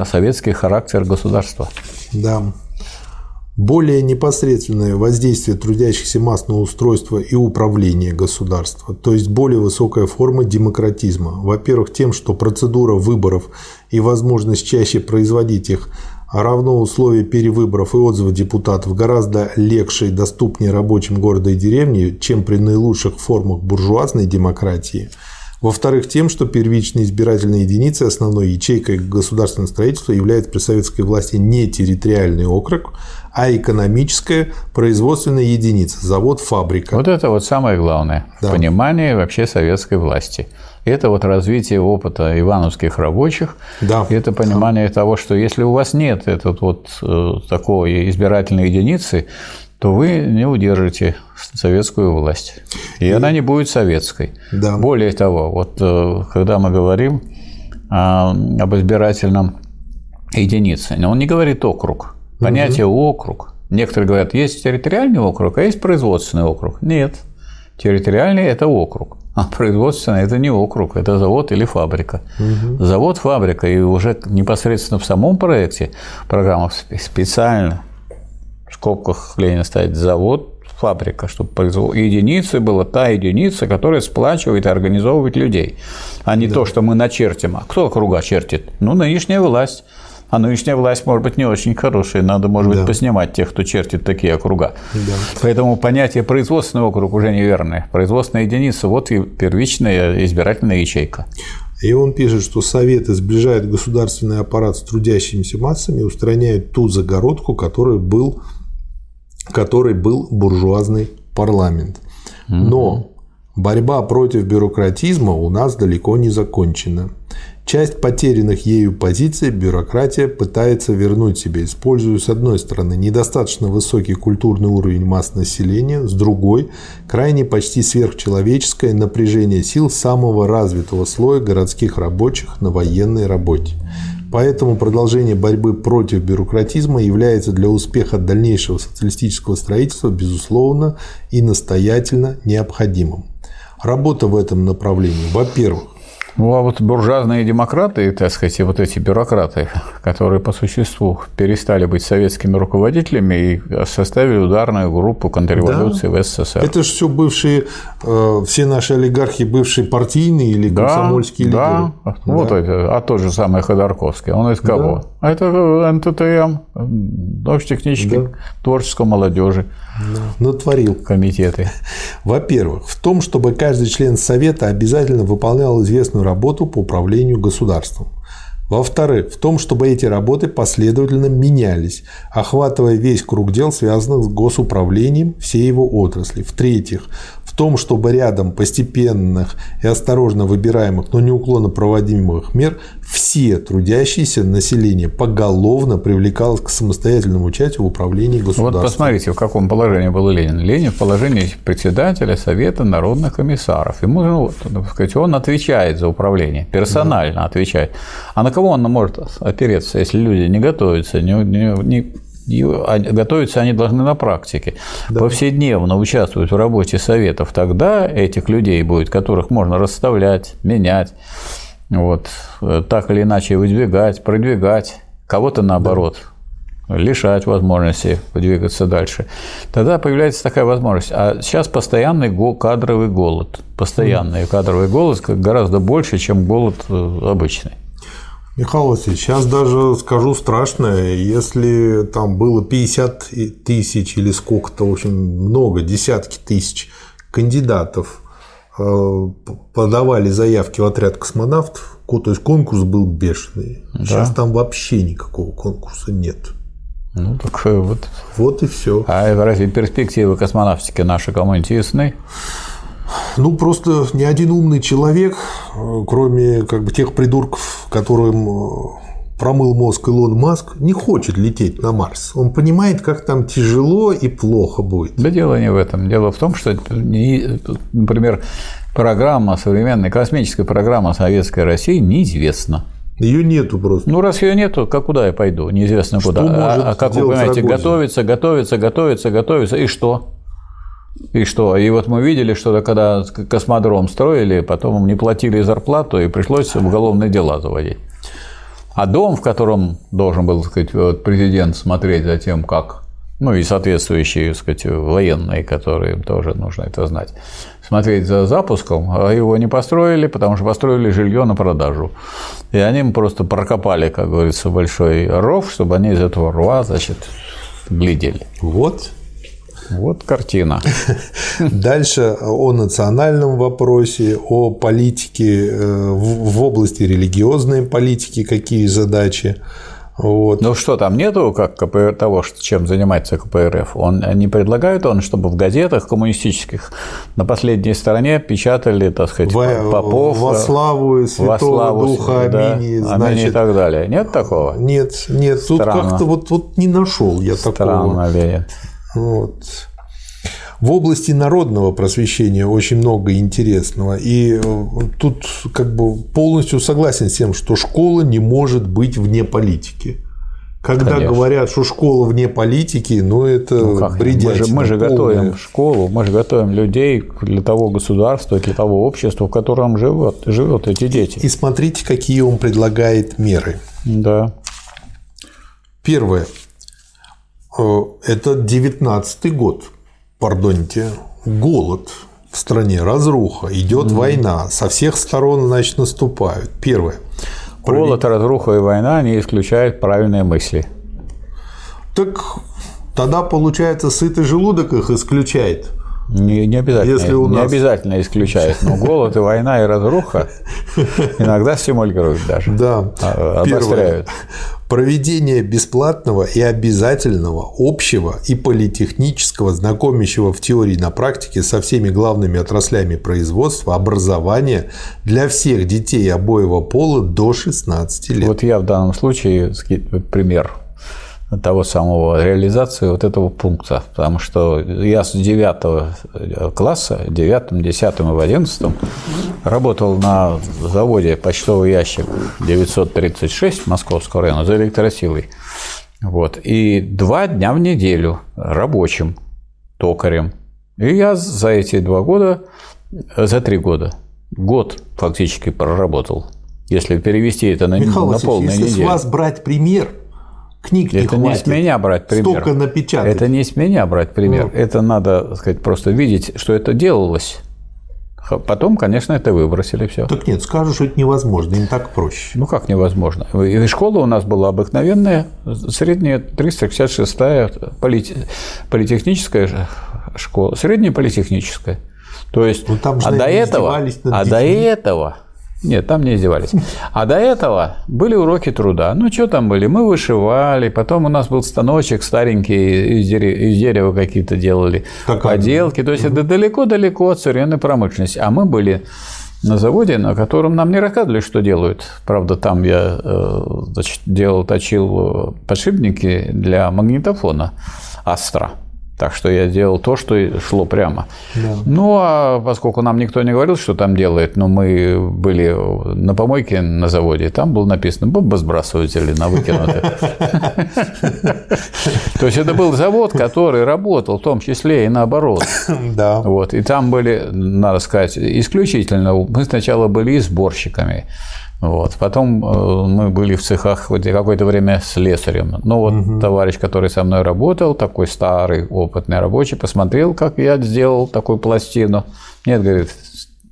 советский характер государства. Да более непосредственное воздействие трудящихся масс на устройство и управление государства, то есть более высокая форма демократизма. Во-первых, тем, что процедура выборов и возможность чаще производить их равно условия перевыборов и отзыва депутатов гораздо легче и доступнее рабочим города и деревни, чем при наилучших формах буржуазной демократии. Во-вторых, тем, что первичной избирательной единицей, основной ячейкой государственного строительства является при советской власти не территориальный округ, а экономическая производственная единица, завод, фабрика. Вот это вот самое главное да. понимание вообще советской власти. это вот развитие опыта ивановских рабочих, Да. это понимание того, что если у вас нет этот вот э, такой избирательной единицы, то вы не удержите советскую власть. И она не будет советской. Да. Более того, вот э, когда мы говорим а, об избирательном единице, он не говорит округ. Понятие округ. Некоторые говорят, есть территориальный округ, а есть производственный округ. Нет. Территориальный – это округ, а производственный – это не округ, это завод или фабрика. Завод, фабрика, и уже непосредственно в самом проекте программа спе- специально в скобках Ленина ставит завод, фабрика, чтобы произвол... единицей была та единица, которая сплачивает и организовывает людей, а не то, что мы начертим. А кто круга чертит? Ну, нынешняя власть. А нынешняя власть, может быть, не очень хорошая. Надо, может быть, Да. поснимать тех, кто чертит такие округа. Да. Поэтому понятие производственный округ уже неверное. Производственная единица – вот и первичная избирательная ячейка. И он пишет, что Советы сближают государственный аппарат с трудящимися массами и устраняют ту загородку, которой был, которой был буржуазный парламент. Но борьба против бюрократизма у нас далеко не закончена. Часть потерянных ею позиций бюрократия пытается вернуть себе, используя с одной стороны недостаточно высокий культурный уровень масс населения, с другой – крайне почти сверхчеловеческое напряжение сил самого развитого слоя городских рабочих на военной работе. Поэтому продолжение борьбы против бюрократизма является для успеха дальнейшего социалистического строительства, безусловно, и настоятельно необходимым. Работа в этом направлении, во-первых, Ну, а вот буржуазные демократы, так сказать, и вот эти бюрократы, которые по существу перестали быть советскими руководителями и составили ударную группу контрреволюции в СССР. это же все бывшие, э, все наши олигархи, бывшие партийные или Да, комсомольские да. лидеры. Вот это, а тот же самый Ходорковский. Он из кого? А это НТТМ, научно-технический Да. творческой молодежи Натворил. комитеты. Во-первых, в том, чтобы каждый член Совета обязательно выполнял известную работу по управлению государством. Во-вторых, в том, чтобы эти работы последовательно менялись, охватывая весь круг дел, связанных с госуправлением всей его отрасли. В-третьих, в том, чтобы рядом постепенных и осторожно выбираемых, но неуклонно проводимых мер все трудящиеся население поголовно привлекалось к самостоятельному участию в управлении Вот государством. посмотрите, в каком положении был Ленин. Ленин в положении председателя Совета народных комиссаров. Ему, ну, вот, так сказать, он отвечает за управление, персонально отвечает. А на кого он может опереться, если люди не готовятся, не, не- не- готовиться они должны на практике, повседневно участвовать в работе советов, тогда этих людей будет, которых можно расставлять, менять, вот, э, так или иначе выдвигать, продвигать, кого-то наоборот лишать возможности двигаться дальше. Тогда появляется такая возможность. А сейчас постоянный кадровый голод. Постоянный кадровый голод гораздо больше, чем голод э, обычный. Михаил Васильевич, сейчас даже скажу страшное, если там было 50 и- тысяч или сколько-то, в общем, много, десятки тысяч кандидатов э, подавали заявки в отряд космонавтов, ко- то есть конкурс был бешеный. Сейчас там вообще никакого конкурса нет. Ну, так э, вот. Вот и все. А разве перспективы космонавтики наши кому-нибудь ясны? Ну, просто ни один умный человек, э, кроме как бы тех придурков, которым э, промыл мозг Илон Маск, не хочет лететь на Марс. Он понимает, как там тяжело и плохо будет. Да дело не в этом. Дело в том, что, например, программа, современная космическая программа Советской России неизвестна. Ее нету просто. Ну, раз ее нету, как куда я пойду? Неизвестно куда. может а, а как вы понимаете, Рогозин? готовится, готовится, готовится, готовится, и что? И что? И вот мы видели, что когда космодром строили, потом им не платили зарплату, и пришлось уголовные дела заводить. А дом, в котором должен был так сказать, вот президент смотреть за тем, как ну и соответствующие так сказать, военные, которые тоже нужно это знать, смотреть за запуском, а его не построили, потому что построили жилье на продажу. И они им просто прокопали, как говорится, большой ров, чтобы они из этого рва, значит, глядели. Вот. Вот картина. Дальше о национальном вопросе, о политике э, в области религиозной политики, какие задачи Вот. Ну что, там нету как КПР, того, чем занимается КПРФ? Он не предлагает он, чтобы в газетах коммунистических на последней стороне печатали, так сказать, во, Попов. Во славу и Святого во славу, Духа, да, аминь, значит, аминь и так далее. Нет такого? Нет, нет. Странно. Тут как-то вот, вот не нашел я Странно такого. Странно нет? Вот. В области народного просвещения очень много интересного. И э, тут как бы полностью согласен с тем, что школа не может быть вне политики. Когда Конечно. говорят, что школа вне политики, ну это ну, как? Мы же, мы же готовим школу, мы же готовим людей для того государства, для того общества, в котором живут, живут эти дети. И смотрите, какие он предлагает меры. Да. Первое. Э, это 19 год пардоните, голод в стране, разруха, идет mm война, со всех сторон, значит, наступают. Первое. Голод, разруха и война не исключают правильные мысли. Так тогда, получается, сытый желудок их исключает. Не, не обязательно, Если у нас... не обязательно исключает, но голод и война и разруха иногда стимулируют даже. Да. А, обостряют. Проведение бесплатного и обязательного общего и политехнического, знакомящего в теории и на практике со всеми главными отраслями производства, образования для всех детей обоего пола до 16 лет. Вот я в данном случае пример того самого реализации вот этого пункта. Потому что я с 9 класса, 9, 10 и в 11 работал на заводе почтовый ящик 936 Московского района за электросилой. Вот. И два дня в неделю рабочим, токарем. И я за эти два года, за три года, год фактически проработал. Если перевести это на, Михаил на полную если неделю. с вас брать пример – книг не Это хватит. не с меня брать пример. Столько напечатать. Это не с меня брать пример. Ну. Это надо, сказать, просто видеть, что это делалось. Потом, конечно, это выбросили все. Так нет, скажу, что это невозможно, не так проще. Ну как невозможно? И школа у нас была обыкновенная, средняя 366-я полит... политехническая школа, средняя политехническая. То есть, ну, там же, а, до этого, а до этого нет, там не издевались. А до этого были уроки труда. Ну, что там были? Мы вышивали, потом у нас был станочек старенький, из дерева, из дерева какие-то делали как поделки. То есть, угу. это далеко-далеко от современной промышленности. А мы были на заводе, на котором нам не рассказывали, что делают. Правда, там я э, значит, делал, точил подшипники для магнитофона Астра. Так что я делал то, что шло прямо. Да. Ну, а поскольку нам никто не говорил, что там делает, но мы были на помойке на заводе, там было написано бомбосбрасыватели на выкинутых. То есть это был завод, который работал в том числе и наоборот. Да. Вот. И там были, надо сказать, исключительно, мы сначала были и сборщиками. Вот. Потом э, мы были в цехах какое-то время с слесарем. Ну вот угу. товарищ, который со мной работал, такой старый, опытный рабочий, посмотрел, как я сделал такую пластину. Нет, говорит,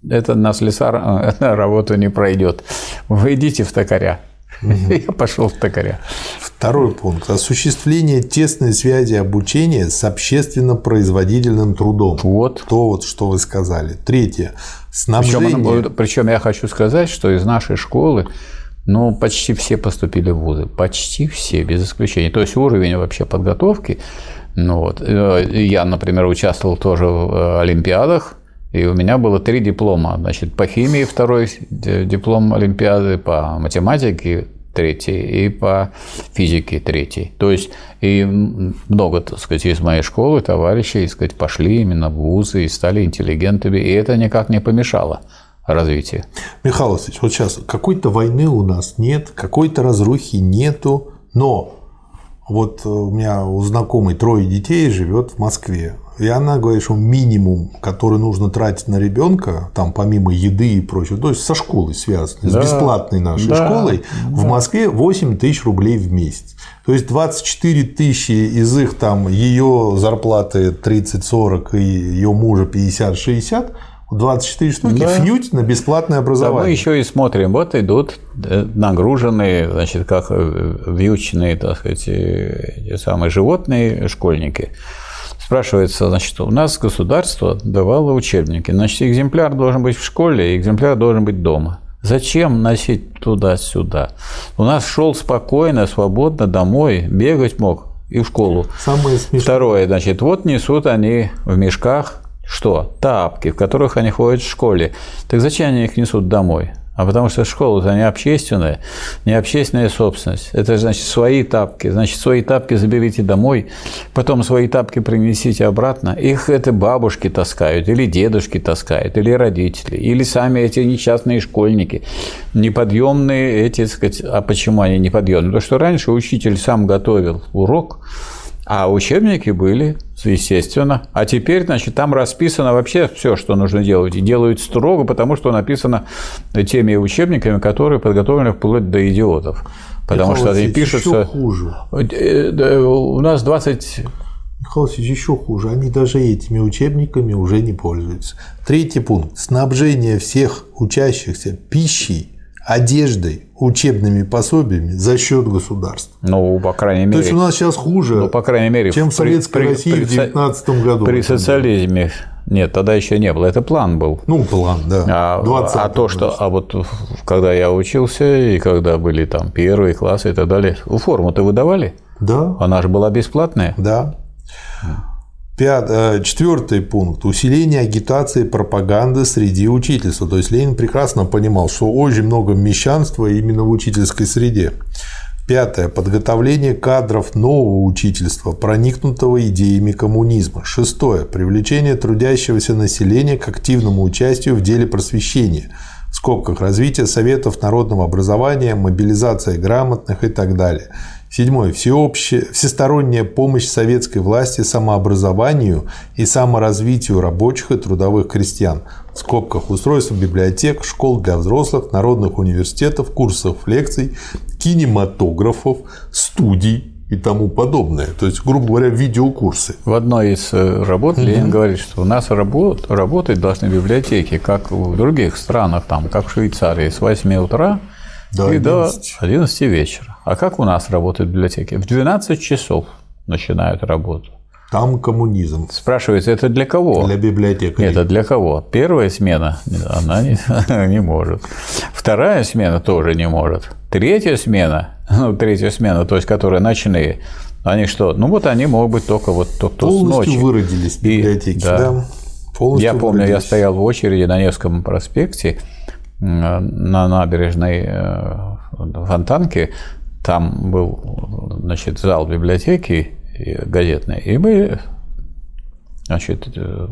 это на слесар на работу не пройдет. Вы идите в токаря. Я пошел в токаря. Второй пункт. Осуществление тесной связи обучения с общественно-производительным трудом. Вот. То, вот, что вы сказали. Третье. Снабжение. Причем, причем я хочу сказать, что из нашей школы ну, почти все поступили в вузы. Почти все, без исключения. То есть уровень вообще подготовки. Ну, вот. Э, я, например, участвовал тоже в э, Олимпиадах. И у меня было три диплома. Значит, по химии второй диплом Олимпиады, по математике третий и по физике третий. То есть и много, так сказать, из моей школы товарищей, так сказать, пошли именно в вузы и стали интеллигентами, и это никак не помешало развитию. Михаил Васильевич, вот сейчас какой-то войны у нас нет, какой-то разрухи нету, но вот у меня у знакомой трое детей живет в Москве. И она говорит, что минимум, который нужно тратить на ребенка, там помимо еды и прочего, то есть со школой связано, да, с бесплатной нашей да, школой, да. в Москве 8 тысяч рублей в месяц. То есть 24 тысячи из их там ее зарплаты 30-40 и ее мужа 50-60 24 штуки да. фьють на бесплатное образование. Да, мы еще и смотрим, вот идут э, нагруженные, значит, как э, вьючные, так сказать, эти самые животные школьники. Спрашивается, значит, у нас государство давало учебники, значит, экземпляр должен быть в школе, экземпляр должен быть дома. Зачем носить туда-сюда? У нас шел спокойно, свободно домой, бегать мог и в школу. Самое смешное. Второе, значит, вот несут они в мешках что? Тапки, в которых они ходят в школе. Так зачем они их несут домой? А потому что школа-то не общественная, не общественная собственность. Это значит свои тапки. Значит, свои тапки заберите домой, потом свои тапки принесите обратно. Их это бабушки таскают, или дедушки таскают, или родители, или сами эти несчастные школьники. Неподъемные эти, так сказать, а почему они неподъемные? Потому что раньше учитель сам готовил урок, а учебники были, естественно. А теперь, значит, там расписано вообще все, что нужно делать. И делают строго, потому что написано теми учебниками, которые подготовлены вплоть до идиотов. Потому Михаил что они пишутся... хуже. Э, У нас 20 Михаил еще хуже. Они даже этими учебниками уже не пользуются. Третий пункт. Снабжение всех учащихся пищей, одеждой, учебными пособиями за счет государства. Ну, по крайней То мере, есть у нас сейчас хуже, ну, по крайней мере, чем в Советской при- России при в со- 19 году. при социализме нет, тогда еще не было. Это план был. Ну, план, да. А, 20 а то, что, а вот когда я учился и когда были там первые классы и так далее, форму-то выдавали? Да, Она же была бесплатная. да. Пят- э, Четвертый пункт. Усиление агитации и пропаганды среди учительства. То есть Ленин прекрасно понимал, что очень много мещанства именно в учительской среде. Пятое. Подготовление кадров нового учительства, проникнутого идеями коммунизма. Шестое. Привлечение трудящегося населения к активному участию в деле просвещения. В скобках развитие советов народного образования, мобилизация грамотных и так далее. Седьмое. Всеобщая, всесторонняя помощь советской власти самообразованию и саморазвитию рабочих и трудовых крестьян. В скобках устройство библиотек, школ для взрослых, народных университетов, курсов лекций, кинематографов, студий и тому подобное. То есть, грубо говоря, видеокурсы. В одной из э, работ Ленин говорит, что у нас работ- работать должны библиотеки, как в других странах, там, как в Швейцарии, с 8 утра До и до 11. 11 вечера. А как у нас работают библиотеки? В 12 часов начинают работу. Там коммунизм Спрашивается, это для кого? для библиотек. Нет, это для кого? Первая смена, она не, не может. Вторая смена тоже не может. Третья смена, ну, третья смена, то есть, которые ночные, они что? Ну, вот они могут быть только вот то, то с Полностью ночи. выродились И- библиотеки. да. да. Полностью Я помню, я выродились. стоял в очереди на Невском проспекте на набережной э, Фонтанке. Там был значит, зал библиотеки газетной. И мы Значит, э,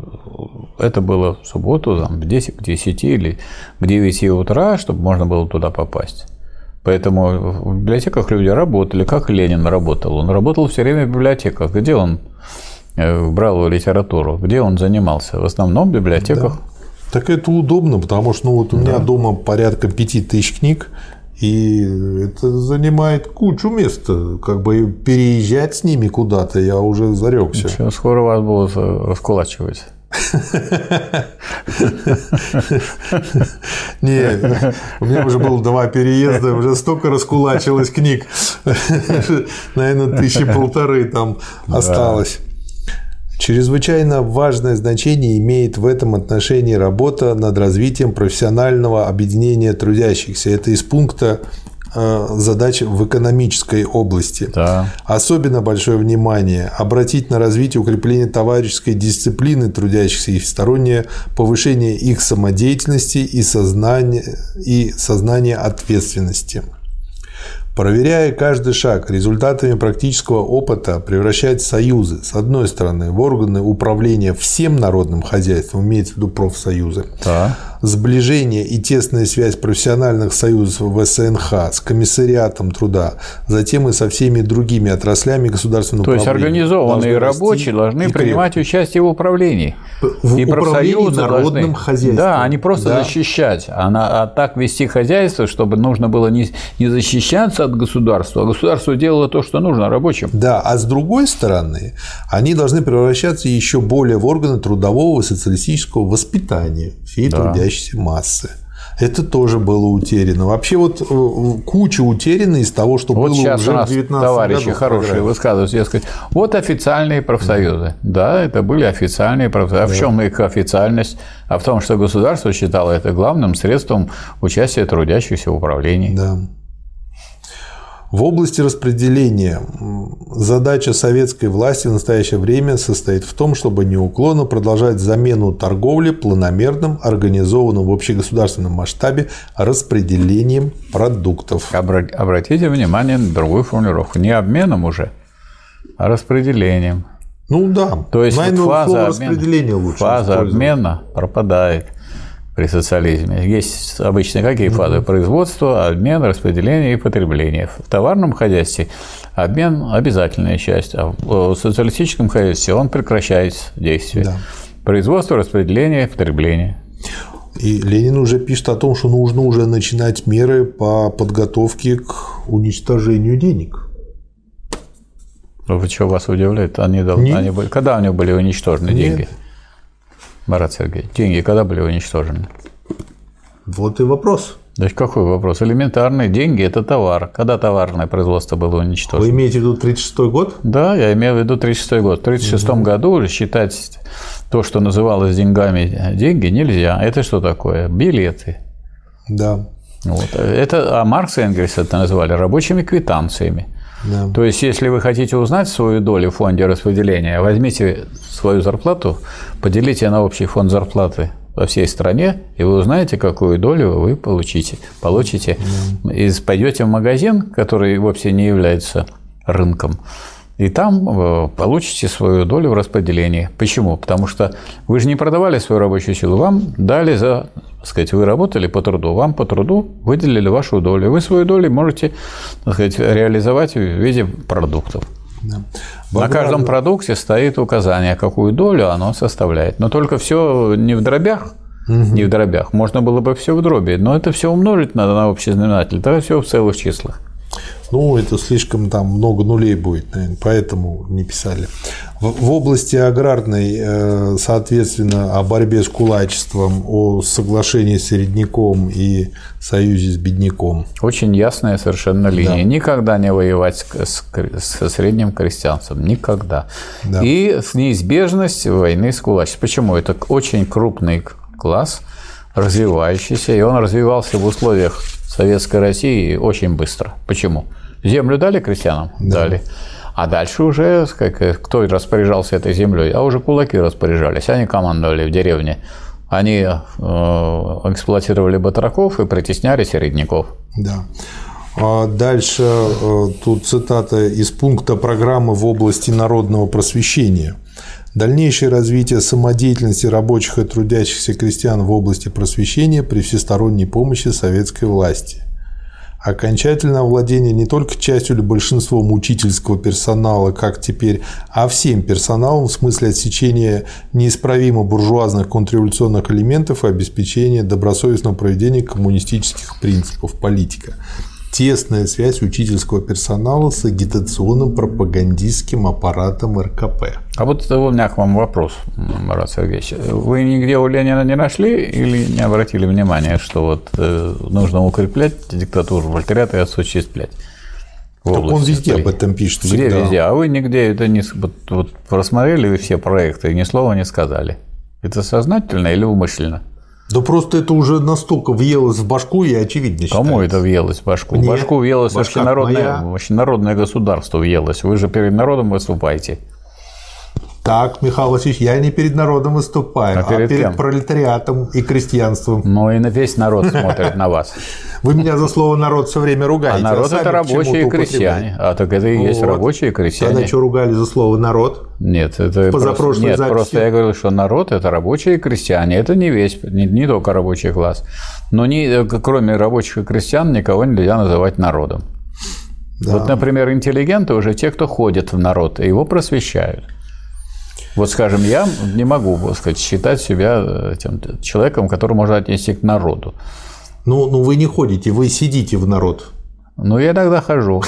это было в субботу, там, в 10, к 10 или к 9 утра, чтобы можно было туда попасть. Поэтому в библиотеках люди работали, как Ленин работал. Он работал все время в библиотеках. Где он э, брал литературу? Где он занимался? В основном в библиотеках. Так это удобно, потому что ну, вот у меня дома порядка пяти тысяч книг, и это занимает кучу места. Как бы переезжать с ними куда-то я уже зарекся. Всё, Скоро вас будут э, раскулачивать. Не, у меня уже было два переезда, уже столько раскулачилось книг. Наверное, тысячи полторы там осталось. Чрезвычайно важное значение имеет в этом отношении работа над развитием профессионального объединения трудящихся. Это из пункта э, задач в экономической области. Да. Особенно большое внимание обратить на развитие укрепления товарищеской дисциплины трудящихся и всестороннее повышение их самодеятельности и сознания, и сознания ответственности. Проверяя каждый шаг результатами практического опыта, превращать союзы, с одной стороны, в органы управления всем народным хозяйством, имеется в виду профсоюзы, Да. Сближение и тесная связь профессиональных союзов в СНХ с комиссариатом труда, затем и со всеми другими отраслями государственного То есть организованные рабочие должны принимать участие в управлении. В и профсоюзы народным должны, хозяйством. Да, не просто Да. защищать, а, на- а так вести хозяйство, чтобы нужно было не, не защищаться от государства, а государство делало то, что нужно рабочим. Да, а с другой стороны, они должны превращаться еще более в органы трудового и социалистического воспитания всей Да. трудящейся массы. Это тоже было утеряно. Вообще вот э, куча утеряна из того, что вот было сейчас уже у нас в 19 товарищи году. хорошие высказываются, я сказать, вот официальные профсоюзы. Да, это были официальные профсоюзы. А в чем их официальность? А в том, что государство считало это главным средством участия трудящихся в управлении. Да. В области распределения задача советской власти в настоящее время состоит в том, чтобы неуклонно продолжать замену торговли планомерным, организованным в общегосударственном масштабе распределением продуктов. Обра- Обратите внимание на другую формулировку. Не обменом уже, а распределением. Ну да, То есть вот фаза, обмена, распределения лучше фаза обмена пропадает при социализме. Есть обычно какие фазы? Производство, обмен, распределение и потребление. В товарном хозяйстве обмен – обязательная часть, а в социалистическом хозяйстве он прекращает действие. Да. Производство, распределение, потребление. И Ленин уже пишет о том, что нужно уже начинать меры по подготовке к уничтожению денег. Вы что вас удивляет? Они, дол- Не- они когда у них были уничтожены Нет. деньги? Марат Сергеевич, деньги когда были уничтожены? Вот и вопрос. Да какой вопрос? Элементарный. Деньги – это товар. Когда товарное производство было уничтожено? Вы имеете в виду 36 год? Да, я имею в виду 1936 год. В 1936 году уже считать то, что называлось деньгами, деньги нельзя. Это что такое? Билеты. Да. Вот. Это, а Маркс и Энгельс это называли рабочими квитанциями. Да. То есть, если вы хотите узнать свою долю в фонде распределения, возьмите свою зарплату, поделите на общий фонд зарплаты во всей стране, и вы узнаете, какую долю вы получите. Получите. И пойдете в магазин, который вовсе не является рынком, и там э, получите свою долю в распределении. Почему? Потому что вы же не продавали свою рабочую силу, вам дали за, так сказать, вы работали по труду, вам по труду выделили вашу долю. Вы свою долю можете, так сказать, реализовать в виде продуктов. да. На каждом продукте стоит указание, какую долю оно составляет. Но только все не в дробях, не в дробях. Можно было бы все в дроби, но это все умножить надо на общий знаменатель. Тогда все в целых числах. Ну, это слишком там много нулей будет, наверное, поэтому не писали. В, в области аграрной, э, соответственно, о борьбе с кулачеством, о соглашении с середняком и союзе с бедняком. Очень ясная совершенно линия. Да. Никогда не воевать с, со средним крестьянством. Никогда. Да. И с неизбежность войны с кулачеством. Почему? Это очень крупный класс, развивающийся, и он развивался в условиях Советской России очень быстро. Почему? Землю дали крестьянам? Дали. А дальше уже как, кто распоряжался этой землей? А уже кулаки распоряжались, они командовали в деревне. Они э, эксплуатировали батраков и притесняли середняков. Да. А Дальше э, тут цитата из пункта программы в области народного просвещения. Дальнейшее развитие самодеятельности рабочих и трудящихся крестьян в области просвещения при всесторонней помощи советской власти. Окончательное овладение не только частью или большинством учительского персонала, как теперь, а всем персоналом в смысле отсечения неисправимо буржуазных контрреволюционных элементов и обеспечения добросовестного проведения коммунистических принципов политика. Тесная связь учительского персонала с агитационным пропагандистским аппаратом РКП. А вот у меня к вам вопрос, Марат Сергеевич. Вы нигде у Ленина не нашли или не обратили внимания, что вот э, нужно укреплять диктатуру вольтериата и осуществлять? Так он везде об этом пишет Где всегда. везде? А вы нигде это не... Вот, вот просмотрели вы все проекты и ни слова не сказали. Это сознательно или умышленно? Да просто это уже настолько въелось в башку и очевидно Кому считается. это въелось в башку? Мне? В башку въелось общенародное, моя. общенародное государство въелось. Вы же перед народом выступаете. Так, Михаил Васильевич, я не перед народом выступаю, А а перед пролетариатом и крестьянством. Но и на весь народ смотрит на вас. Вы меня за слово народ все время А ругаете. народ сами это рабочие и крестьяне. А так это и есть Вот. рабочие и Тогда крестьяне. что ругали за слово народ? Нет, это позапрошлой просто, нет, записи? просто я говорил, что народ это рабочие и крестьяне. Это не весь, не, не только рабочий класс. Но не, кроме рабочих и крестьян никого нельзя называть народом. Да. Вот, например, интеллигенты уже те, кто ходит в народ, и его просвещают. Вот, скажем, я не могу, так сказать, считать себя этим человеком, который можно отнести к народу. Ну, ну, вы не ходите, вы сидите в народ. Ну, я иногда хожу.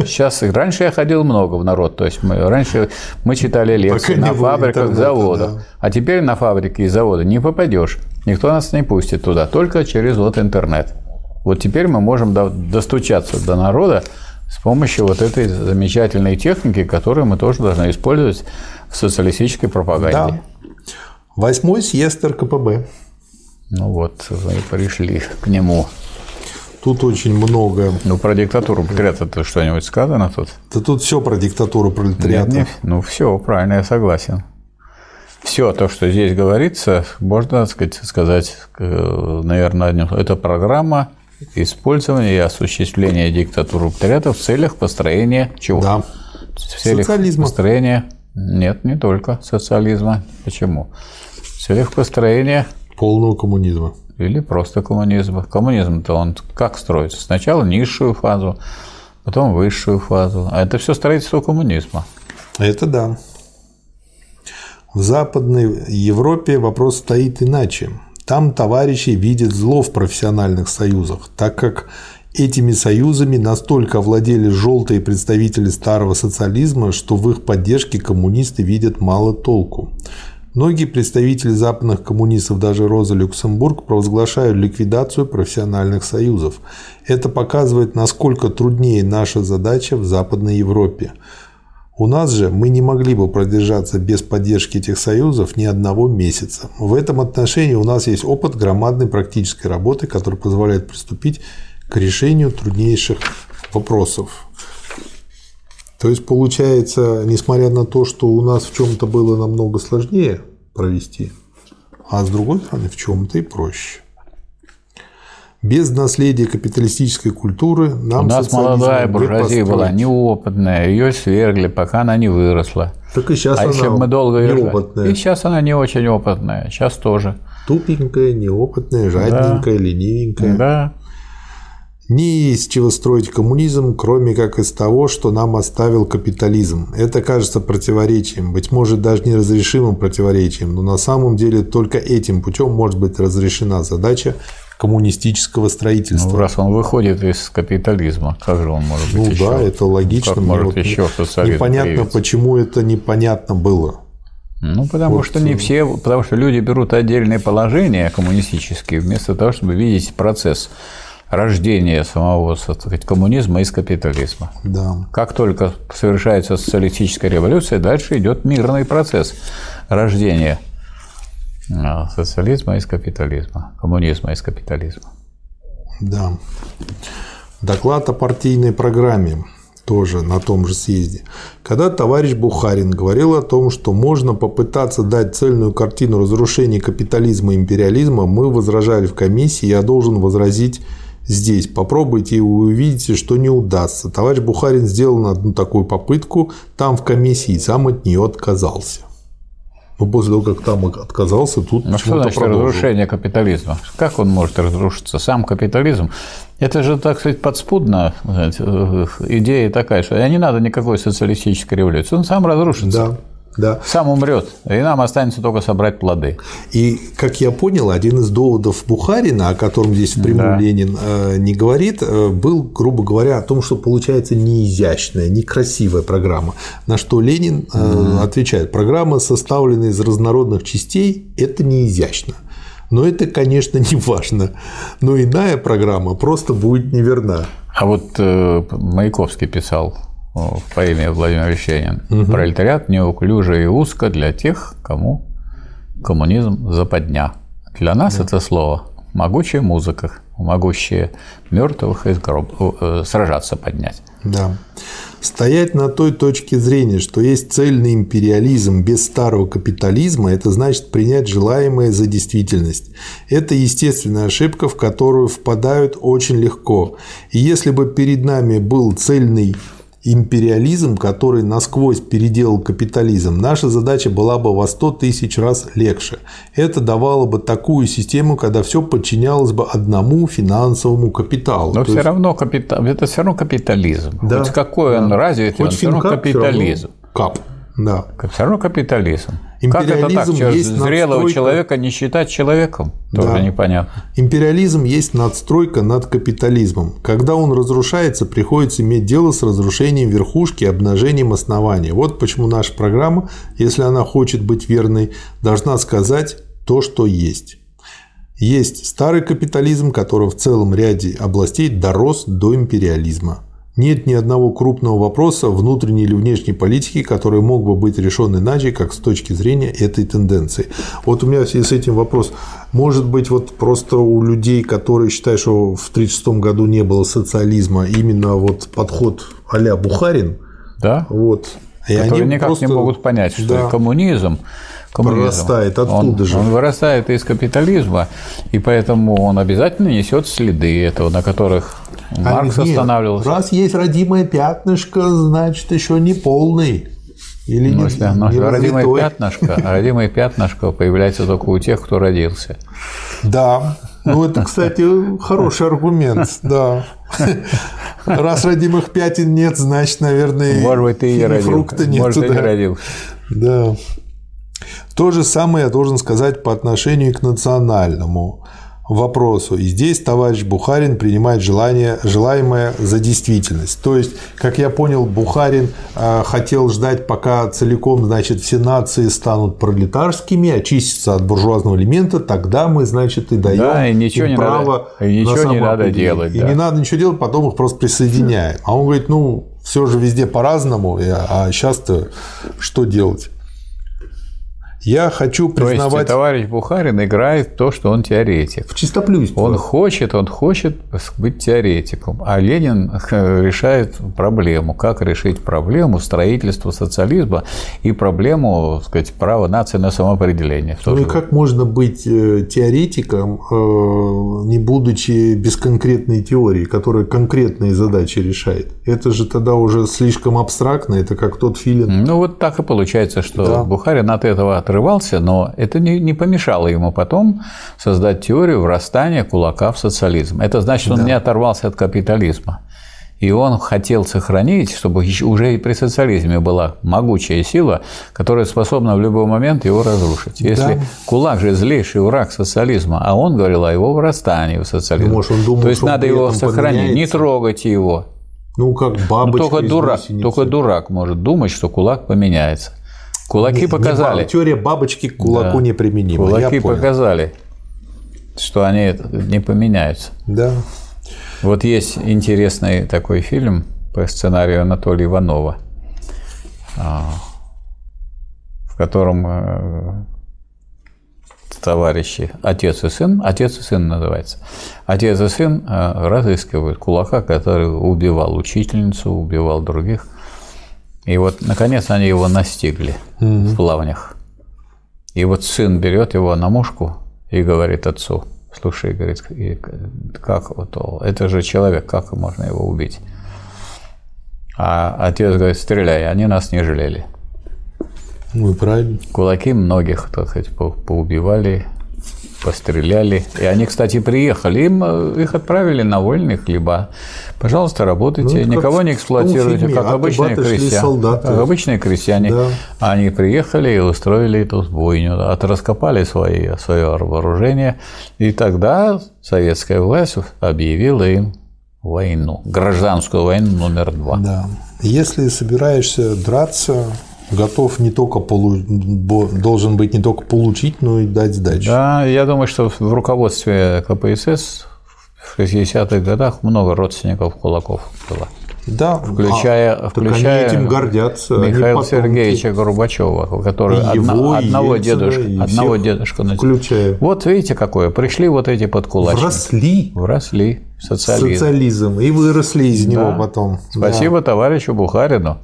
Сейчас, раньше я ходил много в народ. То есть мы раньше мы читали лекции Пока на фабриках, заводах. да. А теперь на фабрики и заводы не попадешь. Никто нас не пустит туда, только через вот интернет. Вот теперь мы можем достучаться до народа с помощью вот этой замечательной техники, которую мы тоже должны использовать в социалистической пропаганде. Да. Восьмой съезд РКПБ. Ну вот, мы пришли к нему. Тут очень много. Ну, про диктатуру пролетариата что-нибудь сказано тут? Да тут все про диктатуру пролетариата. Нет, нет, ну, все, правильно, я согласен. Все то, что здесь говорится, можно сказать, сказать наверное, одним. Это программа использования и осуществления диктатуры пролетариата в целях построения чего? Да. В целях Социализма. построения нет, не только социализма. Почему? В целях построения полного коммунизма. Или просто коммунизма. Коммунизм-то он как строится? Сначала низшую фазу, потом высшую фазу. А это все строительство коммунизма. Это да. В Западной Европе вопрос стоит иначе. Там товарищи видят зло в профессиональных союзах, так как этими союзами настолько овладели желтые представители старого социализма, что в их поддержке коммунисты видят мало толку. Многие представители западных коммунистов, даже Роза Люксембург, провозглашают ликвидацию профессиональных союзов. Это показывает, насколько труднее наша задача в Западной Европе. У нас же мы не могли бы продержаться без поддержки этих союзов ни одного месяца. В этом отношении у нас есть опыт громадной практической работы, который позволяет приступить к решению труднейших вопросов. То есть получается, несмотря на то, что у нас в чем-то было намного сложнее провести, а с другой стороны в чем-то и проще. Без наследия капиталистической культуры нам У нас молодая буржуазия была неопытная, ее свергли, пока она не выросла. Так и сейчас а она если мы долго неопытная. И сейчас она не очень опытная, сейчас тоже. Тупенькая, неопытная, жадненькая, да. ленивенькая. Да. Не из чего строить коммунизм, кроме как из того, что нам оставил капитализм. Это кажется противоречием, быть может даже неразрешимым противоречием, но на самом деле только этим путем может быть разрешена задача коммунистического строительства. Ну, раз он выходит из капитализма, как же он может быть ну, еще? да, это логично. Как может вот еще социализм Непонятно, появиться. почему это непонятно было. Ну, потому вот. что не все, потому что люди берут отдельные положения коммунистические, вместо того, чтобы видеть процесс рождение самого сказать, коммунизма из капитализма. Да. Как только совершается социалистическая революция, дальше идет мирный процесс рождения социализма из капитализма, коммунизма из капитализма. Да. Доклад о партийной программе тоже на том же съезде. Когда товарищ Бухарин говорил о том, что можно попытаться дать цельную картину разрушения капитализма и империализма, мы возражали в комиссии, я должен возразить здесь. Попробуйте, и вы увидите, что не удастся. Товарищ Бухарин сделал одну такую попытку, там в комиссии, сам от нее отказался. Но после того, как там отказался, тут Ну что значит продолжил. разрушение капитализма? Как он может разрушиться? Сам капитализм? Это же, так сказать, подспудно э, идея такая, что не надо никакой социалистической революции. Он сам разрушится. Да. Да. Сам умрет, и нам останется только собрать плоды. И, как я понял, один из доводов Бухарина, о котором здесь впрямую да. Ленин э, не говорит, э, был, грубо говоря, о том, что получается неизящная, некрасивая программа. На что Ленин угу. отвечает: программа, составленная из разнородных частей, это неизящно. Но это, конечно, не важно. Но иная программа просто будет неверна. А вот Маяковский писал в поэме Владимир Вещанин. Угу. Пролетариат неуклюже и узко для тех, кому коммунизм западня. Для нас да. это слово могучая музыка, могущая мертвых из гроб, э, сражаться поднять. Да. Стоять на той точке зрения, что есть цельный империализм без старого капитализма, это значит принять желаемое за действительность. Это естественная ошибка, в которую впадают очень легко. И если бы перед нами был цельный империализм, который насквозь переделал капитализм, наша задача была бы во 100 тысяч раз легче. Это давало бы такую систему, когда все подчинялось бы одному финансовому капиталу. Но То все есть... равно капитал, это все равно капитализм. Да. Хоть какой да. он развитый, Хоть он все равно капитализм. Все равно кап. Да. Все равно капитализм. Как это так? Есть зрелого надстройка... человека не считать человеком? Тоже да. непонятно. Империализм есть надстройка над капитализмом. Когда он разрушается, приходится иметь дело с разрушением верхушки и обнажением основания. Вот почему наша программа, если она хочет быть верной, должна сказать то, что есть. Есть старый капитализм, который в целом ряде областей дорос до империализма. Нет ни одного крупного вопроса внутренней или внешней политики, который мог бы быть решен иначе, как с точки зрения этой тенденции. Вот у меня в связи с этим вопрос. Может быть, вот просто у людей, которые считают, что в 1936 году не было социализма, именно вот подход а-ля Бухарин, да? вот, и которые они никак просто... не могут понять, что да. коммунизм коммунизм. Вырастает оттуда он, же. Он вырастает из капитализма, и поэтому он обязательно несет следы этого, на которых а Маркс нет, останавливался. Раз есть родимое пятнышко, значит, еще не полный. Или ну, не, ну, не родимое пятнышко, а родимое пятнышко появляется только у тех, кто родился. Да. Ну, это, кстати, хороший аргумент, да. Раз родимых пятен нет, значит, наверное, Может быть, ты и родился. фрукта нет. Может, ты и родился. Да. То же самое я должен сказать по отношению к национальному вопросу. И здесь товарищ Бухарин принимает желание, желаемое за действительность. То есть, как я понял, Бухарин э, хотел ждать, пока целиком значит, все нации станут пролетарскими, очистятся от буржуазного элемента, тогда мы, значит, и даем да, и ничего им не право надо, и ничего на не надо делать. И да. не надо ничего делать, потом их просто присоединяем. А он говорит, ну, все же везде по-разному, а сейчас-то что делать? Я хочу признавать... То есть товарищ Бухарин играет то, что он теоретик. В чистоплюйство. Он хочет, он хочет быть теоретиком, а Ленин решает проблему, как решить проблему строительства социализма и проблему, так сказать, права нации на самоопределение. Ну и как можно быть э, теоретиком, э, не будучи без конкретной теории, которая конкретные задачи решает? Это же тогда уже слишком абстрактно, это как тот филин. Ну вот так и получается, что да. Бухарин от этого отрывался, но это не, не помешало ему потом создать теорию врастания кулака в социализм. Это значит, он да. не оторвался от капитализма. И он хотел сохранить, чтобы уже и при социализме была могучая сила, которая способна в любой момент его разрушить. Если да. кулак же злейший враг социализма, а он говорил о его врастании в социализм. Может, он думал, То есть надо его сохранить, поменяется. не трогать его. Ну, как бабочка ну, только дурак, только дурак может думать, что кулак поменяется. Кулаки не, показали. Не, теория бабочки к кулаку да. неприменима. Кулаки показали, что они не поменяются. Да. Вот есть интересный такой фильм по сценарию Анатолия Иванова, а, в котором э, товарищи, отец и сын, отец и сын называется. Отец и сын э, разыскивают кулака, который убивал учительницу, убивал других – и вот, наконец, они его настигли угу. в плавнях. И вот сын берет его на мушку и говорит отцу, слушай, говорит, как вот, это же человек, как можно его убить? А отец говорит, стреляй, они нас не жалели. Ну, правильно. Кулаки многих, так сказать, поубивали, постреляли. И они, кстати, приехали, им э, их отправили на вольные хлеба. Пожалуйста, работайте, ну, никого не эксплуатируйте, как обычные крестьяне. Как обычные крестьяне. Да. Они приехали и устроили эту бойню, от раскопали свои, свое вооружение. И тогда советская власть объявила им войну, гражданскую войну номер два. Да. Если собираешься драться, готов не только полу... должен быть не только получить, но и дать сдачу. Да, я думаю, что в руководстве КПСС в 60-х годах много родственников кулаков было. Да, включая, а, включая этим гордятся. Михаила Сергеевича Горбачева, который его, одного, и дедушка, одного дедушка включая. Вот видите какое, пришли вот эти подкулачники. Вросли. Вросли. Социализм. Социализм. И выросли из да. него потом. Спасибо да. товарищу Бухарину.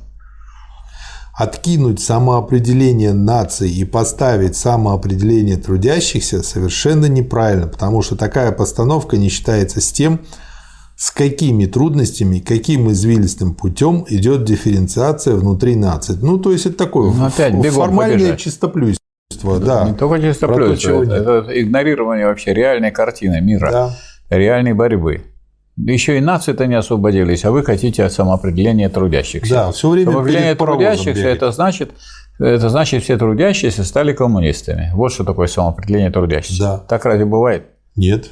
Откинуть самоопределение нации и поставить самоопределение трудящихся совершенно неправильно, потому что такая постановка не считается с тем, с какими трудностями, каким извилистым путем идет дифференциация внутри нации. Ну, то есть это такое ну, опять формальное побежать. чистоплюйство. Да, да. Не только чистоплюйство, это, это игнорирование вообще реальной картины мира, да. реальной борьбы. Еще и нации-то не освободились, а вы хотите самоопределения трудящихся. Да, все время Самоопределение трудящихся – это значит, это значит, все трудящиеся стали коммунистами. Вот что такое самоопределение трудящихся. Да. Так разве бывает? Нет.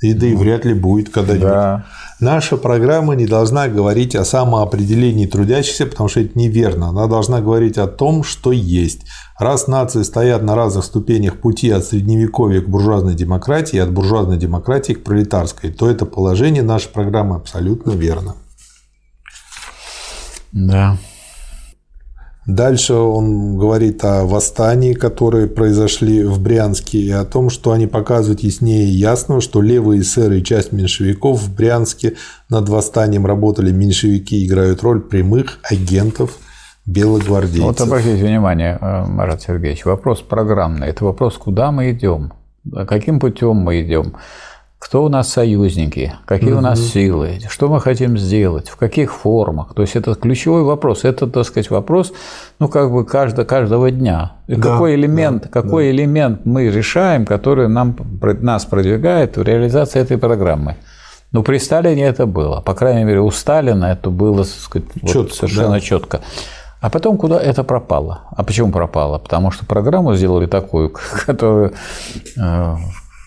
И да и вряд ли будет когда-нибудь. Да. Наша программа не должна говорить о самоопределении трудящихся, потому что это неверно. Она должна говорить о том, что есть. Раз нации стоят на разных ступенях пути от средневековья к буржуазной демократии и от буржуазной демократии к пролетарской, то это положение нашей программы абсолютно верно. Да. Дальше он говорит о восстании, которые произошли в Брянске, и о том, что они показывают яснее и ясно, что левые эсеры и часть меньшевиков в Брянске над восстанием работали меньшевики, играют роль прямых агентов белогвардейцев. Вот обратите внимание, э, Марат Сергеевич, вопрос программный. Это вопрос, куда мы идем, каким путем мы идем кто у нас союзники, какие угу. у нас силы, что мы хотим сделать, в каких формах. То есть это ключевой вопрос. Это, так сказать, вопрос, ну как бы каждого, каждого дня. И да, какой элемент, да, какой да. элемент мы решаем, который нам, нас продвигает в реализации этой программы. Ну, при Сталине это было. По крайней мере, у Сталина это было сказать, четко, вот совершенно да. четко. А потом куда это пропало? А почему пропало? Потому что программу сделали такую, которую э,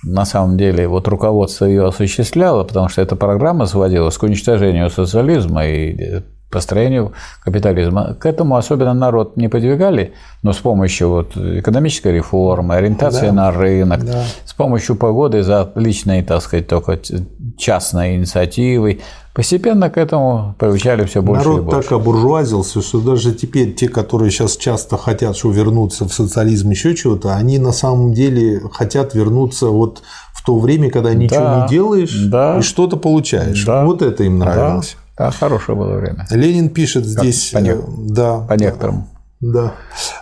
на самом деле вот руководство ее осуществляло, потому что эта программа сводилась к уничтожению социализма и построению капитализма. К этому особенно народ не подвигали, но с помощью вот экономической реформы, ориентации да, на рынок, да. с помощью погоды за личной, так сказать, только частной инициативой, Постепенно к этому приучали все больше Народ и больше. так обуржуазился, что даже теперь те, которые сейчас часто хотят что вернуться в социализм, еще чего-то, они на самом деле хотят вернуться вот в то время, когда ничего да, не делаешь да, и что-то получаешь. Да, вот это им нравилось. Да, да, хорошее было время. Ленин пишет здесь, по, не... да, по некоторым. Да.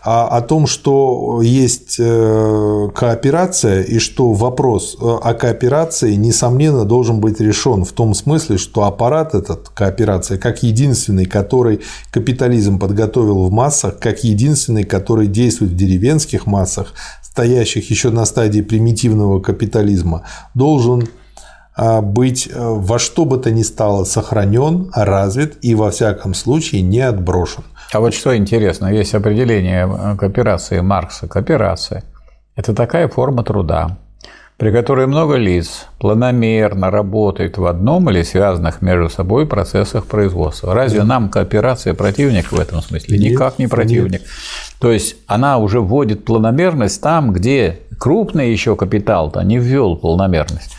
А о том, что есть э, кооперация и что вопрос э, о кооперации, несомненно, должен быть решен в том смысле, что аппарат этот, кооперация, как единственный, который капитализм подготовил в массах, как единственный, который действует в деревенских массах, стоящих еще на стадии примитивного капитализма, должен а, быть э, во что бы то ни стало сохранен, развит и во всяком случае не отброшен. А вот что интересно, есть определение э, кооперации Маркса. Кооперация – это такая форма труда, при которой много лиц планомерно работают в одном или связанных между собой процессах производства. Разве нам кооперация противник в этом смысле? Нет, Никак не противник. Нет. То есть она уже вводит планомерность там, где крупный еще капитал-то не ввел планомерность.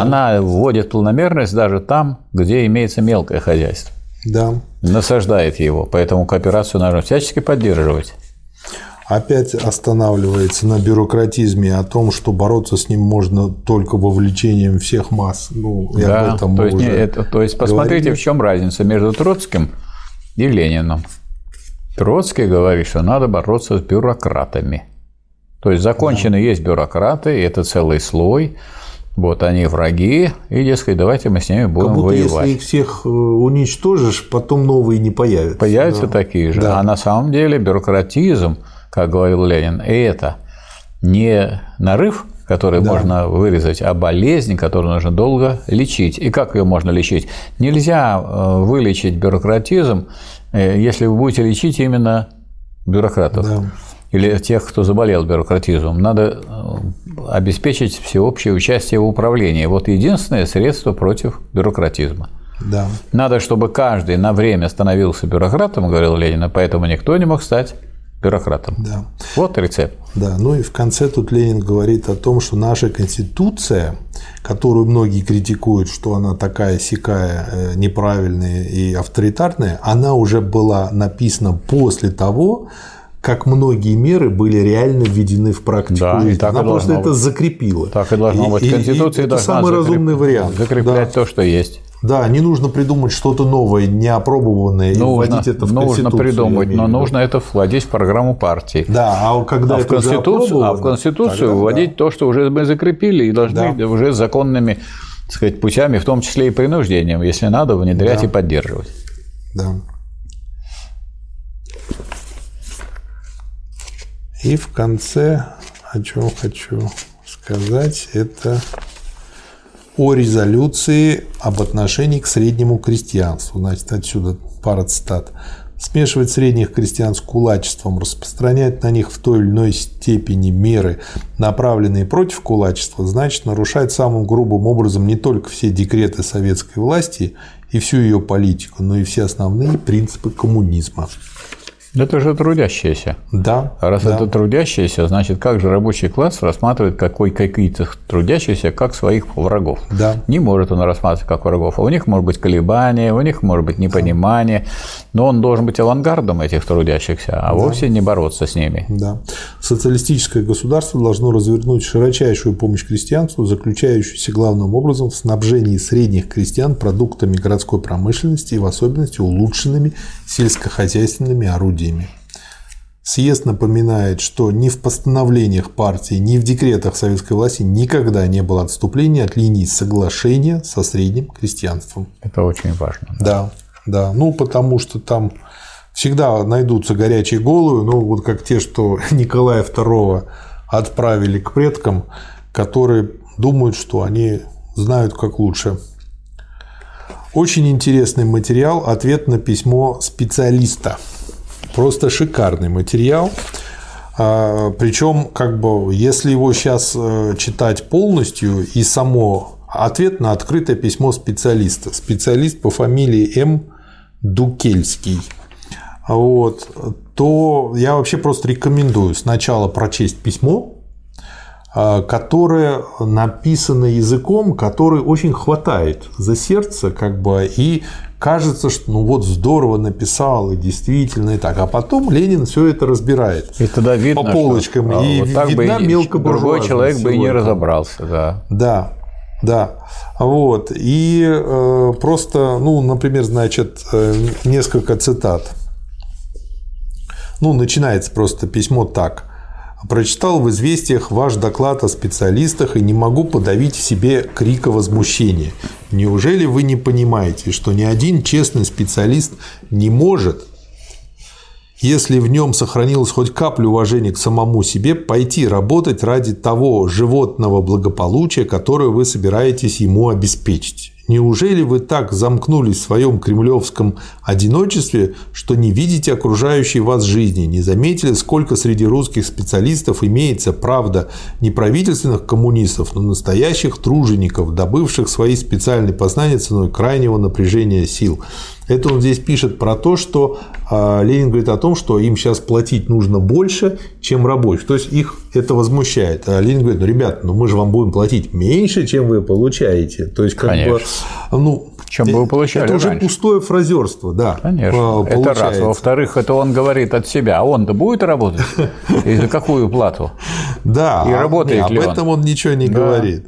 Она вводит планомерность даже там, где имеется мелкое хозяйство да. насаждает его. Поэтому кооперацию нужно всячески поддерживать. Опять останавливается на бюрократизме о том, что бороться с ним можно только вовлечением всех масс. Ну, да, об этом то, есть, уже это, то есть посмотрите, говорили. в чем разница между Троцким и Лениным. Троцкий говорит, что надо бороться с бюрократами. То есть закончены да. есть бюрократы, и это целый слой. Вот они враги, и, дескать, давайте мы с ними будем как будто воевать. Если их всех э, уничтожишь, потом новые не появятся. Появятся да. такие же. Да. А на самом деле бюрократизм, как говорил Ленин, это не нарыв, который да. можно вырезать, а болезнь, которую нужно долго лечить. И как ее можно лечить? Нельзя э, вылечить бюрократизм, э, если вы будете лечить именно бюрократов. Да или тех, кто заболел бюрократизмом, надо э, обеспечить всеобщее участие в управлении. Вот единственное средство против бюрократизма. Да. Надо, чтобы каждый на время становился бюрократом, говорил Ленин, поэтому никто не мог стать бюрократом. Да. Вот рецепт. Да, ну и в конце тут Ленин говорит о том, что наша конституция, которую многие критикуют, что она такая сякая, э, неправильная и авторитарная, она уже была написана после того, как многие меры были реально введены в практику. Да, и так Она и просто это быть. закрепила. Так и должно быть. Конституция и, и это самый закреп... разумный вариант. Закреплять да. то, что есть. Да, не нужно придумать что-то новое, неопробованное нужно, и вводить это в нужно Конституцию. Нужно придумать, но нужно это вводить в программу партии. Да, а когда а в Конституцию, а в Конституцию вводить да. то, что уже мы закрепили и должны да. уже законными так сказать, путями, в том числе и принуждением, если надо, внедрять да. и поддерживать. Да. И в конце, о чем хочу сказать, это о резолюции об отношении к среднему крестьянству. Значит, отсюда пара цитат. смешивать средних крестьян с кулачеством, распространять на них в той или иной степени меры, направленные против кулачества, значит нарушать самым грубым образом не только все декреты советской власти и всю ее политику, но и все основные принципы коммунизма. Это же трудящиеся. Да. Раз да. это трудящиеся, значит, как же рабочий класс рассматривает какой, какие-то трудящиеся как своих врагов? Да. Не может он рассматривать как врагов. А у них может быть колебания, у них может быть непонимание, но он должен быть авангардом этих трудящихся, а да. вовсе не бороться с ними. Да. Социалистическое государство должно развернуть широчайшую помощь крестьянству, заключающуюся главным образом в снабжении средних крестьян продуктами городской промышленности и в особенности улучшенными сельскохозяйственными орудиями орудиями. Съезд напоминает, что ни в постановлениях партии, ни в декретах советской власти никогда не было отступления от линии соглашения со средним крестьянством. Это очень важно. Да, да. Ну, потому что там всегда найдутся горячие головы, ну, вот как те, что Николая II отправили к предкам, которые думают, что они знают как лучше. Очень интересный материал, ответ на письмо специалиста – Просто шикарный материал. А, Причем, как бы, если его сейчас э, читать полностью и само ответ на открытое письмо специалиста. Специалист по фамилии М. Дукельский. Вот, то я вообще просто рекомендую сначала прочесть письмо, а, которое написано языком, который очень хватает за сердце, как бы, и кажется, что ну вот здорово написал, и действительно и так. А потом Ленин все это разбирает. И тогда видно, по полочкам. Что, и вот так видна бы мелко Другой человек бы и не разобрался, да. Да. Да, вот. И э, просто, ну, например, значит, э, несколько цитат. Ну, начинается просто письмо так. Прочитал в известиях ваш доклад о специалистах и не могу подавить в себе крика возмущения. Неужели вы не понимаете, что ни один честный специалист не может, если в нем сохранилась хоть капля уважения к самому себе, пойти работать ради того животного благополучия, которое вы собираетесь ему обеспечить? Неужели вы так замкнулись в своем кремлевском одиночестве, что не видите окружающей вас жизни, не заметили, сколько среди русских специалистов имеется, правда, не правительственных коммунистов, но настоящих тружеников, добывших свои специальные познания ценой крайнего напряжения сил? Это он здесь пишет про то, что а, Ленин говорит о том, что им сейчас платить нужно больше, чем рабочих. То есть их это возмущает. А Ленин говорит, ну, ребят, ну мы же вам будем платить меньше, чем вы получаете. То есть, как Конечно. бы, ну, чем бы вы получали Это уже раньше. пустое фразерство, да. Конечно. Это раз. получается. Во-вторых, это он говорит от себя. А он-то будет работать? И за какую плату? Да, И работает ли об он? этом он ничего не говорит.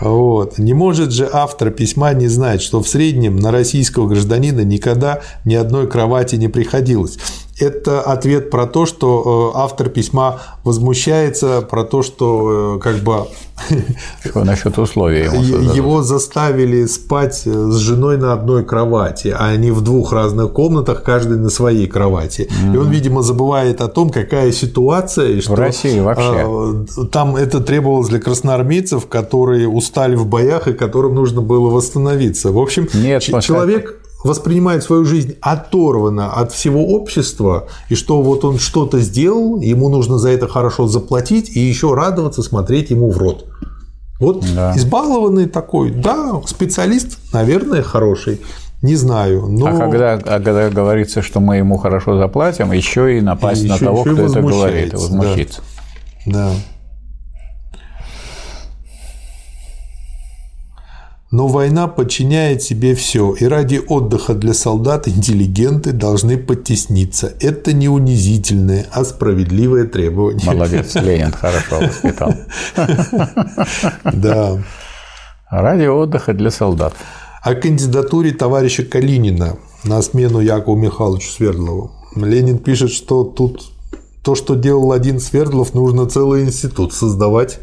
Вот. Не может же автор письма не знать, что в среднем на российского гражданина никогда ни одной кровати не приходилось. Это ответ про то, что э, автор письма возмущается, про то, что э, как бы Что насчет условий ему? Его заставили спать э, с женой на одной кровати, а не в двух разных комнатах, каждый на своей кровати. И он, видимо, забывает о том, какая ситуация. И что, России вообще. Там это требовалось для красноармейцев, которые устали в боях и которым нужно было восстановиться. В общем, Нет, вот человек воспринимает свою жизнь оторванно от всего общества, и что вот он что-то сделал, ему нужно за это хорошо заплатить и еще радоваться, смотреть ему в рот. Вот Да. избалованный такой, да, специалист, наверное, хороший, не знаю, но А когда, а когда говорится, что мы ему хорошо заплатим, еще и напасть И на еще- того, еще кто это говорит, возмущается, возмущиться. да. Но война подчиняет себе все, и ради отдыха для солдат интеллигенты должны подтесниться. Это не унизительное, а справедливое требование. Молодец, Ленин хорошо воспитал. Да. Ради отдыха для солдат. О кандидатуре товарища Калинина на смену Якову Михайловичу Свердлову. Ленин пишет, что тут то, что делал один Свердлов, нужно целый институт создавать.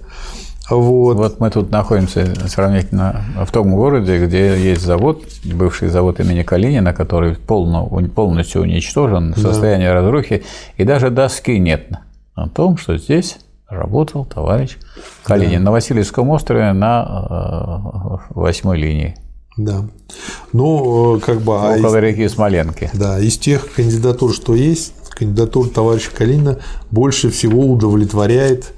Вот. Вот мы тут находимся сравнительно в том городе, где есть завод, бывший завод имени Калинина, который полно- полностью уничтожен, в состоянии разрухи, и даже доски нет о том, что здесь работал товарищ Калинин на Васильевском острове на э, восьмой линии. Да. Ну, э, как бы... а Около из, реки Смоленки. Да, из тех кандидатур, что есть, кандидатура товарища Калина больше всего удовлетворяет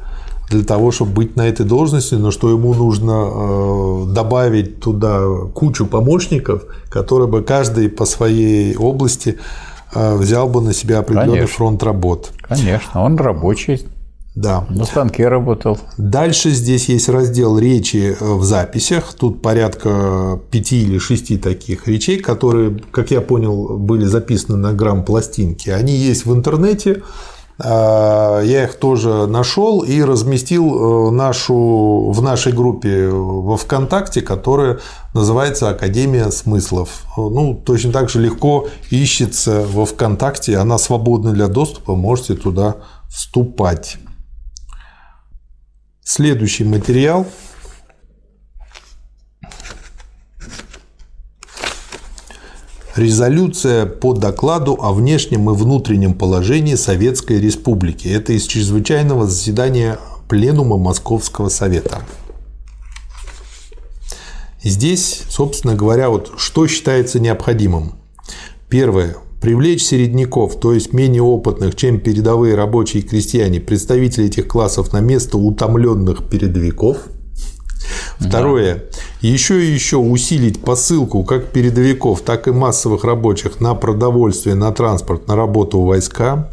для того, чтобы быть на этой должности, но что ему нужно э, добавить туда кучу помощников, которые бы каждый по своей области э, взял бы на себя определенный Конечно. фронт работ. Конечно, он рабочий. Да. На станке работал. Дальше здесь есть раздел речи в записях. Тут порядка пяти или шести таких речей, которые, как я понял, были записаны на грамм пластинки. Они есть в интернете. А, я их тоже нашел и разместил э, нашу, в нашей группе во ВКонтакте, которая называется Академия смыслов. Ну, точно так же легко ищется во ВКонтакте, она свободна для доступа, можете туда вступать. Следующий материал Резолюция по докладу о внешнем и внутреннем положении Советской Республики. Это из чрезвычайного заседания Пленума Московского Совета. Здесь, собственно говоря, вот что считается необходимым. Первое. Привлечь середняков, то есть менее опытных, чем передовые рабочие и крестьяне, представителей этих классов на место утомленных передовиков – Второе. Еще и еще усилить посылку как передовиков, так и массовых рабочих на продовольствие, на транспорт, на работу войска.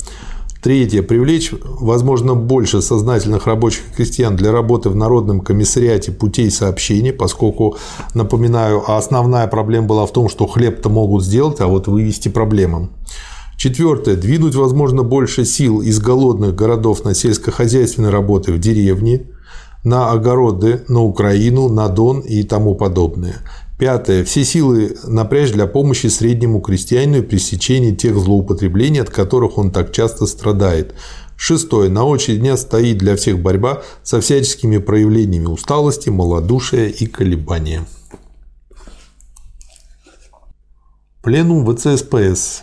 Третье. Привлечь, возможно, больше сознательных рабочих и крестьян для работы в Народном комиссариате путей сообщения, поскольку, напоминаю, основная проблема была в том, что хлеб-то могут сделать, а вот вывести проблемам. Четвертое. Двинуть, возможно, больше сил из голодных городов на сельскохозяйственные работы в деревни на огороды, на Украину, на Дон и тому подобное. Пятое. Все силы напрячь для помощи среднему крестьянину и пресечения тех злоупотреблений, от которых он так часто страдает. Шестое. На очереди дня стоит для всех борьба со всяческими проявлениями усталости, малодушия и колебания. Пленум ВЦСПС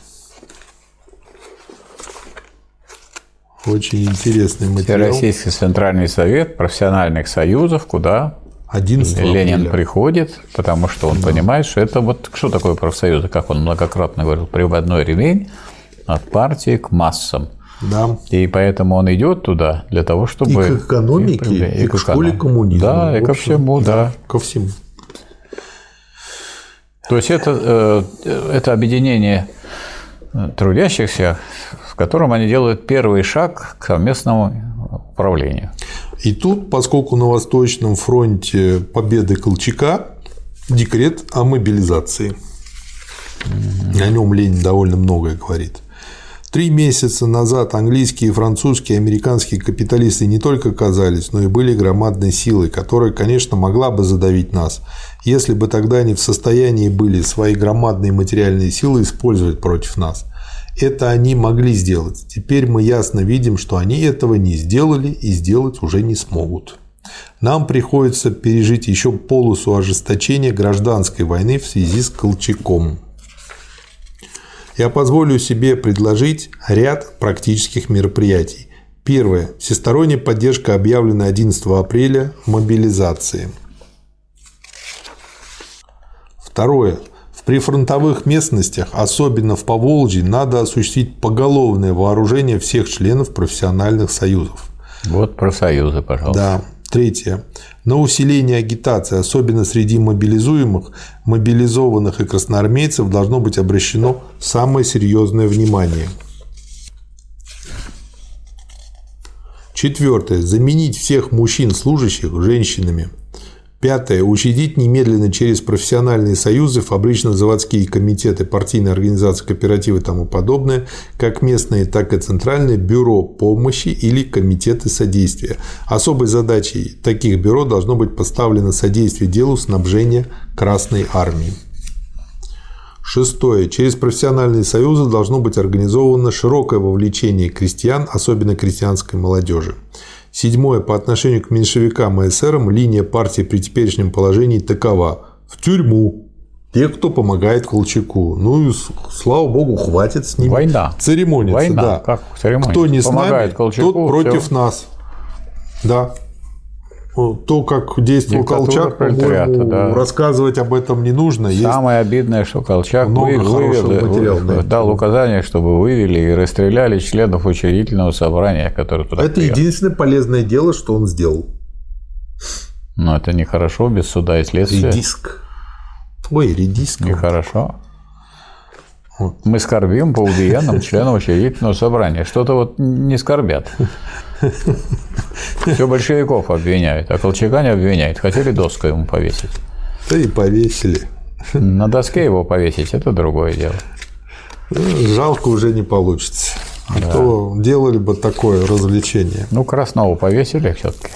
Очень интересный материал. Российский Центральный Совет профессиональных союзов, куда 11 Ленин апреля. приходит, потому что он да. понимает, что это вот что такое профсоюзы, как он многократно говорил, приводной ремень от партии к массам. Да. И поэтому он идет туда для того, чтобы... И к экономике, и, и, к, к школе коммунизма. Да, и ко всему, да. да. Ко всему. То есть это, э, это объединение трудящихся в котором они делают первый шаг к совместному управлению. И тут, поскольку на Восточном фронте победы Колчака, декрет о мобилизации. О нем Ленин довольно многое говорит. Три месяца назад английские, французские, американские капиталисты не только казались, но и были громадной силой, которая, конечно, могла бы задавить нас, если бы тогда они в состоянии были свои громадные материальные силы использовать против нас. Это они могли сделать. Теперь мы ясно видим, что они этого не сделали и сделать уже не смогут. Нам приходится пережить еще полосу ожесточения гражданской войны в связи с Колчаком. Я позволю себе предложить ряд практических мероприятий. Первое. Всесторонняя поддержка объявленной 11 апреля мобилизации. Второе. В прифронтовых местностях, особенно в Поволжье, надо осуществить поголовное вооружение всех членов профессиональных союзов. Вот профсоюзы, пожалуйста. Да. Третье. На усиление агитации, особенно среди мобилизуемых, мобилизованных и красноармейцев, должно быть обращено самое серьезное внимание. Четвертое. Заменить всех мужчин-служащих женщинами. Пятое. Учредить немедленно через профессиональные союзы, фабрично-заводские комитеты, партийные организации, кооперативы и тому подобное, как местные, так и центральные бюро помощи или комитеты содействия. Особой задачей таких бюро должно быть поставлено содействие делу снабжения Красной Армии. Шестое. Через профессиональные союзы должно быть организовано широкое вовлечение крестьян, особенно крестьянской молодежи. Седьмое. По отношению к меньшевикам и эсерам линия партии при теперешнем положении такова. В тюрьму. Те, кто помогает Колчаку. Ну и, слава богу, хватит с ними Война. церемониться. Война. Да. Как церемониться? Кто не помогает с нами, Колчаку, тот против все. нас. Да. То, как действовал Диктатура Колчак, по-моему, да. рассказывать об этом не нужно. Есть Самое обидное, что Колчак Много вывел, материала дал указание, чтобы вывели и расстреляли членов учредительного собрания, которые туда Это приехали. единственное полезное дело, что он сделал. Но это нехорошо, без суда и следствия. Редиск. Ой, редиск. Нехорошо. Мы скорбим по убиенным членам учредительного собрания. Что-то вот не скорбят. Все большевиков обвиняют, а Колчака не обвиняют. Хотели доску ему повесить. Да и повесили. На доске его повесить – это другое дело. Ну, Жалко уже не получится. А то делали бы такое развлечение. Ну, Краснова повесили все-таки.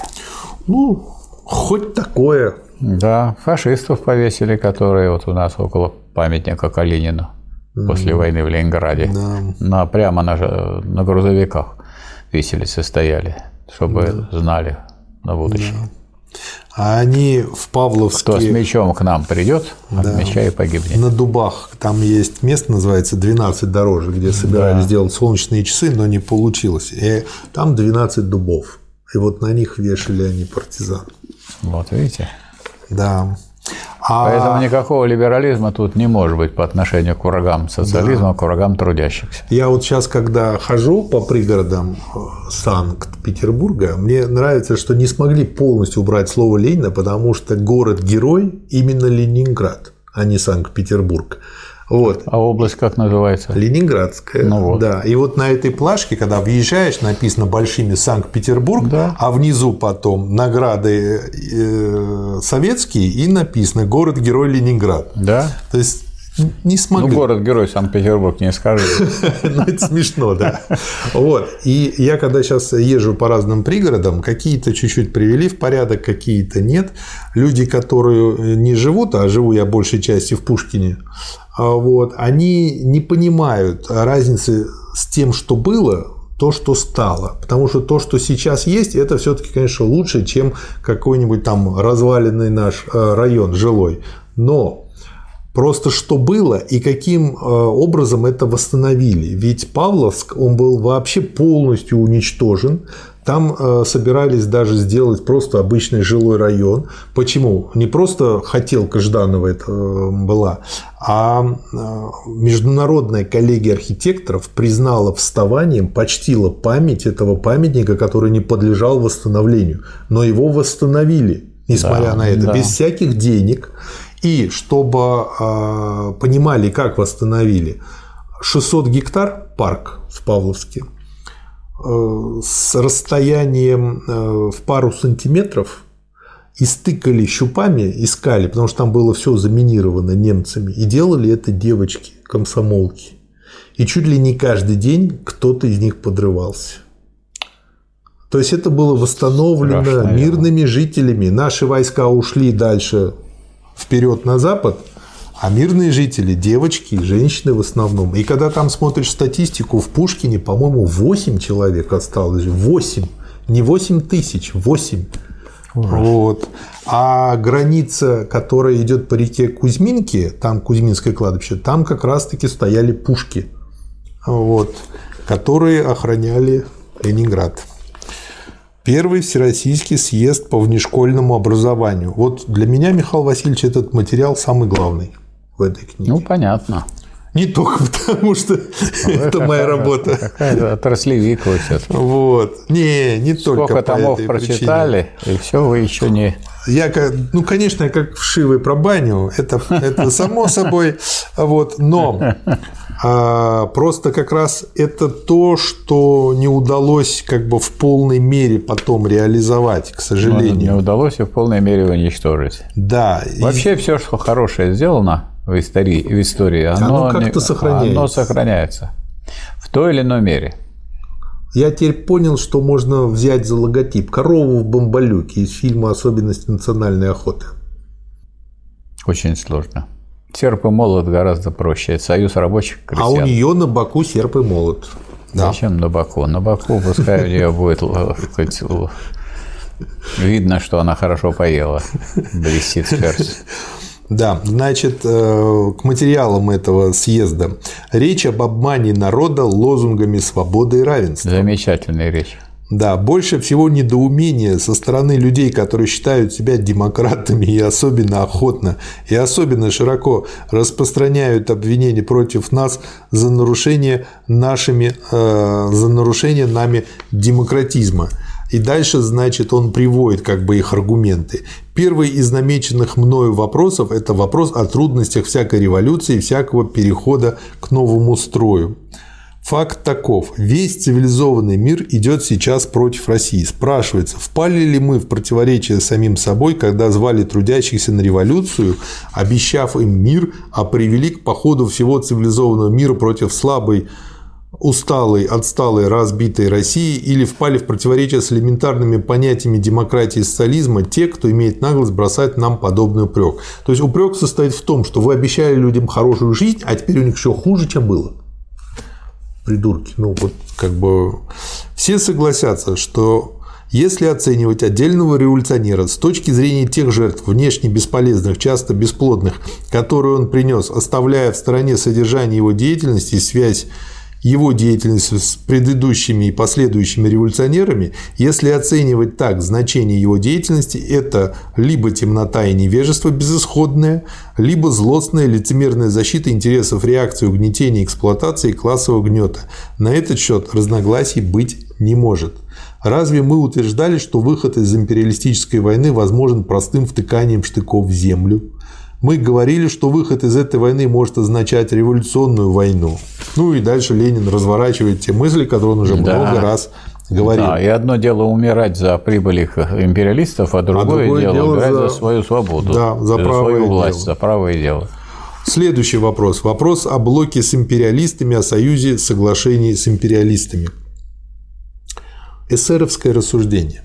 Ну, хоть такое. Да, фашистов повесили, которые вот у нас около памятника Калинину после войны в Ленинграде. Да. На, прямо на, на грузовиках виселицы стояли, чтобы знали на будущее. А они в Кто с Павловске мечом к нам придет, от меча и погибнет. на Дубах, там есть место, называется 12 дорожек, где собирались сделать солнечные часы, но не получилось. И там 12 дубов. И вот на них вешали они партизан. Вот видите. Да. А Поэтому никакого либерализма тут не может быть по отношению к врагам социализма, к врагам трудящихся. Я вот сейчас, когда хожу по пригородам э, Санкт-Петербурга, мне нравится, что не смогли полностью убрать слово Ленина, потому что город-герой именно Ленинград, а не Санкт-Петербург. Вот. А область как называется? Ленинградская. Ну вот. Да. И вот на этой плашке, когда въезжаешь, написано большими Санкт-Петербург, Да. а внизу потом награды э, советские и написано город-герой Ленинград. Да? То есть не Ну, смогли. город-герой Санкт-Петербург не скажи. Ну, это смешно, да. Вот. И я когда сейчас езжу по разным пригородам, какие-то чуть-чуть привели в порядок, какие-то нет. Люди, которые не живут, а живу я большей части в Пушкине, а вот, они не понимают разницы с тем, что было, то, что стало. Потому что то, что сейчас есть, это все-таки, конечно, лучше, чем какой-нибудь там разваленный наш э, район жилой. Но Просто что было и каким э, образом это восстановили. Ведь Павловск, он был вообще полностью уничтожен. Там э, собирались даже сделать просто обычный жилой район. Почему? Не просто хотелка Жданова это э, была, а э, Международная коллегия архитекторов признала вставанием, почтила память этого памятника, который не подлежал восстановлению. Но его восстановили, несмотря Да, на это, да. без всяких денег. И чтобы э, понимали, как восстановили, 600 гектар парк в Павловске э, с расстоянием э, в пару сантиметров истыкали щупами, искали, потому что там было все заминировано немцами, и делали это девочки, комсомолки. И чуть ли не каждый день кто-то из них подрывался. То есть это было восстановлено Страшно, мирными жителями. Наши войска ушли дальше вперед на запад, а мирные жители, девочки и женщины в основном. И когда там смотришь статистику, в Пушкине, по-моему, 8 человек осталось. 8. Не 8 тысяч, 8. Вот. А граница, которая идет по реке Кузьминки, там Кузьминское кладбище, там как раз-таки стояли пушки, вот, которые охраняли Ленинград. Первый всероссийский съезд по внешкольному образованию. Вот для меня, Михаил Васильевич, этот материал самый главный в этой книге. Ну, понятно. Не только потому, что это моя работа. Какая-то отраслевик вы все Вот. Не, не только Сколько томов прочитали, и все вы еще не... Я, ну, конечно, я как вшивый про баню, это, это само собой, вот, но а, просто как раз это то, что не удалось как бы в полной мере потом реализовать, к Не сожалению. удалось и в полной мере уничтожить. Да. и- Вообще все, что хорошее сделано в истории, в истории оно, Оно как-то сохраняется. Оно сохраняется. В той или иной мере. Я теперь понял, что можно взять за логотип корову в бомбалюке из фильма «Особенности национальной охоты». Очень сложно. Серп и молот гораздо проще. Это союз рабочих А крестьян. у нее на боку серп и молот. Да. Зачем на боку? На боку пускай у нее будет хоть л- видно, что она хорошо поела. Блестит шерсть. Да, значит, э, к материалам этого съезда. Речь об обмане народа лозунгами свободы и равенства. Замечательная речь. Да, больше всего недоумения со стороны людей, которые считают себя демократами и особенно охотно и особенно широко распространяют обвинения против нас за нарушение нашими, э, за нарушение нами демократизма. И дальше, значит, он приводит как бы их аргументы. Первый из намеченных мною вопросов – это вопрос о трудностях всякой революции, всякого перехода к новому строю. Факт таков. Весь цивилизованный мир идет сейчас против России. Спрашивается, впали ли мы в противоречие самим собой, когда звали трудящихся на революцию, обещав им мир, а привели к походу всего цивилизованного мира против слабой усталой, отсталой, разбитой России или впали в противоречие с элементарными понятиями демократии и социализма те, кто имеет наглость бросать нам подобный упрек. То есть упрек состоит в том, что вы обещали людям хорошую жизнь, а теперь у них еще хуже, чем было придурки. Ну, вот как бы все согласятся, что если оценивать отдельного революционера с точки зрения тех жертв, внешне бесполезных, часто бесплодных, которые он принес, оставляя в стороне содержание его деятельности и связь его деятельности с предыдущими и последующими революционерами, если оценивать так значение его деятельности, это либо темнота и невежество безысходное, либо злостная лицемерная защита интересов реакции угнетения, эксплуатации и классового гнета. На этот счет разногласий быть не может. Разве мы утверждали, что выход из империалистической войны возможен простым втыканием штыков в землю? Мы говорили, что выход из этой войны может означать революционную войну. Ну и дальше Ленин разворачивает те мысли, которые он уже да. много раз говорил. Да, и одно дело умирать за прибыль империалистов, а другое, а другое дело, дело умирать за... за свою свободу, да, за, за свою власть, дело. за правое дело. Следующий вопрос. Вопрос о блоке с империалистами, о союзе соглашений с империалистами. Эсеровское рассуждение.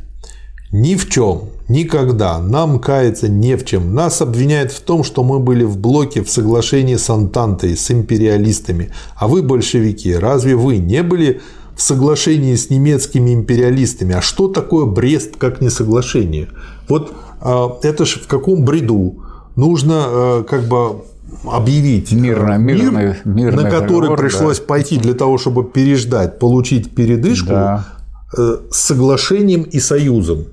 Ни в чем, никогда нам каяться не в чем. Нас обвиняют в том, что мы были в блоке в соглашении с Антантой, с империалистами. А вы, большевики, разве вы не были в соглашении с немецкими империалистами? А что такое Брест как не соглашение? Вот а, это же в каком бреду? Нужно а, как бы объявить мирно, мир, мирный, на который договор, пришлось да. пойти для того, чтобы переждать, получить передышку да. Э, с соглашением и союзом.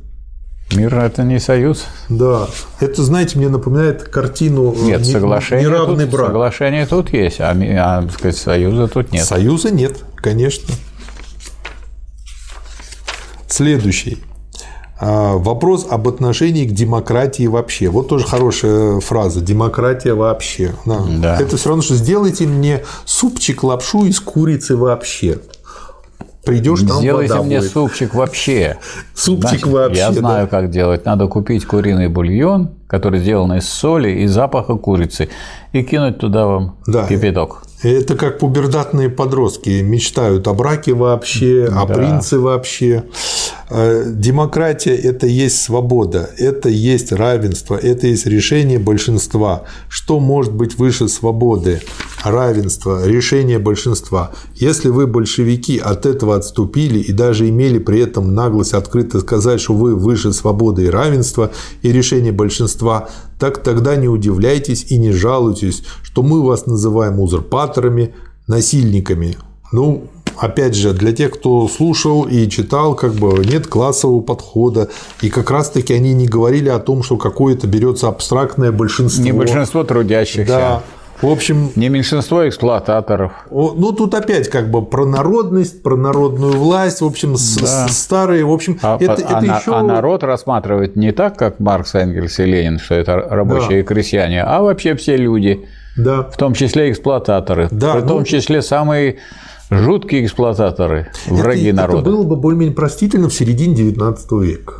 Мир – это не союз. Да. Это, знаете, мне напоминает картину э, нет, не, соглашение неравный тут, брак. Соглашение тут есть, а, а сказать, союза тут нет. Союза нет, конечно. Следующий. А, вопрос об отношении к демократии вообще. Вот тоже хорошая фраза. Демократия вообще. Да. Это все равно, что сделайте мне супчик, лапшу из курицы вообще придешь, там Сделайте вода мне будет. супчик вообще. Супчик Значит, вообще. Я знаю, да. как делать. Надо купить куриный бульон, который сделан из соли и запаха курицы, и кинуть туда вам да. кипяток. Это как пубердатные подростки мечтают о браке вообще, да. о принце вообще. Э, демократия – это есть свобода, это есть равенство, это есть решение большинства. Что может быть выше свободы, равенства, решения большинства? Если вы, большевики, от этого отступили и даже имели при этом наглость открыто сказать, что вы выше свободы и равенства и решения большинства, так тогда не удивляйтесь и не жалуйтесь, что мы вас называем узурпаторами, насильниками. Ну, опять же, для тех, кто слушал и читал, как бы нет классового подхода, и как раз-таки они не говорили о том, что какое-то берется абстрактное большинство. Не большинство трудящихся. Да. В общем, не меньшинство эксплуататоров. Ну тут опять как бы про народность, про народную власть, в общем, да. старые, в общем, а, это, а, это а, еще... а народ рассматривает не так, как Маркс, Энгельс и Ленин, что это рабочие да. и крестьяне, а вообще все люди, да. в том числе эксплуататоры, да, в том ну... числе самые Жуткие эксплуататоры, враги это, народа. Это было бы более-менее простительно в середине 19 века.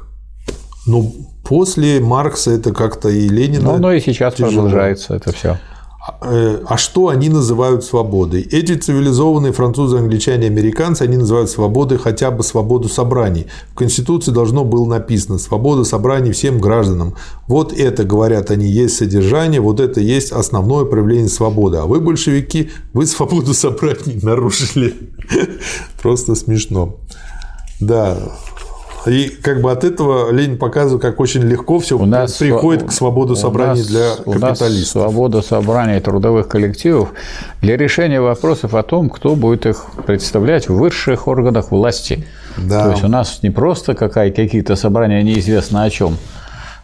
Но после Маркса это как-то и Ленина. Ну, но и сейчас тяжело. продолжается это все. Э, а что они называют свободой? Эти цивилизованные французы, англичане, американцы, они называют свободой хотя бы свободу собраний. В Конституции должно было написано «свобода собраний всем гражданам». Вот это, говорят они, есть содержание, вот это есть основное проявление свободы. А вы, большевики, вы свободу собраний нарушили. Просто смешно. Да, и как бы от этого Ленин показывает, как очень легко все у нас приходит к свободе собраний нас, для капиталистов. У нас свобода собраний трудовых коллективов для решения вопросов о том, кто будет их представлять в высших органах власти – Да. То есть у нас не просто какая, какие-то собрания неизвестно о чем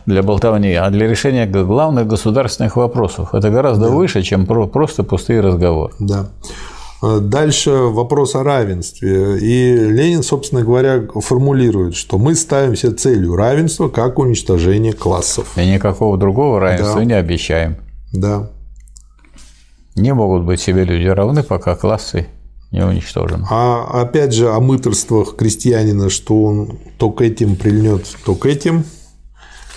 для болтовни, а для решения главных государственных вопросов. Это гораздо выше, чем про- просто пустые разговоры. Да. Э, Дальше вопрос о равенстве. И Ленин, собственно говоря, формулирует, что мы ставим себе целью равенства как уничтожение классов. И никакого другого равенства Да. не обещаем. Да. Не могут быть себе люди равны, пока классы не уничтожены. А опять же о мыторствах крестьянина, что он то к этим прильнет, то к этим.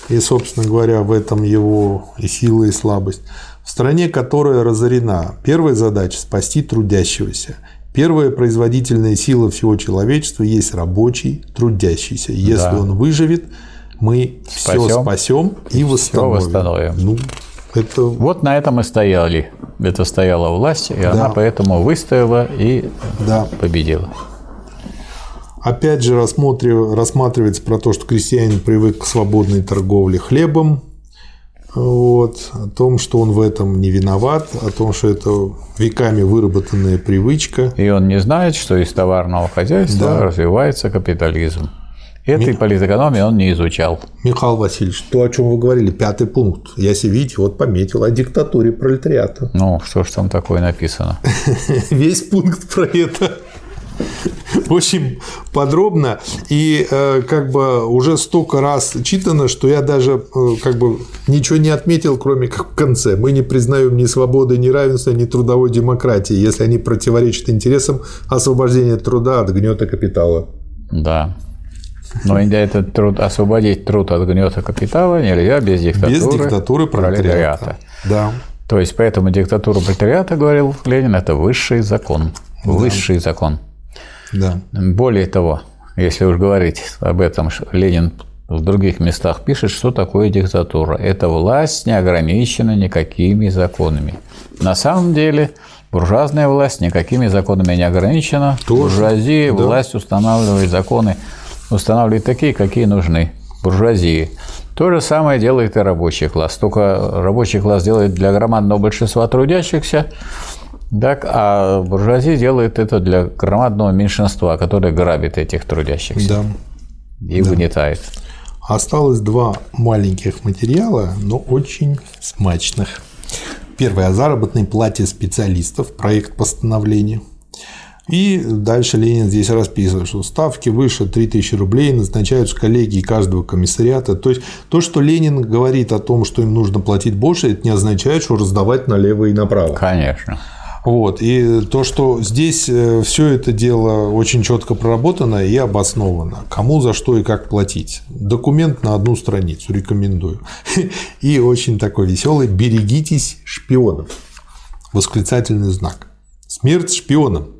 И, собственно говоря, в этом его и сила, и слабость. В стране, которая разорена, первая задача – спасти трудящегося. Первая производительная сила всего человечества есть рабочий, трудящийся. Если Да. он выживет, мы все Спасем. спасем и восстановим. восстановим. Ну, это Вот на этом и стояли. Это стояла власть, и она поэтому выстояла и да. победила. Опять же рассматривается про то, что крестьянин привык к свободной торговле хлебом, вот, о том, что он в этом не виноват, о том, что это веками выработанная привычка. И он не знает, что из товарного хозяйства Да. развивается капитализм. Этой политэкономии он не изучал. Михаил Васильевич, то, о чем вы говорили, пятый пункт. Я себе, видите, вот пометил о диктатуре пролетариата. Ну, что ж там такое написано? Весь пункт про это. Очень подробно и э, как бы уже столько раз читано, что я даже э, как бы ничего не отметил, кроме как в конце. Мы не признаем ни свободы, ни равенства, ни трудовой демократии, если они противоречат интересам освобождения труда от гнета капитала. Да. Но и этот труд, освободить труд от гнета капитала нельзя без диктатуры, Без диктатуры пролетариата. Да. То есть, поэтому диктатура пролетариата, говорил Ленин, это высший закон. Высший закон. Да. Более того, если уж говорить об этом, Ленин в других местах пишет, что такое диктатура. Это власть не ограничена никакими законами. На самом деле буржуазная власть никакими законами не ограничена. Тоже, Буржуазия да. власть устанавливает законы, устанавливает такие, какие нужны буржуазии. То же самое делает и рабочий класс. Только рабочий класс делает для громадного большинства трудящихся, так, а буржуазия делает это для громадного меньшинства, которое грабит этих трудящихся Да. и угнетает. Осталось два маленьких материала, но очень смачных. Первый о заработной плате специалистов, проект постановления. И дальше Ленин здесь расписывает, что ставки выше 3000 рублей назначаются коллегии каждого комиссариата. То есть то, что Ленин говорит о том, что им нужно платить больше, это не означает, что раздавать налево и направо. Конечно. Вот. И то, что здесь все это дело очень четко проработано и обосновано. Кому за что и как платить. Документ на одну страницу рекомендую. И очень такой веселый. Берегитесь шпионов. Восклицательный знак. Смерть шпионам.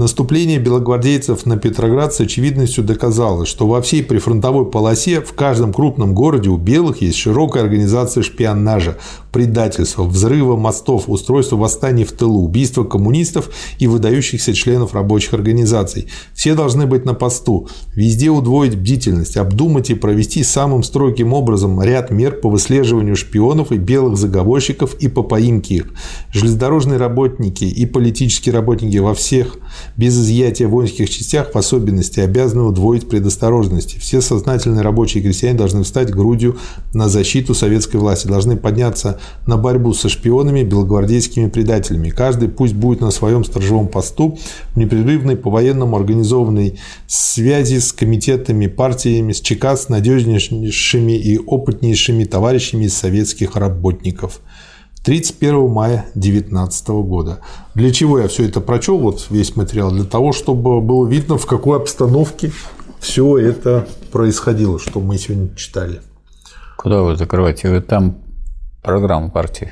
Наступление белогвардейцев на Петроград с очевидностью доказало, что во всей прифронтовой полосе в каждом крупном городе у белых есть широкая организация шпионажа, предательства, взрыва мостов, устройства восстаний в тылу, убийства коммунистов и выдающихся членов рабочих организаций. Все должны быть на посту, везде удвоить бдительность, обдумать и провести самым строгим образом ряд мер по выслеживанию шпионов и белых заговорщиков и по поимке их. Железнодорожные работники и политические работники во всех без изъятия в воинских частях в особенности обязаны удвоить предосторожности. Все сознательные рабочие и крестьяне должны встать грудью на защиту советской власти, должны подняться на борьбу со шпионами, белогвардейскими предателями. Каждый пусть будет на своем сторожевом посту в непрерывной по-военному организованной связи с комитетами, партиями, с ЧК, с надежнейшими и опытнейшими товарищами из советских работников. 31 мая 2019 года. Для чего я все это прочел, вот весь материал? Для того, чтобы было видно, в какой обстановке все это происходило, что мы сегодня читали. Куда вы закрываете? Вы там программу партии.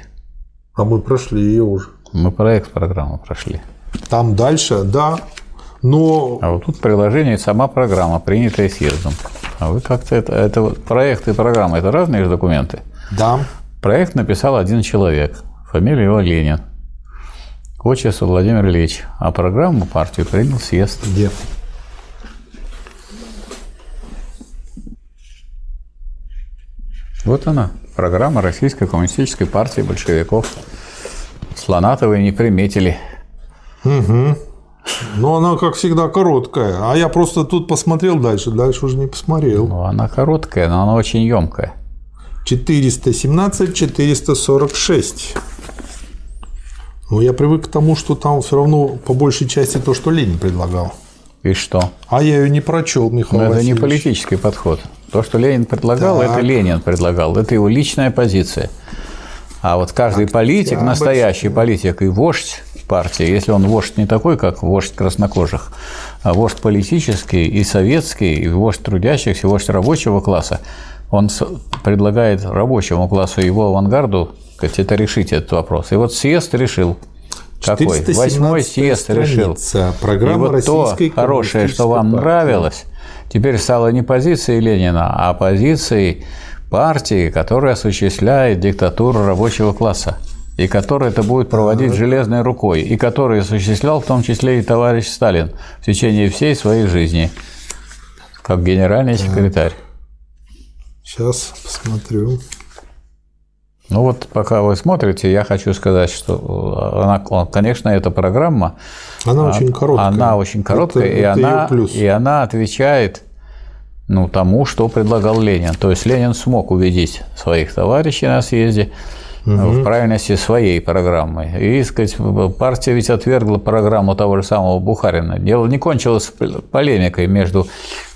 А мы прошли ее уже. Мы проект программы прошли. Там дальше, да, но А вот тут приложение и сама программа, принятая съездом. А вы как-то это, это вот проект и программа – это разные же документы. да, Проект написал один человек, фамилия его Ленин, отчество Владимир Ильич, а программу партию принял съезд. где? Вот она, программа Российской коммунистической партии большевиков. Слонатовые не приметили. Ну, она, как всегда, короткая. А я просто тут посмотрел дальше, дальше уже не посмотрел. Ну, она короткая, но она очень емкая. 417, 446. Ну, я привык к тому, что там все равно по большей части то, что Ленин предлагал. И что? А я ее не прочел, Михаил Но это не Васильевич. политический подход. То, что Ленин предлагал, Так. это Ленин предлагал. Это его личная позиция. А вот каждый политик, Октябрьский. настоящий политик и вождь партии, если он вождь не такой, как вождь краснокожих, а вождь политический и советский, и вождь трудящихся, и вождь рабочего класса, он предлагает рабочему классу его авангарду сказать, это решить этот вопрос. И вот съезд решил. Какой? 417 Восьмой съезд решил. Программа и вот то хорошее, что вам партии. нравилось, теперь стало не позицией Ленина, а позицией партии, которая осуществляет диктатуру рабочего класса и который это будет проводить железной рукой, и который осуществлял в том числе и товарищ Сталин в течение всей своей жизни, как генеральный секретарь. Сейчас посмотрю. Ну вот, пока вы смотрите, я хочу сказать, что она, конечно, эта программа, Она очень короткая. А, Она очень короткая, Это- и, это она, плюс. и она отвечает ну, тому, что предлагал Ленин. То есть Ленин смог убедить своих товарищей на съезде в правильности своей программы. И, сказать, партия ведь отвергла программу того же самого Бухарина. Дело не кончилось полемикой между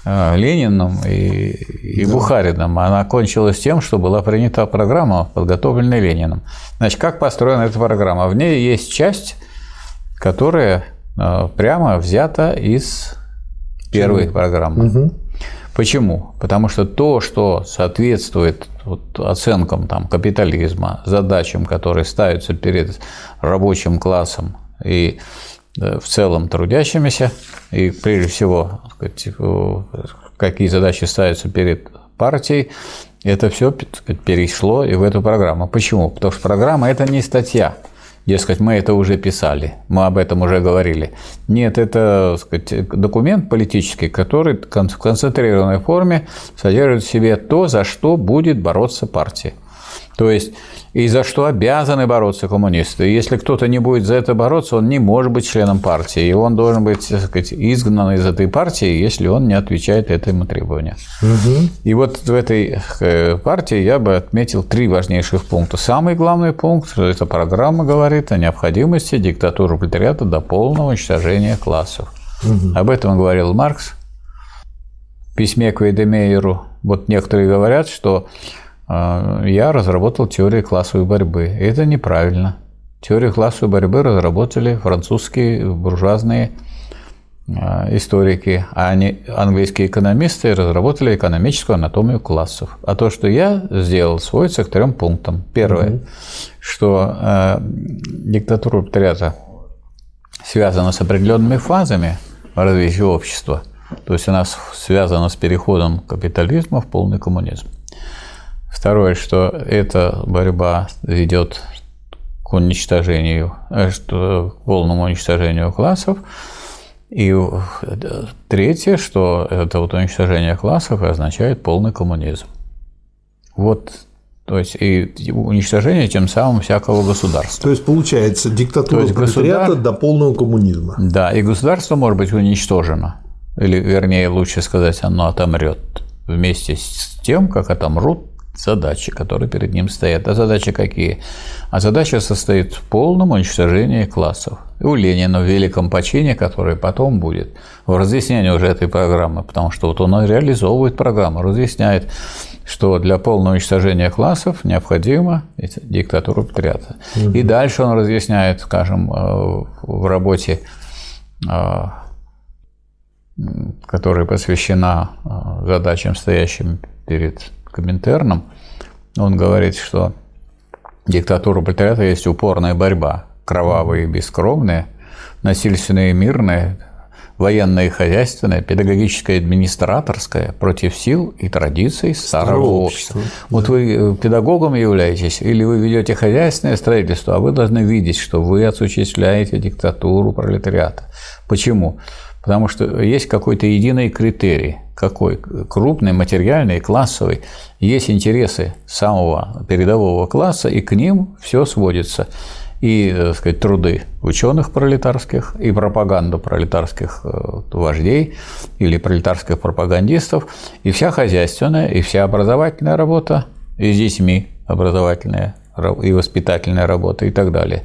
э, Лениным и, и Бухариным. Она кончилась тем, что была принята программа, подготовленная Лениным. Значит, как построена эта программа? В ней есть часть, которая э, прямо взята из первой программы. Почему? Потому что то, что соответствует вот оценкам там, капитализма, задачам, которые ставятся перед рабочим классом и э, в целом трудящимися, и прежде всего, э, какие задачи ставятся перед партией, это все перешло и в эту программу. Почему? Потому что программа – это не статья. Дескать, мы это уже писали, мы об этом уже говорили. Нет, это сказать, документ политический, который в концентрированной форме содержит в себе то, за что будет бороться партия. То есть, и за что обязаны бороться коммунисты. И если кто-то не будет за это бороться, он не может быть членом партии. И он должен быть так сказать, изгнан из этой партии, если он не отвечает этому требованию. И вот в этой э, партии я бы отметил три важнейших пункта. Самый главный пункт – эта программа говорит о необходимости диктатуры пролетариата до полного уничтожения классов. Об этом говорил Маркс в письме к Вейдемейеру. Вот некоторые говорят, что я разработал теорию классовой борьбы. Это неправильно. Теорию классовой борьбы разработали французские буржуазные э, историки, а они, английские экономисты разработали экономическую анатомию классов. А то, что я сделал, сводится к трем пунктам. Первое, что э, диктатура пролетариата связана с определенными фазами развития общества. То есть она связана с переходом капитализма в полный коммунизм. Второе, что эта борьба ведет к уничтожению, э, что, к полному уничтожению классов. И э, третье, что это вот уничтожение классов означает полный коммунизм. Вот, то есть и уничтожение тем самым всякого государства. То есть, получается, диктатура То есть государ- до полного коммунизма. Да, и государство может быть уничтожено. Или, вернее, лучше сказать, оно отомрет вместе с тем, как отомрут задачи, которые перед ним стоят. А задачи какие? А задача состоит в полном уничтожении классов. И у Ленина в великом почине, который потом будет, в разъяснении уже этой программы, потому что вот он реализовывает программу, разъясняет, что для полного уничтожения классов необходима эта диктатура пролетариата. И дальше он разъясняет, скажем, э, в работе э, которая посвящена э, задачам, стоящим перед Коминтерном, он говорит, что диктатура пролетариата есть упорная борьба, кровавая и бескровная, насильственная и мирная, военная и хозяйственная, педагогическая и администраторская против сил и традиций старого, общества. общества, Вот вы э, педагогом являетесь или вы ведете хозяйственное строительство, а вы должны видеть, что вы осуществляете диктатуру пролетариата. Почему? Потому что есть какой-то единый критерий. Какой? Крупный, материальный, классовый. Есть интересы самого передового класса, и к ним все сводится. и, так сказать, труды ученых пролетарских, и пропаганду пролетарских э, вождей или пролетарских пропагандистов, и вся хозяйственная, и вся образовательная работа, и с детьми образовательная и воспитательная работа и так далее.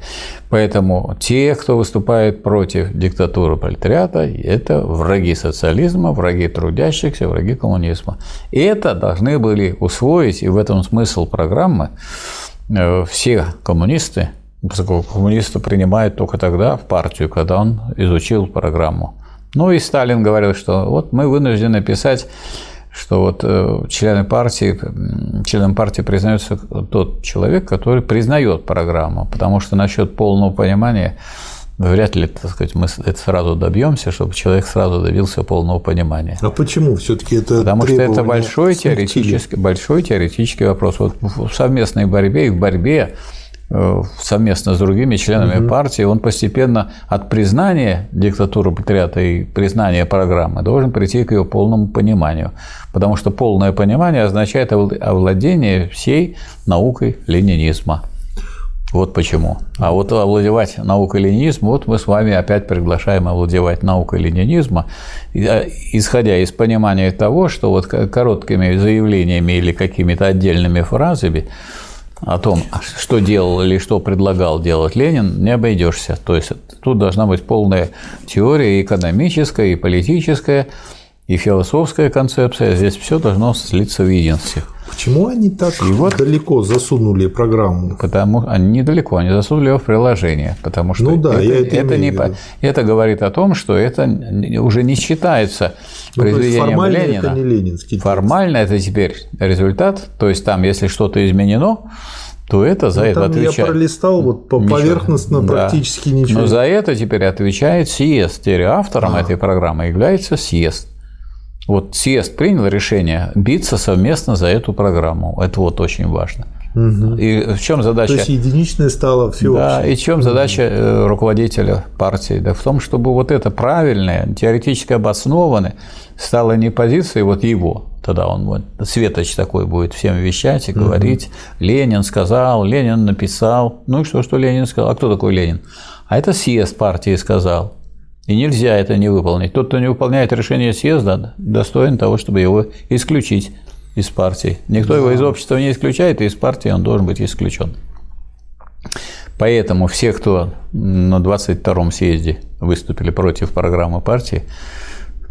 Поэтому те, кто выступает против диктатуры пролетариата, это враги социализма, враги трудящихся, враги коммунизма. И это должны были усвоить, и в этом смысл программы, э, все коммунисты, поскольку коммунисты принимают только тогда в партию, когда он изучил программу. Ну и Сталин говорил, что вот мы вынуждены писать что вот э, члены партии, членом партии признается тот человек, который признает программу, потому что насчет полного понимания вряд ли, так сказать, мы это сразу добьемся, чтобы человек сразу добился полного понимания. А почему все-таки это Потому что это большой теоретический, большой теоретический вопрос. Вот в совместной борьбе и в борьбе совместно с другими членами угу. партии, он постепенно от признания диктатуры патриота и признания программы должен прийти к ее полному пониманию. Потому что полное понимание означает овладение всей наукой ленинизма. Вот почему. А вот овладевать наукой ленинизма, вот мы с вами опять приглашаем овладевать наукой ленинизма, а, исходя из понимания того, что вот короткими заявлениями или какими-то отдельными фразами о том, что делал или что предлагал делать Ленин, не обойдешься. То есть тут должна быть полная теория и экономическая, и политическая, и философская концепция. Здесь все должно слиться в единстве. Почему они так и вот, далеко засунули программу? Потому они недалеко, они засунули ее в приложение, потому что ну, да, это, я это, это, не, это говорит о том, что это уже не считается ну, произведением формально Ленина. Это не ленинский формально это теперь результат, то есть там, если что-то изменено, то это за ну, это отвечает. Я пролистал вот по поверхностно да. практически ничего. Но за это теперь отвечает съезд. Теперь автором а. этой программы является съезд. Вот съезд принял решение биться совместно за эту программу. Это вот очень важно. Угу. И в чем задача? То есть единичное стало всеобщее. Да, и в чем задача угу. руководителя партии? Да в том, чтобы вот это правильное, теоретически обоснованное стало не позицией вот его, тогда он вот, светоч такой будет всем вещать и говорить, угу. Ленин сказал, Ленин написал, ну и что, что Ленин сказал, а кто такой Ленин? А это съезд партии сказал. И нельзя это не выполнить. Тот, кто не выполняет решение съезда, достоин того, чтобы его исключить из партии. Никто да. его из общества не исключает, и из партии он должен быть исключен. Поэтому все, кто на 22-м съезде выступили против программы партии,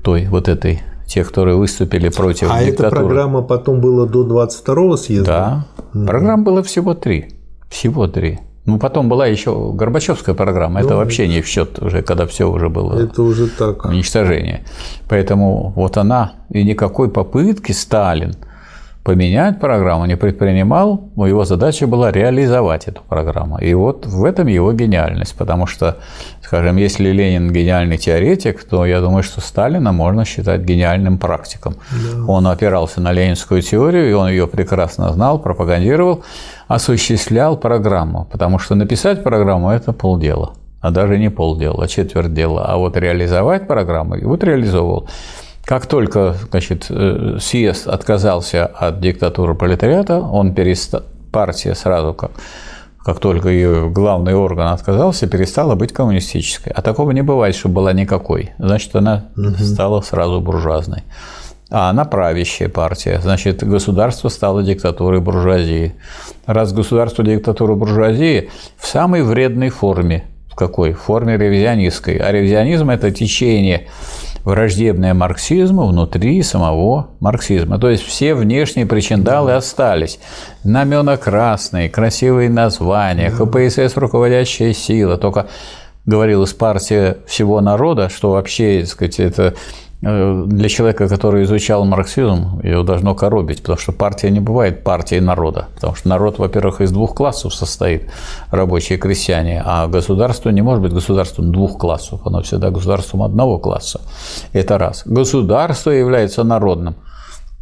той вот этой, те, которые выступили против а диктатуры. А эта программа потом была до 22-го съезда? Да. Угу. Программ было всего три. Всего три. Ну, потом была еще Горбачевская программа. Это ну, вообще не в счет уже, когда все уже было. Это уже так. Уничтожение. Поэтому вот она и никакой попытки Сталин поменять программу не предпринимал, но его задача была реализовать эту программу. И вот в этом его гениальность, потому что, скажем, если Ленин гениальный теоретик, то я думаю, что Сталина можно считать гениальным практиком. Да. Он опирался на ленинскую теорию, и он ее прекрасно знал, пропагандировал, осуществлял программу, потому что написать программу – это полдела, а даже не полдела, а четверть дела, а вот реализовать программу, вот реализовывал. Как только значит, э, съезд отказался от диктатуры пролетариата, он перестал, партия сразу как как только ее главный орган отказался, перестала быть коммунистической. А такого не бывает, чтобы была никакой. Значит, она угу. стала сразу буржуазной. А она правящая партия. Значит, государство стало диктатурой буржуазии. Раз государство диктатура буржуазии в самой вредной форме. В какой? В форме ревизионистской. А ревизионизм – это течение враждебное марксизму внутри самого марксизма. То есть все внешние причиндалы остались. Знамена красные, красивые названия, КПСС – руководящая сила. Только говорилась партия всего народа, что вообще, так сказать, это для человека, который изучал марксизм, его должно коробить, потому что партия не бывает партией народа. Потому что народ, во-первых, из двух классов состоит, рабочие и крестьяне, а государство не может быть государством двух классов, оно всегда государством одного класса. Это раз. Государство является народным.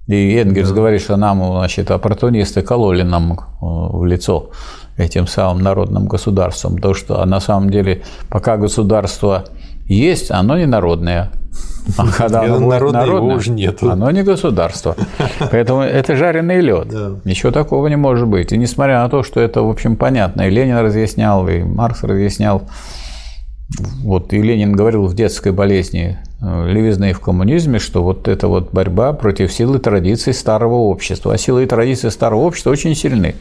И Энгельс да. говорит, что нам, значит, оппортунисты кололи нам э, в лицо этим самым народным государством, потому что а на самом деле, пока государство есть, оно не народное. А когда оно будет народное, народное, уже нету. оно не государство. Поэтому это жареный лед. Да. Ничего такого не может быть. И несмотря на то, что это, в общем, понятно, и Ленин разъяснял, и Маркс разъяснял, вот и Ленин говорил в детской болезни э, левизны в коммунизме, что вот это вот борьба против силы традиций старого общества. А силы и традиции старого общества очень сильны.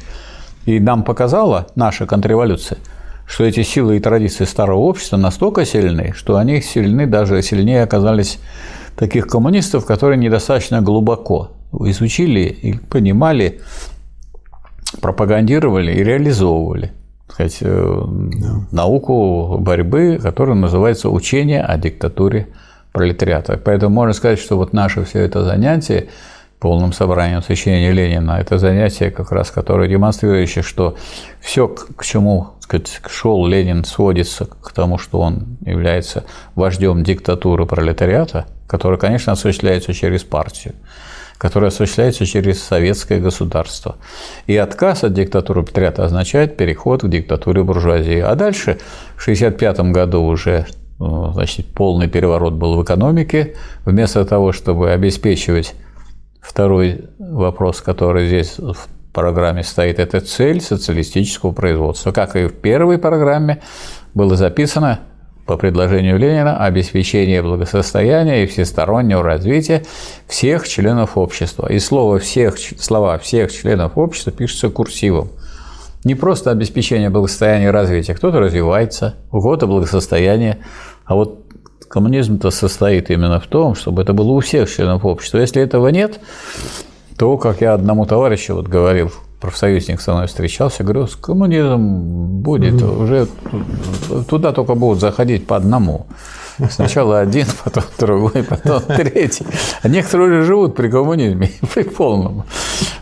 И нам показала наша контрреволюция, что эти силы и традиции старого общества настолько сильны, что они сильны, даже сильнее оказались таких коммунистов, которые недостаточно глубоко изучили и понимали, пропагандировали и реализовывали сказать, э, науку борьбы, которая называется «Учение о диктатуре пролетариата». Поэтому можно сказать, что вот наше все это занятие полным собранием сочинения Ленина, это занятие как раз, которое демонстрирующее, что все, к чему сказать, шел Ленин, сводится к тому, что он является вождем диктатуры пролетариата, которая, конечно, осуществляется через партию которая осуществляется через советское государство. И отказ от диктатуры пролетариата означает переход к диктатуре буржуазии. А дальше, в 1965 году уже э, значит, полный переворот был в экономике. Вместо того, чтобы обеспечивать второй вопрос, который здесь программе стоит, это цель социалистического производства. Как и в первой программе было записано, по предложению Ленина обеспечение благосостояния и всестороннего развития всех членов общества. И слово всех, слова всех членов общества пишутся курсивом. Не просто обеспечение благосостояния и развития. Кто-то развивается, у кого-то благосостояние. А вот коммунизм-то состоит именно в том, чтобы это было у всех членов общества. Если этого нет, то, как я одному товарищу вот говорил, профсоюзник со мной встречался, говорю, с коммунизмом будет, угу. уже туда только будут заходить по одному. Сначала один, потом другой, потом третий. А некоторые уже живут при коммунизме, при полном.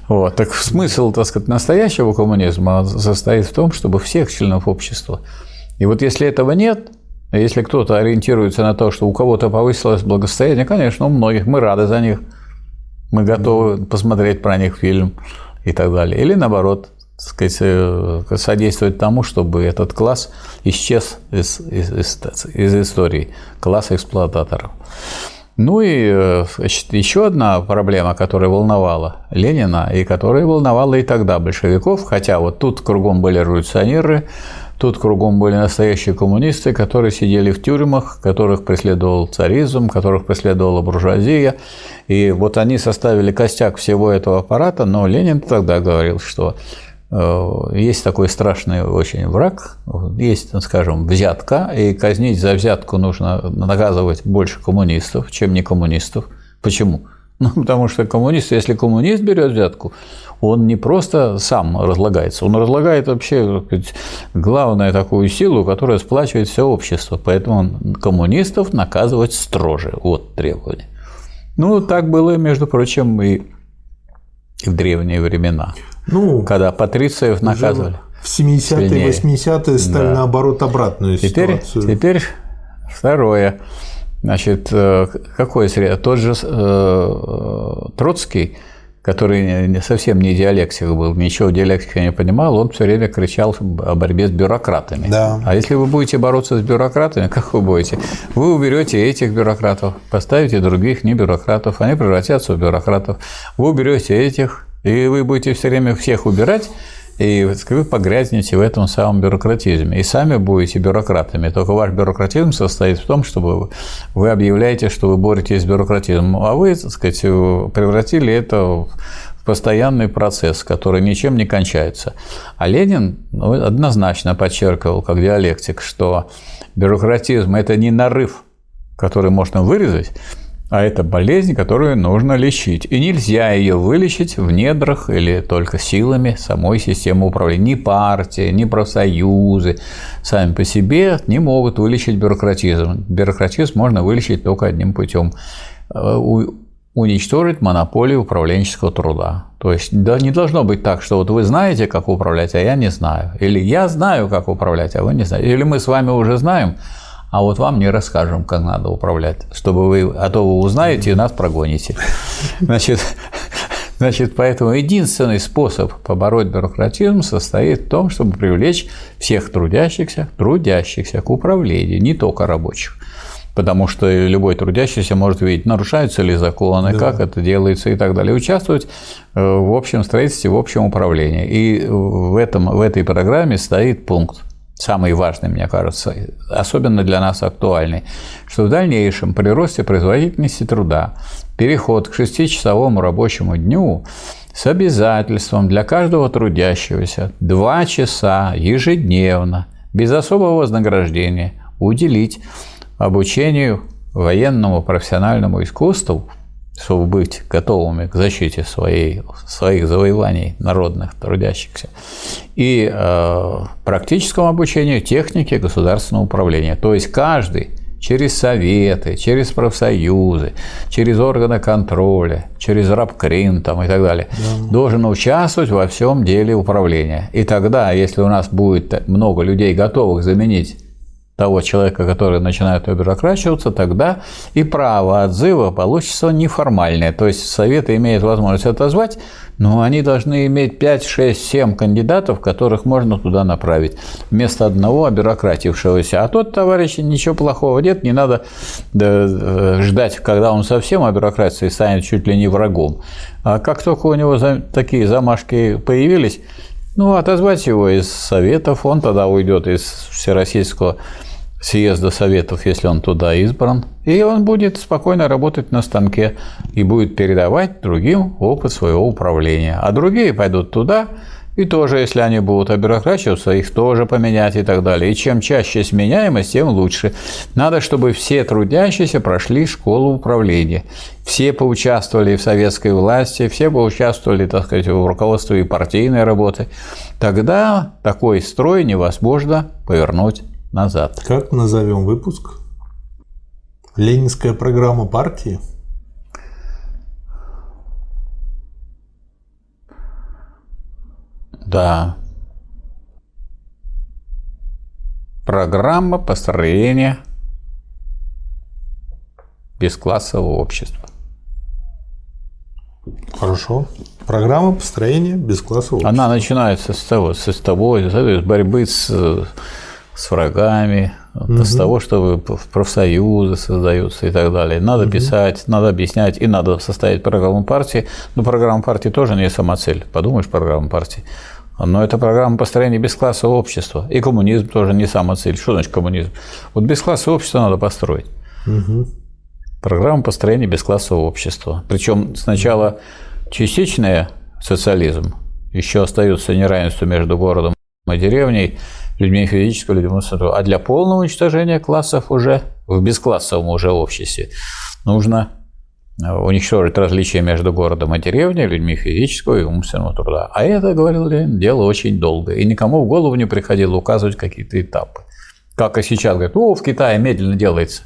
Вот. Так смысл, так сказать, настоящего коммунизма состоит в том, чтобы всех членов общества. И вот если этого нет, если кто-то ориентируется на то, что у кого-то повысилось благосостояние, конечно, у многих мы рады за них. Мы готовы посмотреть про них фильм и так далее. Или наоборот, сказать, э, содействовать тому, чтобы этот класс исчез из, из, из, из истории, класса эксплуататоров. Ну и э, значит, еще одна проблема, которая волновала Ленина и которая волновала и тогда большевиков, хотя вот тут кругом были революционеры, Тут кругом были настоящие коммунисты, которые сидели в тюрьмах, которых преследовал царизм, которых преследовала буржуазия. И вот они составили костяк всего этого аппарата, но Ленин тогда говорил, что э, есть такой страшный очень враг, есть, скажем, взятка, и казнить за взятку нужно наказывать больше коммунистов, чем не коммунистов. Почему? Ну, потому что коммунист, если коммунист берет взятку, он не просто сам разлагается, он разлагает вообще сказать, главную такую силу, которая сплачивает все общество. Поэтому коммунистов наказывать строже. Вот требование. Ну, так было, между прочим, и в древние времена, ну, когда патрициев наказывали. В 70-е, 80-е стали да. наоборот обратную теперь, ситуацию. Теперь второе. Значит, э, какое средство? Тот же э, Троцкий который совсем не диалектик был, ничего в диалектике не понимал, он все время кричал о борьбе с бюрократами. Да. А если вы будете бороться с бюрократами, как вы будете? Вы уберете этих бюрократов, поставите других не бюрократов, они превратятся в бюрократов. Вы уберете этих, и вы будете все время всех убирать, и вы погрязнете в этом самом бюрократизме. И сами будете бюрократами. Только ваш бюрократизм состоит в том, чтобы вы объявляете, что вы боретесь с бюрократизмом, а вы, так сказать, превратили это в постоянный процесс, который ничем не кончается. А Ленин ну, однозначно подчеркивал, как диалектик, что бюрократизм – это не нарыв, который можно вырезать, а это болезнь, которую нужно лечить. И нельзя ее вылечить в недрах или только силами самой системы управления. Ни партия, ни профсоюзы сами по себе не могут вылечить бюрократизм. Бюрократизм можно вылечить только одним путем уничтожить монополию управленческого труда. То есть да, не должно быть так, что вот вы знаете, как управлять, а я не знаю. Или я знаю, как управлять, а вы не знаете. Или мы с вами уже знаем, а вот вам не расскажем, как надо управлять, чтобы вы, а то вы узнаете и нас прогоните. Значит, Значит, поэтому единственный способ побороть бюрократизм состоит в том, чтобы привлечь всех трудящихся, трудящихся к управлению, не только рабочих. потому что любой трудящийся может видеть, нарушаются ли законы, да. как это делается и так далее. Участвовать э, в общем строительстве, в общем управлении. И в, этом, в этой программе стоит пункт, самый важный, мне кажется, особенно для нас актуальный, что в дальнейшем при росте производительности труда переход к шестичасовому рабочему дню с обязательством для каждого трудящегося 2 часа ежедневно, без особого вознаграждения, уделить обучению военному профессиональному искусству, чтобы быть готовыми к защите своей, своих завоеваний народных трудящихся, и э, практическому обучению технике государственного управления. То есть каждый через советы, через профсоюзы, через органы контроля, через рабкрин там, и так далее, да. должен участвовать во всем деле управления. И тогда, если у нас будет много людей, готовых заменить того человека, который начинает бюрократироваться, тогда и право отзыва получится неформальное. То есть советы имеют возможность отозвать, но они должны иметь 5, 6, 7 кандидатов, которых можно туда направить, вместо одного обюрократившегося. А тот товарищ ничего плохого нет, не надо э, ждать, когда он совсем обюрократией станет чуть ли не врагом. А как только у него такие замашки появились, ну, отозвать его из Советов, он тогда уйдет из Всероссийского съезда Советов, если он туда избран, и он будет спокойно работать на станке и будет передавать другим опыт своего управления. А другие пойдут туда, и тоже, если они будут обюрокративаться, их тоже поменять и так далее. И чем чаще сменяемость, тем лучше. Надо, чтобы все трудящиеся прошли школу управления. Все поучаствовали в советской власти, все поучаствовали, так сказать, в руководстве и партийной работы. Тогда такой строй невозможно повернуть назад. Как назовем выпуск? Ленинская программа партии? Да. Программа построения бесклассового общества. Хорошо. Программа построения бесклассового общества. Она начинается с того, с того, с борьбы с, с врагами, угу. с того, что профсоюзы создаются и так далее. Надо угу. писать, надо объяснять и надо составить программу партии. Но программа партии тоже не самоцель. Подумаешь, программа партии. Но это программа построения бесклассового общества. И коммунизм тоже не самая цель. Что значит коммунизм? Вот бесклассовое общество надо построить. Угу. Программа построения бесклассового общества. Причем сначала частичный социализм, еще остается неравенство между городом и деревней, людьми физического, людьми а для полного уничтожения классов уже в бесклассовом уже обществе нужно уничтожить различия между городом и деревней, людьми физического и умственного труда. А это, говорил Ленин, дело очень долгое. И никому в голову не приходило указывать какие-то этапы. Как и сейчас говорят, о, в Китае медленно делается.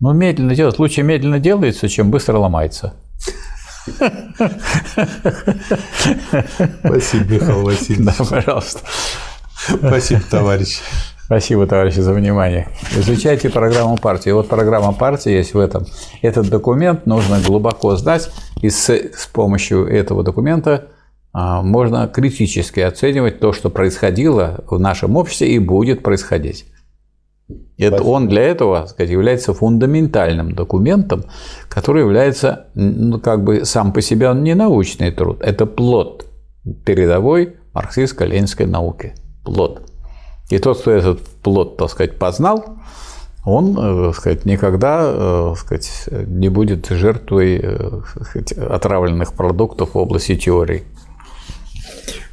Ну, медленно делается. Лучше медленно делается, чем быстро ломается. Спасибо, Михаил Васильевич. Да, пожалуйста. Спасибо, товарищ. Спасибо, товарищи, за внимание. Изучайте программу партии. Вот программа партии есть в этом. Этот документ нужно глубоко знать, и с, с помощью этого документа а, можно критически оценивать то, что происходило в нашем обществе и будет происходить. Это, он для этого сказать, является фундаментальным документом, который является, ну, как бы сам по себе он не научный труд, это плод передовой марксистско-ленинской науки. Плод. И тот, кто этот плод, так сказать, познал, он, э, так сказать, никогда э, так сказать, не будет жертвой э, сказать, отравленных продуктов в области теории.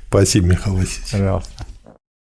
Спасибо, Михаил Васильевич. Пожалуйста.